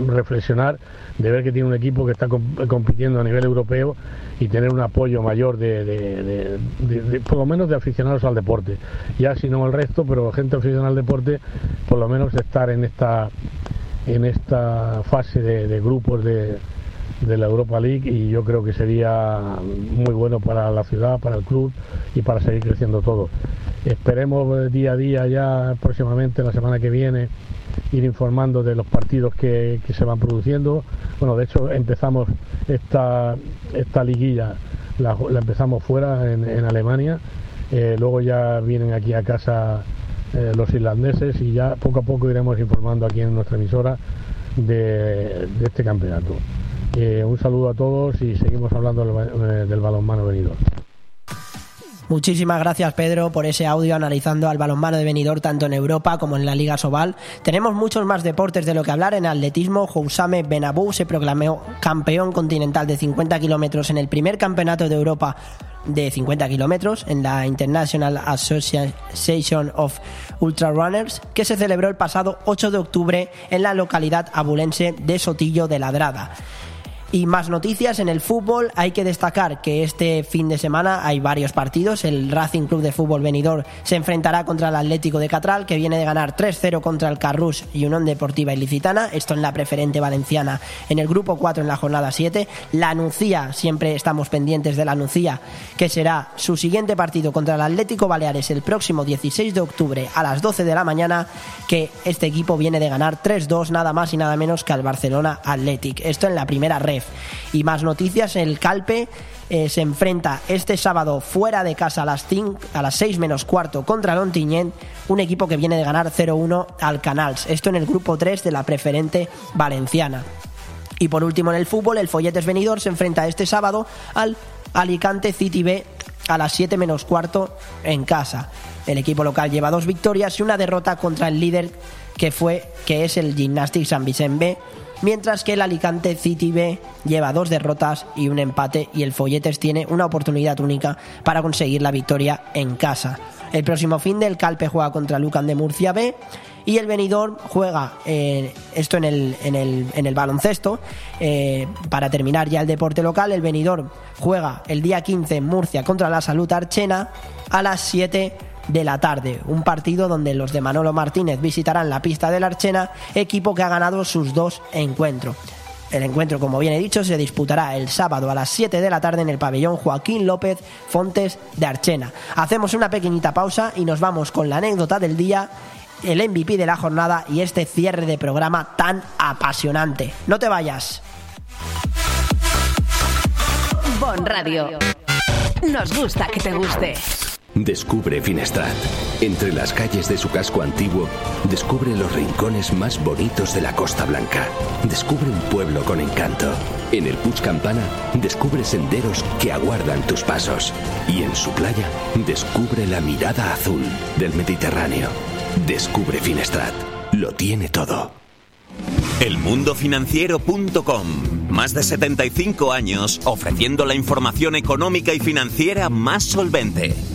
S32: reflexionar de ver que tiene un equipo que está compitiendo a nivel europeo y tener un apoyo mayor de, por lo menos de aficionados al deporte. Ya si no el resto, pero gente aficionada al deporte, por lo menos estar en esta en esta fase de grupos de, de la Europa League y yo creo que sería muy bueno para la ciudad, para el club y para seguir creciendo todo. Esperemos día a día ya próximamente, la semana que viene, ir informando de los partidos que, se van produciendo. Bueno, de hecho empezamos esta, esta liguilla, la, empezamos fuera en, Alemania, eh, luego ya vienen aquí a casa eh, los irlandeses y ya poco a poco iremos informando aquí en nuestra emisora de este campeonato. Eh, un saludo a todos y seguimos hablando del, balonmano venidor.
S1: Muchísimas gracias Pedro por ese audio analizando al balonmano de venidor tanto en Europa como en la Liga Sobal. Tenemos muchos más deportes de lo que hablar. En atletismo, Housame Benabou se proclamó campeón continental de 50 kilómetros en el primer campeonato de Europa de 50 kilómetros en la International Association of Ultra Runners que se celebró el pasado 8 de octubre en la localidad abulense de Sotillo de Ladrada. Y más noticias en el fútbol. Hay que destacar que este fin de semana hay varios partidos. El Racing Club de Fútbol Venidor se enfrentará contra el Atlético de Catral, que viene de ganar 3-0 contra el Carrús y Unión Deportiva Ilicitana. Esto en la preferente valenciana en el grupo 4 en la jornada 7. La Nucía, siempre estamos pendientes de la Nucía, que será su siguiente partido contra el Atlético Baleares el próximo 16 de octubre a las 12 de la mañana. Que este equipo viene de ganar 3-2, nada más y nada menos que al Barcelona Athletic. Esto en la primera red y más noticias, el Calpe eh, se enfrenta este sábado fuera de casa a las, 5, a las 6 menos cuarto contra Lontiñén, un equipo que viene de ganar 0-1 al Canals. Esto en el grupo 3 de la preferente valenciana. Y por último en el fútbol, el Folletes Venidor se enfrenta este sábado al Alicante City B a las 7 menos cuarto en casa. El equipo local lleva dos victorias y una derrota contra el líder que fue que es el Gymnastic San Vicente B mientras que el Alicante City B lleva dos derrotas y un empate y el Folletes tiene una oportunidad única para conseguir la victoria en casa. El próximo fin del Calpe juega contra Lucan de Murcia B y el Benidorm juega eh, esto en el, en el, en el baloncesto. Eh, para terminar ya el deporte local, el Benidorm juega el día 15 en Murcia contra la Salud Archena a las 7 de la tarde. Un partido donde los de Manolo Martínez visitarán la pista del Archena, equipo que ha ganado sus dos encuentros. El encuentro, como bien he dicho, se disputará el sábado a las 7 de la tarde en el pabellón Joaquín López Fontes de Archena. Hacemos una pequeñita pausa y nos vamos con la anécdota del día, el MVP de la jornada y este cierre de programa tan apasionante. No te vayas.
S30: Bon Radio. Nos gusta que te guste.
S33: Descubre Finestrat. Entre las calles de su casco antiguo, descubre los rincones más bonitos de la Costa Blanca. Descubre un pueblo con encanto. En el Puig Campana, descubre senderos que aguardan tus pasos. Y en su playa, descubre la mirada azul del Mediterráneo. Descubre Finestrat. Lo tiene todo.
S34: Elmundofinanciero.com. Más de 75 años ofreciendo la información económica y financiera más solvente.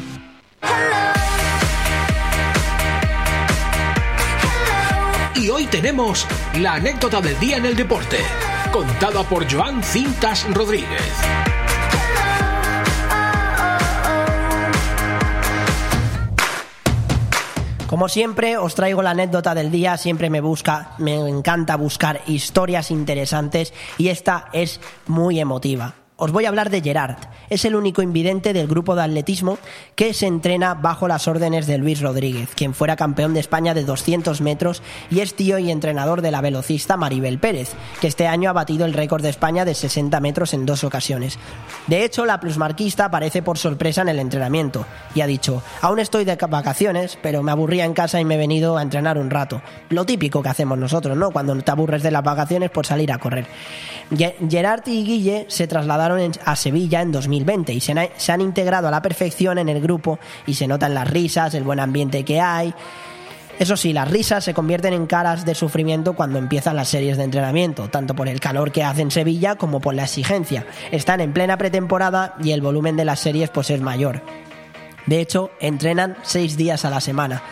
S3: Y hoy tenemos la anécdota del día en el deporte, contada por Joan Cintas Rodríguez.
S1: Como siempre, os traigo la anécdota del día. Siempre me busca, me encanta buscar historias interesantes y esta es muy emotiva. Os voy a hablar de Gerard. Es el único invidente del grupo de atletismo que se entrena bajo las órdenes de Luis Rodríguez, quien fuera campeón de España de 200 metros y es tío y entrenador de la velocista Maribel Pérez, que este año ha batido el récord de España de 60 metros en dos ocasiones. De hecho, la plusmarquista aparece por sorpresa en el entrenamiento y ha dicho, aún estoy de vacaciones, pero me aburría en casa y me he venido a entrenar un rato. Lo típico que hacemos nosotros, ¿no? Cuando te aburres de las vacaciones, por salir a correr. Gerard y Guille se trasladaron a Sevilla en 2020 y se se han integrado a la perfección en el grupo y se notan las risas, el buen ambiente que hay. Eso sí, las risas se convierten en caras de sufrimiento cuando empiezan las series de entrenamiento, tanto por el calor que hace en Sevilla como por la exigencia. Están en plena pretemporada y el volumen de las series pues es mayor. De hecho, entrenan seis días a la semana.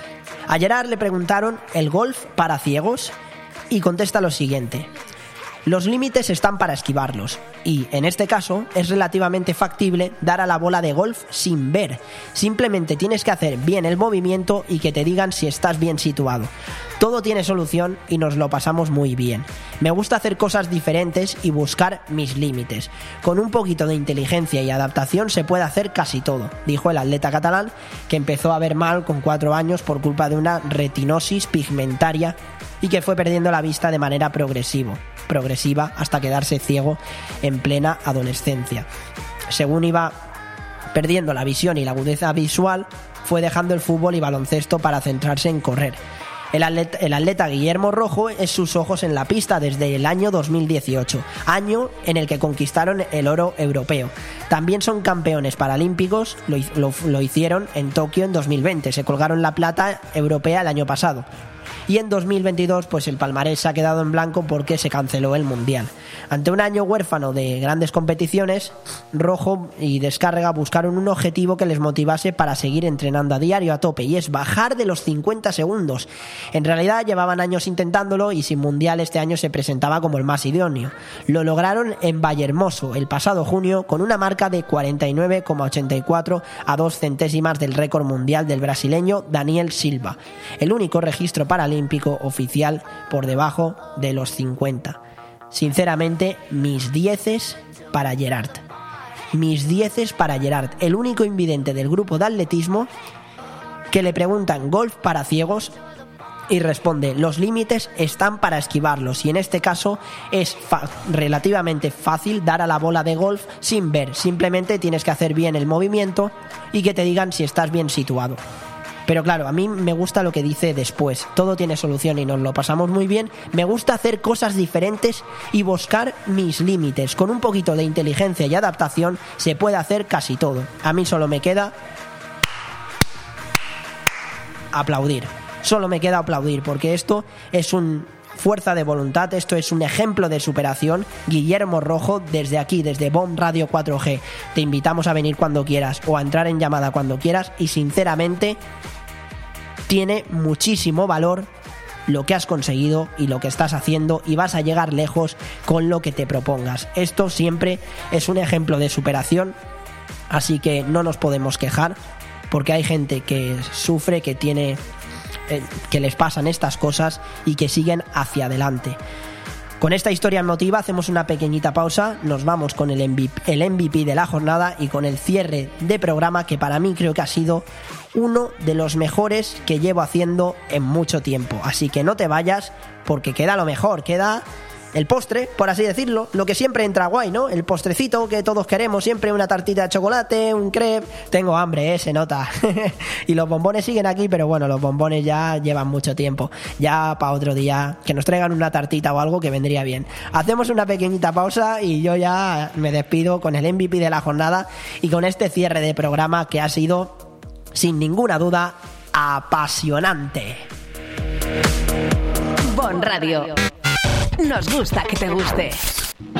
S1: A Gerard le preguntaron el golf para ciegos y contesta lo siguiente. Los límites están para esquivarlos y, en este caso, es relativamente factible dar a la bola de golf sin ver. Simplemente tienes que hacer bien el movimiento y que te digan si estás bien situado. Todo tiene solución y nos lo pasamos muy bien. Me gusta hacer cosas diferentes y buscar mis límites. Con un poquito de inteligencia y adaptación se puede hacer casi todo, dijo el atleta catalán, que empezó a ver mal con cuatro años por culpa de una retinosis pigmentaria y que fue perdiendo la vista de manera progresivo, progresiva hasta quedarse ciego en plena adolescencia. Según iba perdiendo la visión y la agudeza visual, fue dejando el fútbol y baloncesto para centrarse en correr. El atleta, Guillermo Rojo es sus ojos en la pista desde el año 2018, año en el que conquistaron el oro europeo. También son campeones paralímpicos, lo hicieron en Tokio en 2020, se colgaron la plata europea el año pasado. Y en 2022 pues el palmarés ha quedado en blanco porque se canceló el Mundial. Ante un año huérfano de grandes competiciones, Rojo y Descárrega buscaron un objetivo que les motivase para seguir entrenando a diario a tope y es bajar de los 50 segundos. En realidad llevaban años intentándolo y sin Mundial este año se presentaba como el más idóneo. Lo lograron en Vallehermoso el pasado junio con una marca de 49,84 a dos centésimas del récord mundial del brasileño Daniel Silva, el único registro paralímpico oficial por debajo de los 50. Sinceramente, mis dieces para Gerard. Mis dieces para Gerard, el único invidente del grupo de atletismo que le preguntan golf para ciegos y responde, los límites están para esquivarlos y en este caso es relativamente fácil dar a la bola de golf sin ver, simplemente tienes que hacer bien el movimiento y que te digan si estás bien situado. Pero claro, a mí me gusta lo que dice después. Todo tiene solución y nos lo pasamos muy bien. Me gusta hacer cosas diferentes y buscar mis límites. Con un poquito de inteligencia y adaptación se puede hacer casi todo. A mí solo me queda aplaudir. Solo me queda aplaudir porque esto es un fuerza de voluntad, esto es un ejemplo de superación. Guillermo Rojo, desde aquí, desde BOM Radio 4G, te invitamos a venir cuando quieras o a entrar en llamada cuando quieras y sinceramente tiene muchísimo valor lo que has conseguido y lo que estás haciendo y vas a llegar lejos con lo que te propongas. Esto siempre es un ejemplo de superación, así que no nos podemos quejar porque hay gente que sufre, que tiene eh, que les pasan estas cosas y que siguen hacia adelante. Con esta historia emotiva hacemos una pequeñita pausa, nos vamos con el MVP, el MVP de la jornada y con el cierre de programa que para mí creo que ha sido uno de los mejores que llevo haciendo en mucho tiempo. Así que no te vayas porque queda lo mejor, queda el postre, por así decirlo, lo que siempre entra guay, ¿no? El postrecito que todos queremos, siempre una tartita de chocolate, un crepe. Tengo hambre, ¿eh? se nota. <laughs> y los bombones siguen aquí, pero bueno, los bombones ya llevan mucho tiempo. Ya para otro día, que nos traigan una tartita o algo que vendría bien. Hacemos una pequeñita pausa y yo ya me despido con el MVP de la jornada y con este cierre de programa que ha sido, sin ninguna duda, apasionante.
S30: Bon Radio. Nos gusta que te guste.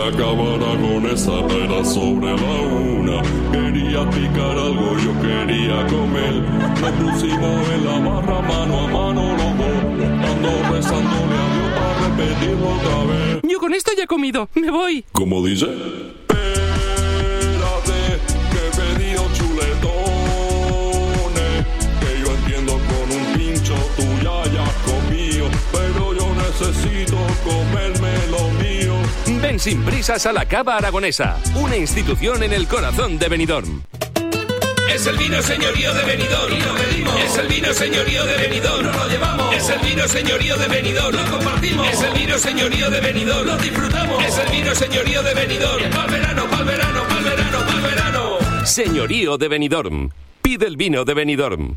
S35: La cámara con esa era sobre la una. Quería picar algo, yo quería comer. Nos pusimos en la barra mano a mano los dos. Ando rezándole a Dios para repetirlo otra vez.
S36: Yo con esto ya he comido. Me voy.
S35: ¿Cómo dice? Espérate, que he pedido chuletones. Que yo entiendo con un pincho tú ya comido. Pero yo necesito comerme lo mío.
S37: Ven sin prisas a la Cava Aragonesa, una institución en el corazón de Benidorm.
S24: Es el vino señorío de Benidorm. Y lo pedimos. Es el vino señorío de Benidorm. Nos lo llevamos. Es el vino señorío de Benidorm. Lo compartimos. Es el vino señorío de Benidorm. Lo disfrutamos. Es el vino señorío de Benidorm. Pa'l verano, pa'l verano, pa'l verano, pa'l verano.
S37: Señorío de Benidorm. Pide el vino de Benidorm.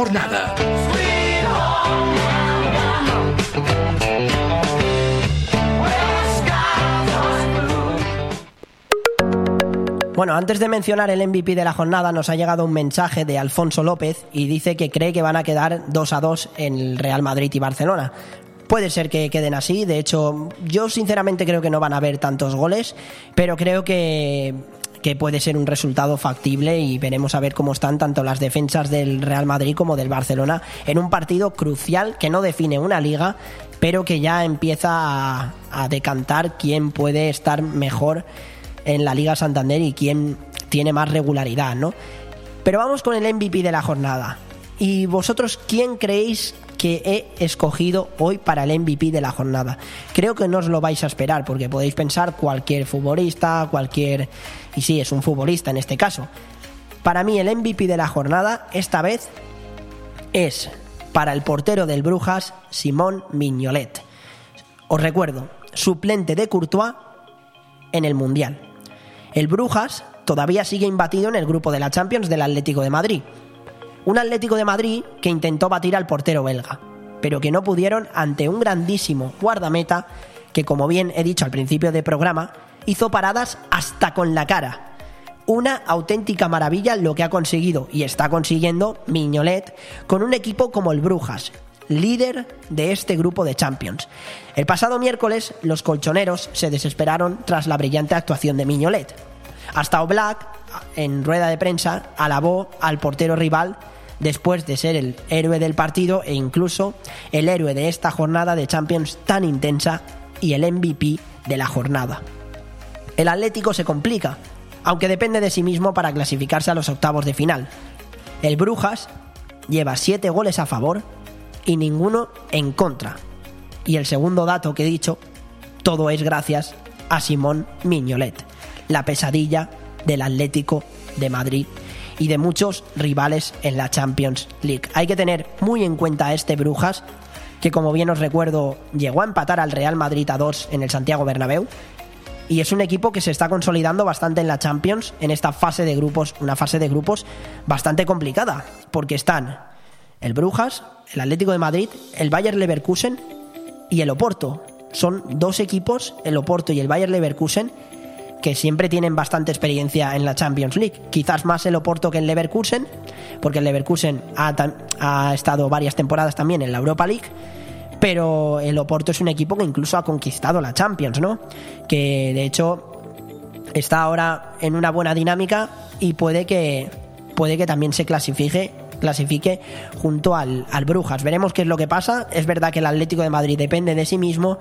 S38: jornada.
S1: Bueno, antes de mencionar el MVP de la jornada, nos ha llegado un mensaje de Alfonso López y dice que cree que van a quedar 2 a 2 en el Real Madrid y Barcelona. Puede ser que queden así, de hecho, yo sinceramente creo que no van a haber tantos goles, pero creo que que puede ser un resultado factible y veremos a ver cómo están tanto las defensas del Real Madrid como del Barcelona en un partido crucial que no define una liga, pero que ya empieza a, decantar quién puede estar mejor en la Liga Santander y quién tiene más regularidad, ¿no? Pero vamos con el MVP de la jornada. ¿Y vosotros quién creéis que he escogido hoy para el MVP de la jornada? Creo que no os lo vais a esperar porque podéis pensar cualquier futbolista, cualquier... Y sí, es un futbolista en este caso. Para mí el MVP de la jornada esta vez es para el portero del Brujas, Simón Mignolet. Os recuerdo, suplente de Courtois en el Mundial. El Brujas todavía sigue imbatido en el grupo de la Champions del Atlético de Madrid. Un Atlético de Madrid que intentó batir al portero belga, pero que no pudieron ante un grandísimo guardameta que, como bien he dicho al principio del programa, hizo paradas hasta con la cara. Una auténtica maravilla lo que ha conseguido y está consiguiendo Miñolet con un equipo como el Brujas, líder de este grupo de Champions. El pasado miércoles los colchoneros se desesperaron tras la brillante actuación de Miñolet. Hasta Oblak, en rueda de prensa, alabó al portero rival después de ser el héroe del partido e incluso el héroe de esta jornada de Champions tan intensa y el MVP de la jornada. El Atlético se complica, aunque depende de sí mismo para clasificarse a los octavos de final. El Brujas lleva 7 goles a favor y ninguno en contra. Y el segundo dato que he dicho, todo es gracias a Simón Miñolet, la pesadilla del Atlético de Madrid y de muchos rivales en la Champions League. Hay que tener muy en cuenta a este Brujas, que como bien os recuerdo llegó a empatar al Real Madrid a 2 en el Santiago Bernabéu. Y es un equipo que se está consolidando bastante en la Champions, en esta fase de grupos, una fase de grupos bastante complicada, porque están el Brujas, el Atlético de Madrid, el Bayer Leverkusen y el Oporto. Son dos equipos, el Oporto y el Bayer Leverkusen, que siempre tienen bastante experiencia en la Champions League. Quizás más el Oporto que el Leverkusen, porque el Leverkusen ha, ha, estado varias temporadas también en la Europa League. Pero el Oporto es un equipo que incluso ha conquistado la Champions, ¿no? Que de hecho está ahora en una buena dinámica y puede que, puede que también se clasifique clasifique junto al, al, Brujas. Veremos qué es lo que pasa. Es verdad que el Atlético de Madrid depende de sí mismo.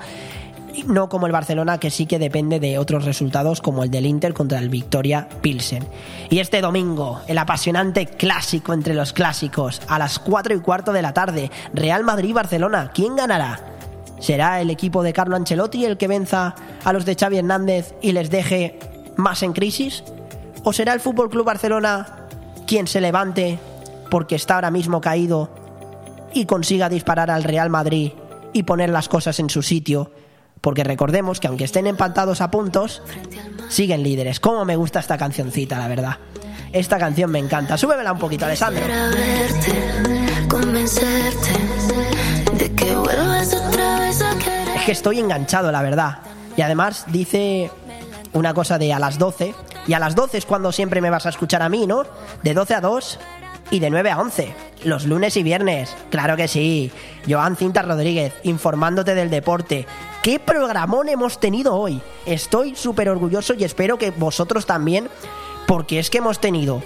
S1: No como el Barcelona, que sí que depende de otros resultados, como el del Inter contra el Victoria Pilsen. Y este domingo, el apasionante clásico entre los clásicos, a las 4 y cuarto de la tarde, Real Madrid-Barcelona. ¿Quién ganará? ¿Será el equipo de Carlo Ancelotti el que venza a los de Xavi Hernández y les deje más en crisis? ¿O será el Fútbol Club Barcelona quien se levante porque está ahora mismo caído y consiga disparar al Real Madrid y poner las cosas en su sitio. Porque recordemos que aunque estén empatados a puntos, siguen líderes. Cómo me gusta esta cancioncita, la verdad. Esta canción me encanta. Súbemela un poquito, Alessandro. Es que estoy enganchado, la verdad. Y además dice una cosa de a las 12. Y a las 12 es cuando siempre me vas a escuchar a mí, ¿no? De 12 a 2 y de 9 a 11, los lunes y viernes. Claro que sí. Joan Cinta Rodríguez, informándote del deporte. ¿Qué programón hemos tenido hoy? Estoy súper orgulloso y espero que vosotros también, porque es que hemos tenido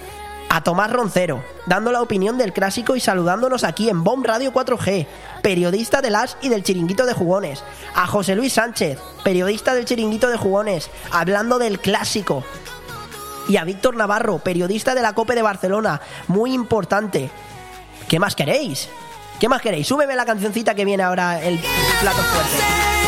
S1: a Tomás Roncero, dando la opinión del clásico y saludándonos aquí en Bomb Radio 4G, periodista del As y del Chiringuito de Jugones. A José Luis Sánchez, periodista del Chiringuito de Jugones, hablando del clásico y a Víctor Navarro, periodista de la Cope de Barcelona, muy importante. ¿Qué más queréis? ¿Qué más queréis? Súbeme la cancioncita que viene ahora el plato fuerte.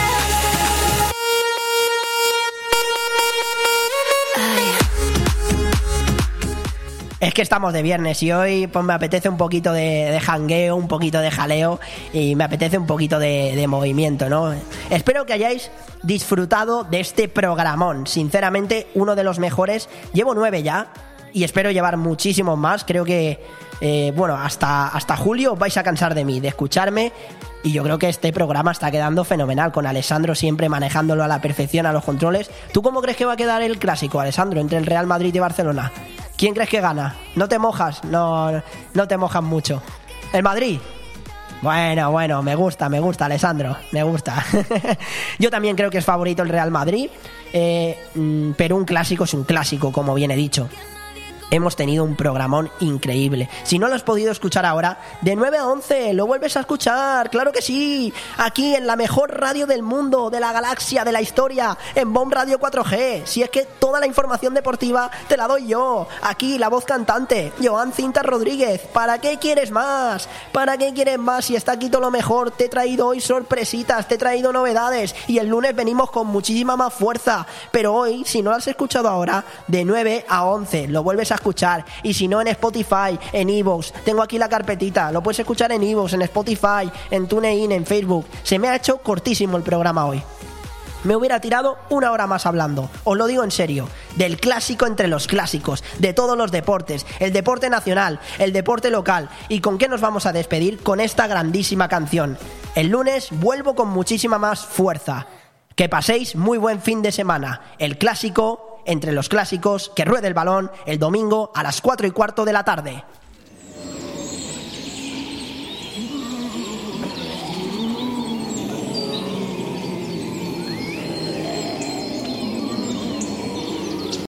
S1: Es que estamos de viernes y hoy pues me apetece un poquito de, de jangueo, un poquito de jaleo y me apetece un poquito de, movimiento, ¿no? Espero que hayáis disfrutado de este programón. Sinceramente, uno de los mejores. Llevo nueve ya y espero llevar muchísimos más. Creo que, eh, bueno, hasta, hasta julio vais a cansar de mí, de escucharme Y yo creo que este programa está quedando fenomenal, con Alessandro siempre manejándolo a la perfección a los controles. ¿Tú cómo crees que va a quedar el clásico, Alessandro, entre el Real Madrid y Barcelona? ¿Quién crees que gana? ¿No te mojas? No, no te mojas mucho. ¿El Madrid? Bueno, bueno, me gusta, me gusta, Alessandro, me gusta. <laughs> Yo también creo que es favorito el Real Madrid, eh, mm, pero un clásico es un clásico, como bien he dicho. Hemos tenido un programón increíble. Si no lo has podido escuchar ahora, de 9 a 11 lo vuelves a escuchar, claro que sí. Aquí en la mejor radio del mundo, de la galaxia, de la historia, en Bomb Radio 4G. Si es que toda la información deportiva te la doy yo. Aquí la voz cantante, Joan Cinta Rodríguez. ¿Para qué quieres más? ¿Para qué quieres más? Si está aquí todo lo mejor, te he traído hoy sorpresitas, te he traído novedades y el lunes venimos con muchísima más fuerza. Pero hoy, si no lo has escuchado ahora, de 9 a 11 lo vuelves a escuchar. Y si no, en Spotify, en Evox. Tengo aquí la carpetita. Lo puedes escuchar en Evox, en Spotify, en TuneIn, en Facebook. Se me ha hecho cortísimo el programa hoy. Me hubiera tirado una hora más hablando, os lo digo en serio, del clásico entre los clásicos, de todos los deportes, el deporte nacional, el deporte local. ¿Y con qué nos vamos a despedir? Con esta grandísima canción. El lunes vuelvo con muchísima más fuerza. Que paséis muy buen fin de semana. El clásico entre los clásicos, que ruede el balón el domingo a las 4 y cuarto de la tarde.